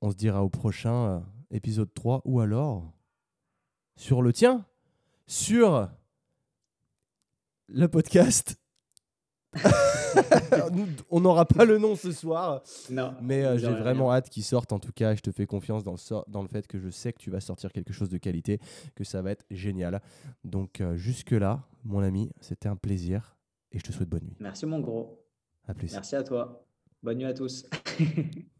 S1: on se dira au prochain euh, épisode 3 ou alors sur le tien, sur le podcast. on n'aura pas le nom ce soir.
S2: Non.
S1: Mais euh, j'ai vraiment hâte qu'il sorte. En tout cas, je te fais confiance dans le, dans le fait que je sais que tu vas sortir quelque chose de qualité, que ça va être génial. Donc, euh, jusque-là, mon ami, c'était un plaisir et je te souhaite bonne nuit.
S2: Merci, mon gros.
S1: À plus.
S2: Merci à toi. Bonne nuit à tous.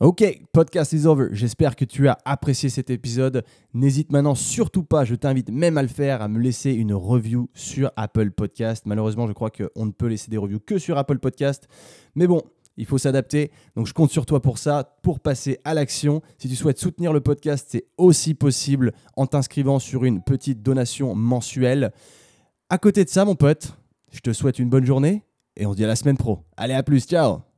S1: Ok, podcast is over. J'espère que tu as apprécié cet épisode. N'hésite maintenant surtout pas, je t'invite même à le faire, à me laisser une review sur Apple Podcast. Malheureusement, je crois qu'on ne peut laisser des reviews que sur Apple Podcast. Mais bon, il faut s'adapter. Donc je compte sur toi pour ça, pour passer à l'action. Si tu souhaites soutenir le podcast, c'est aussi possible en t'inscrivant sur une petite donation mensuelle. À côté de ça, mon pote, je te souhaite une bonne journée et on se dit à la semaine pro. Allez, à plus, ciao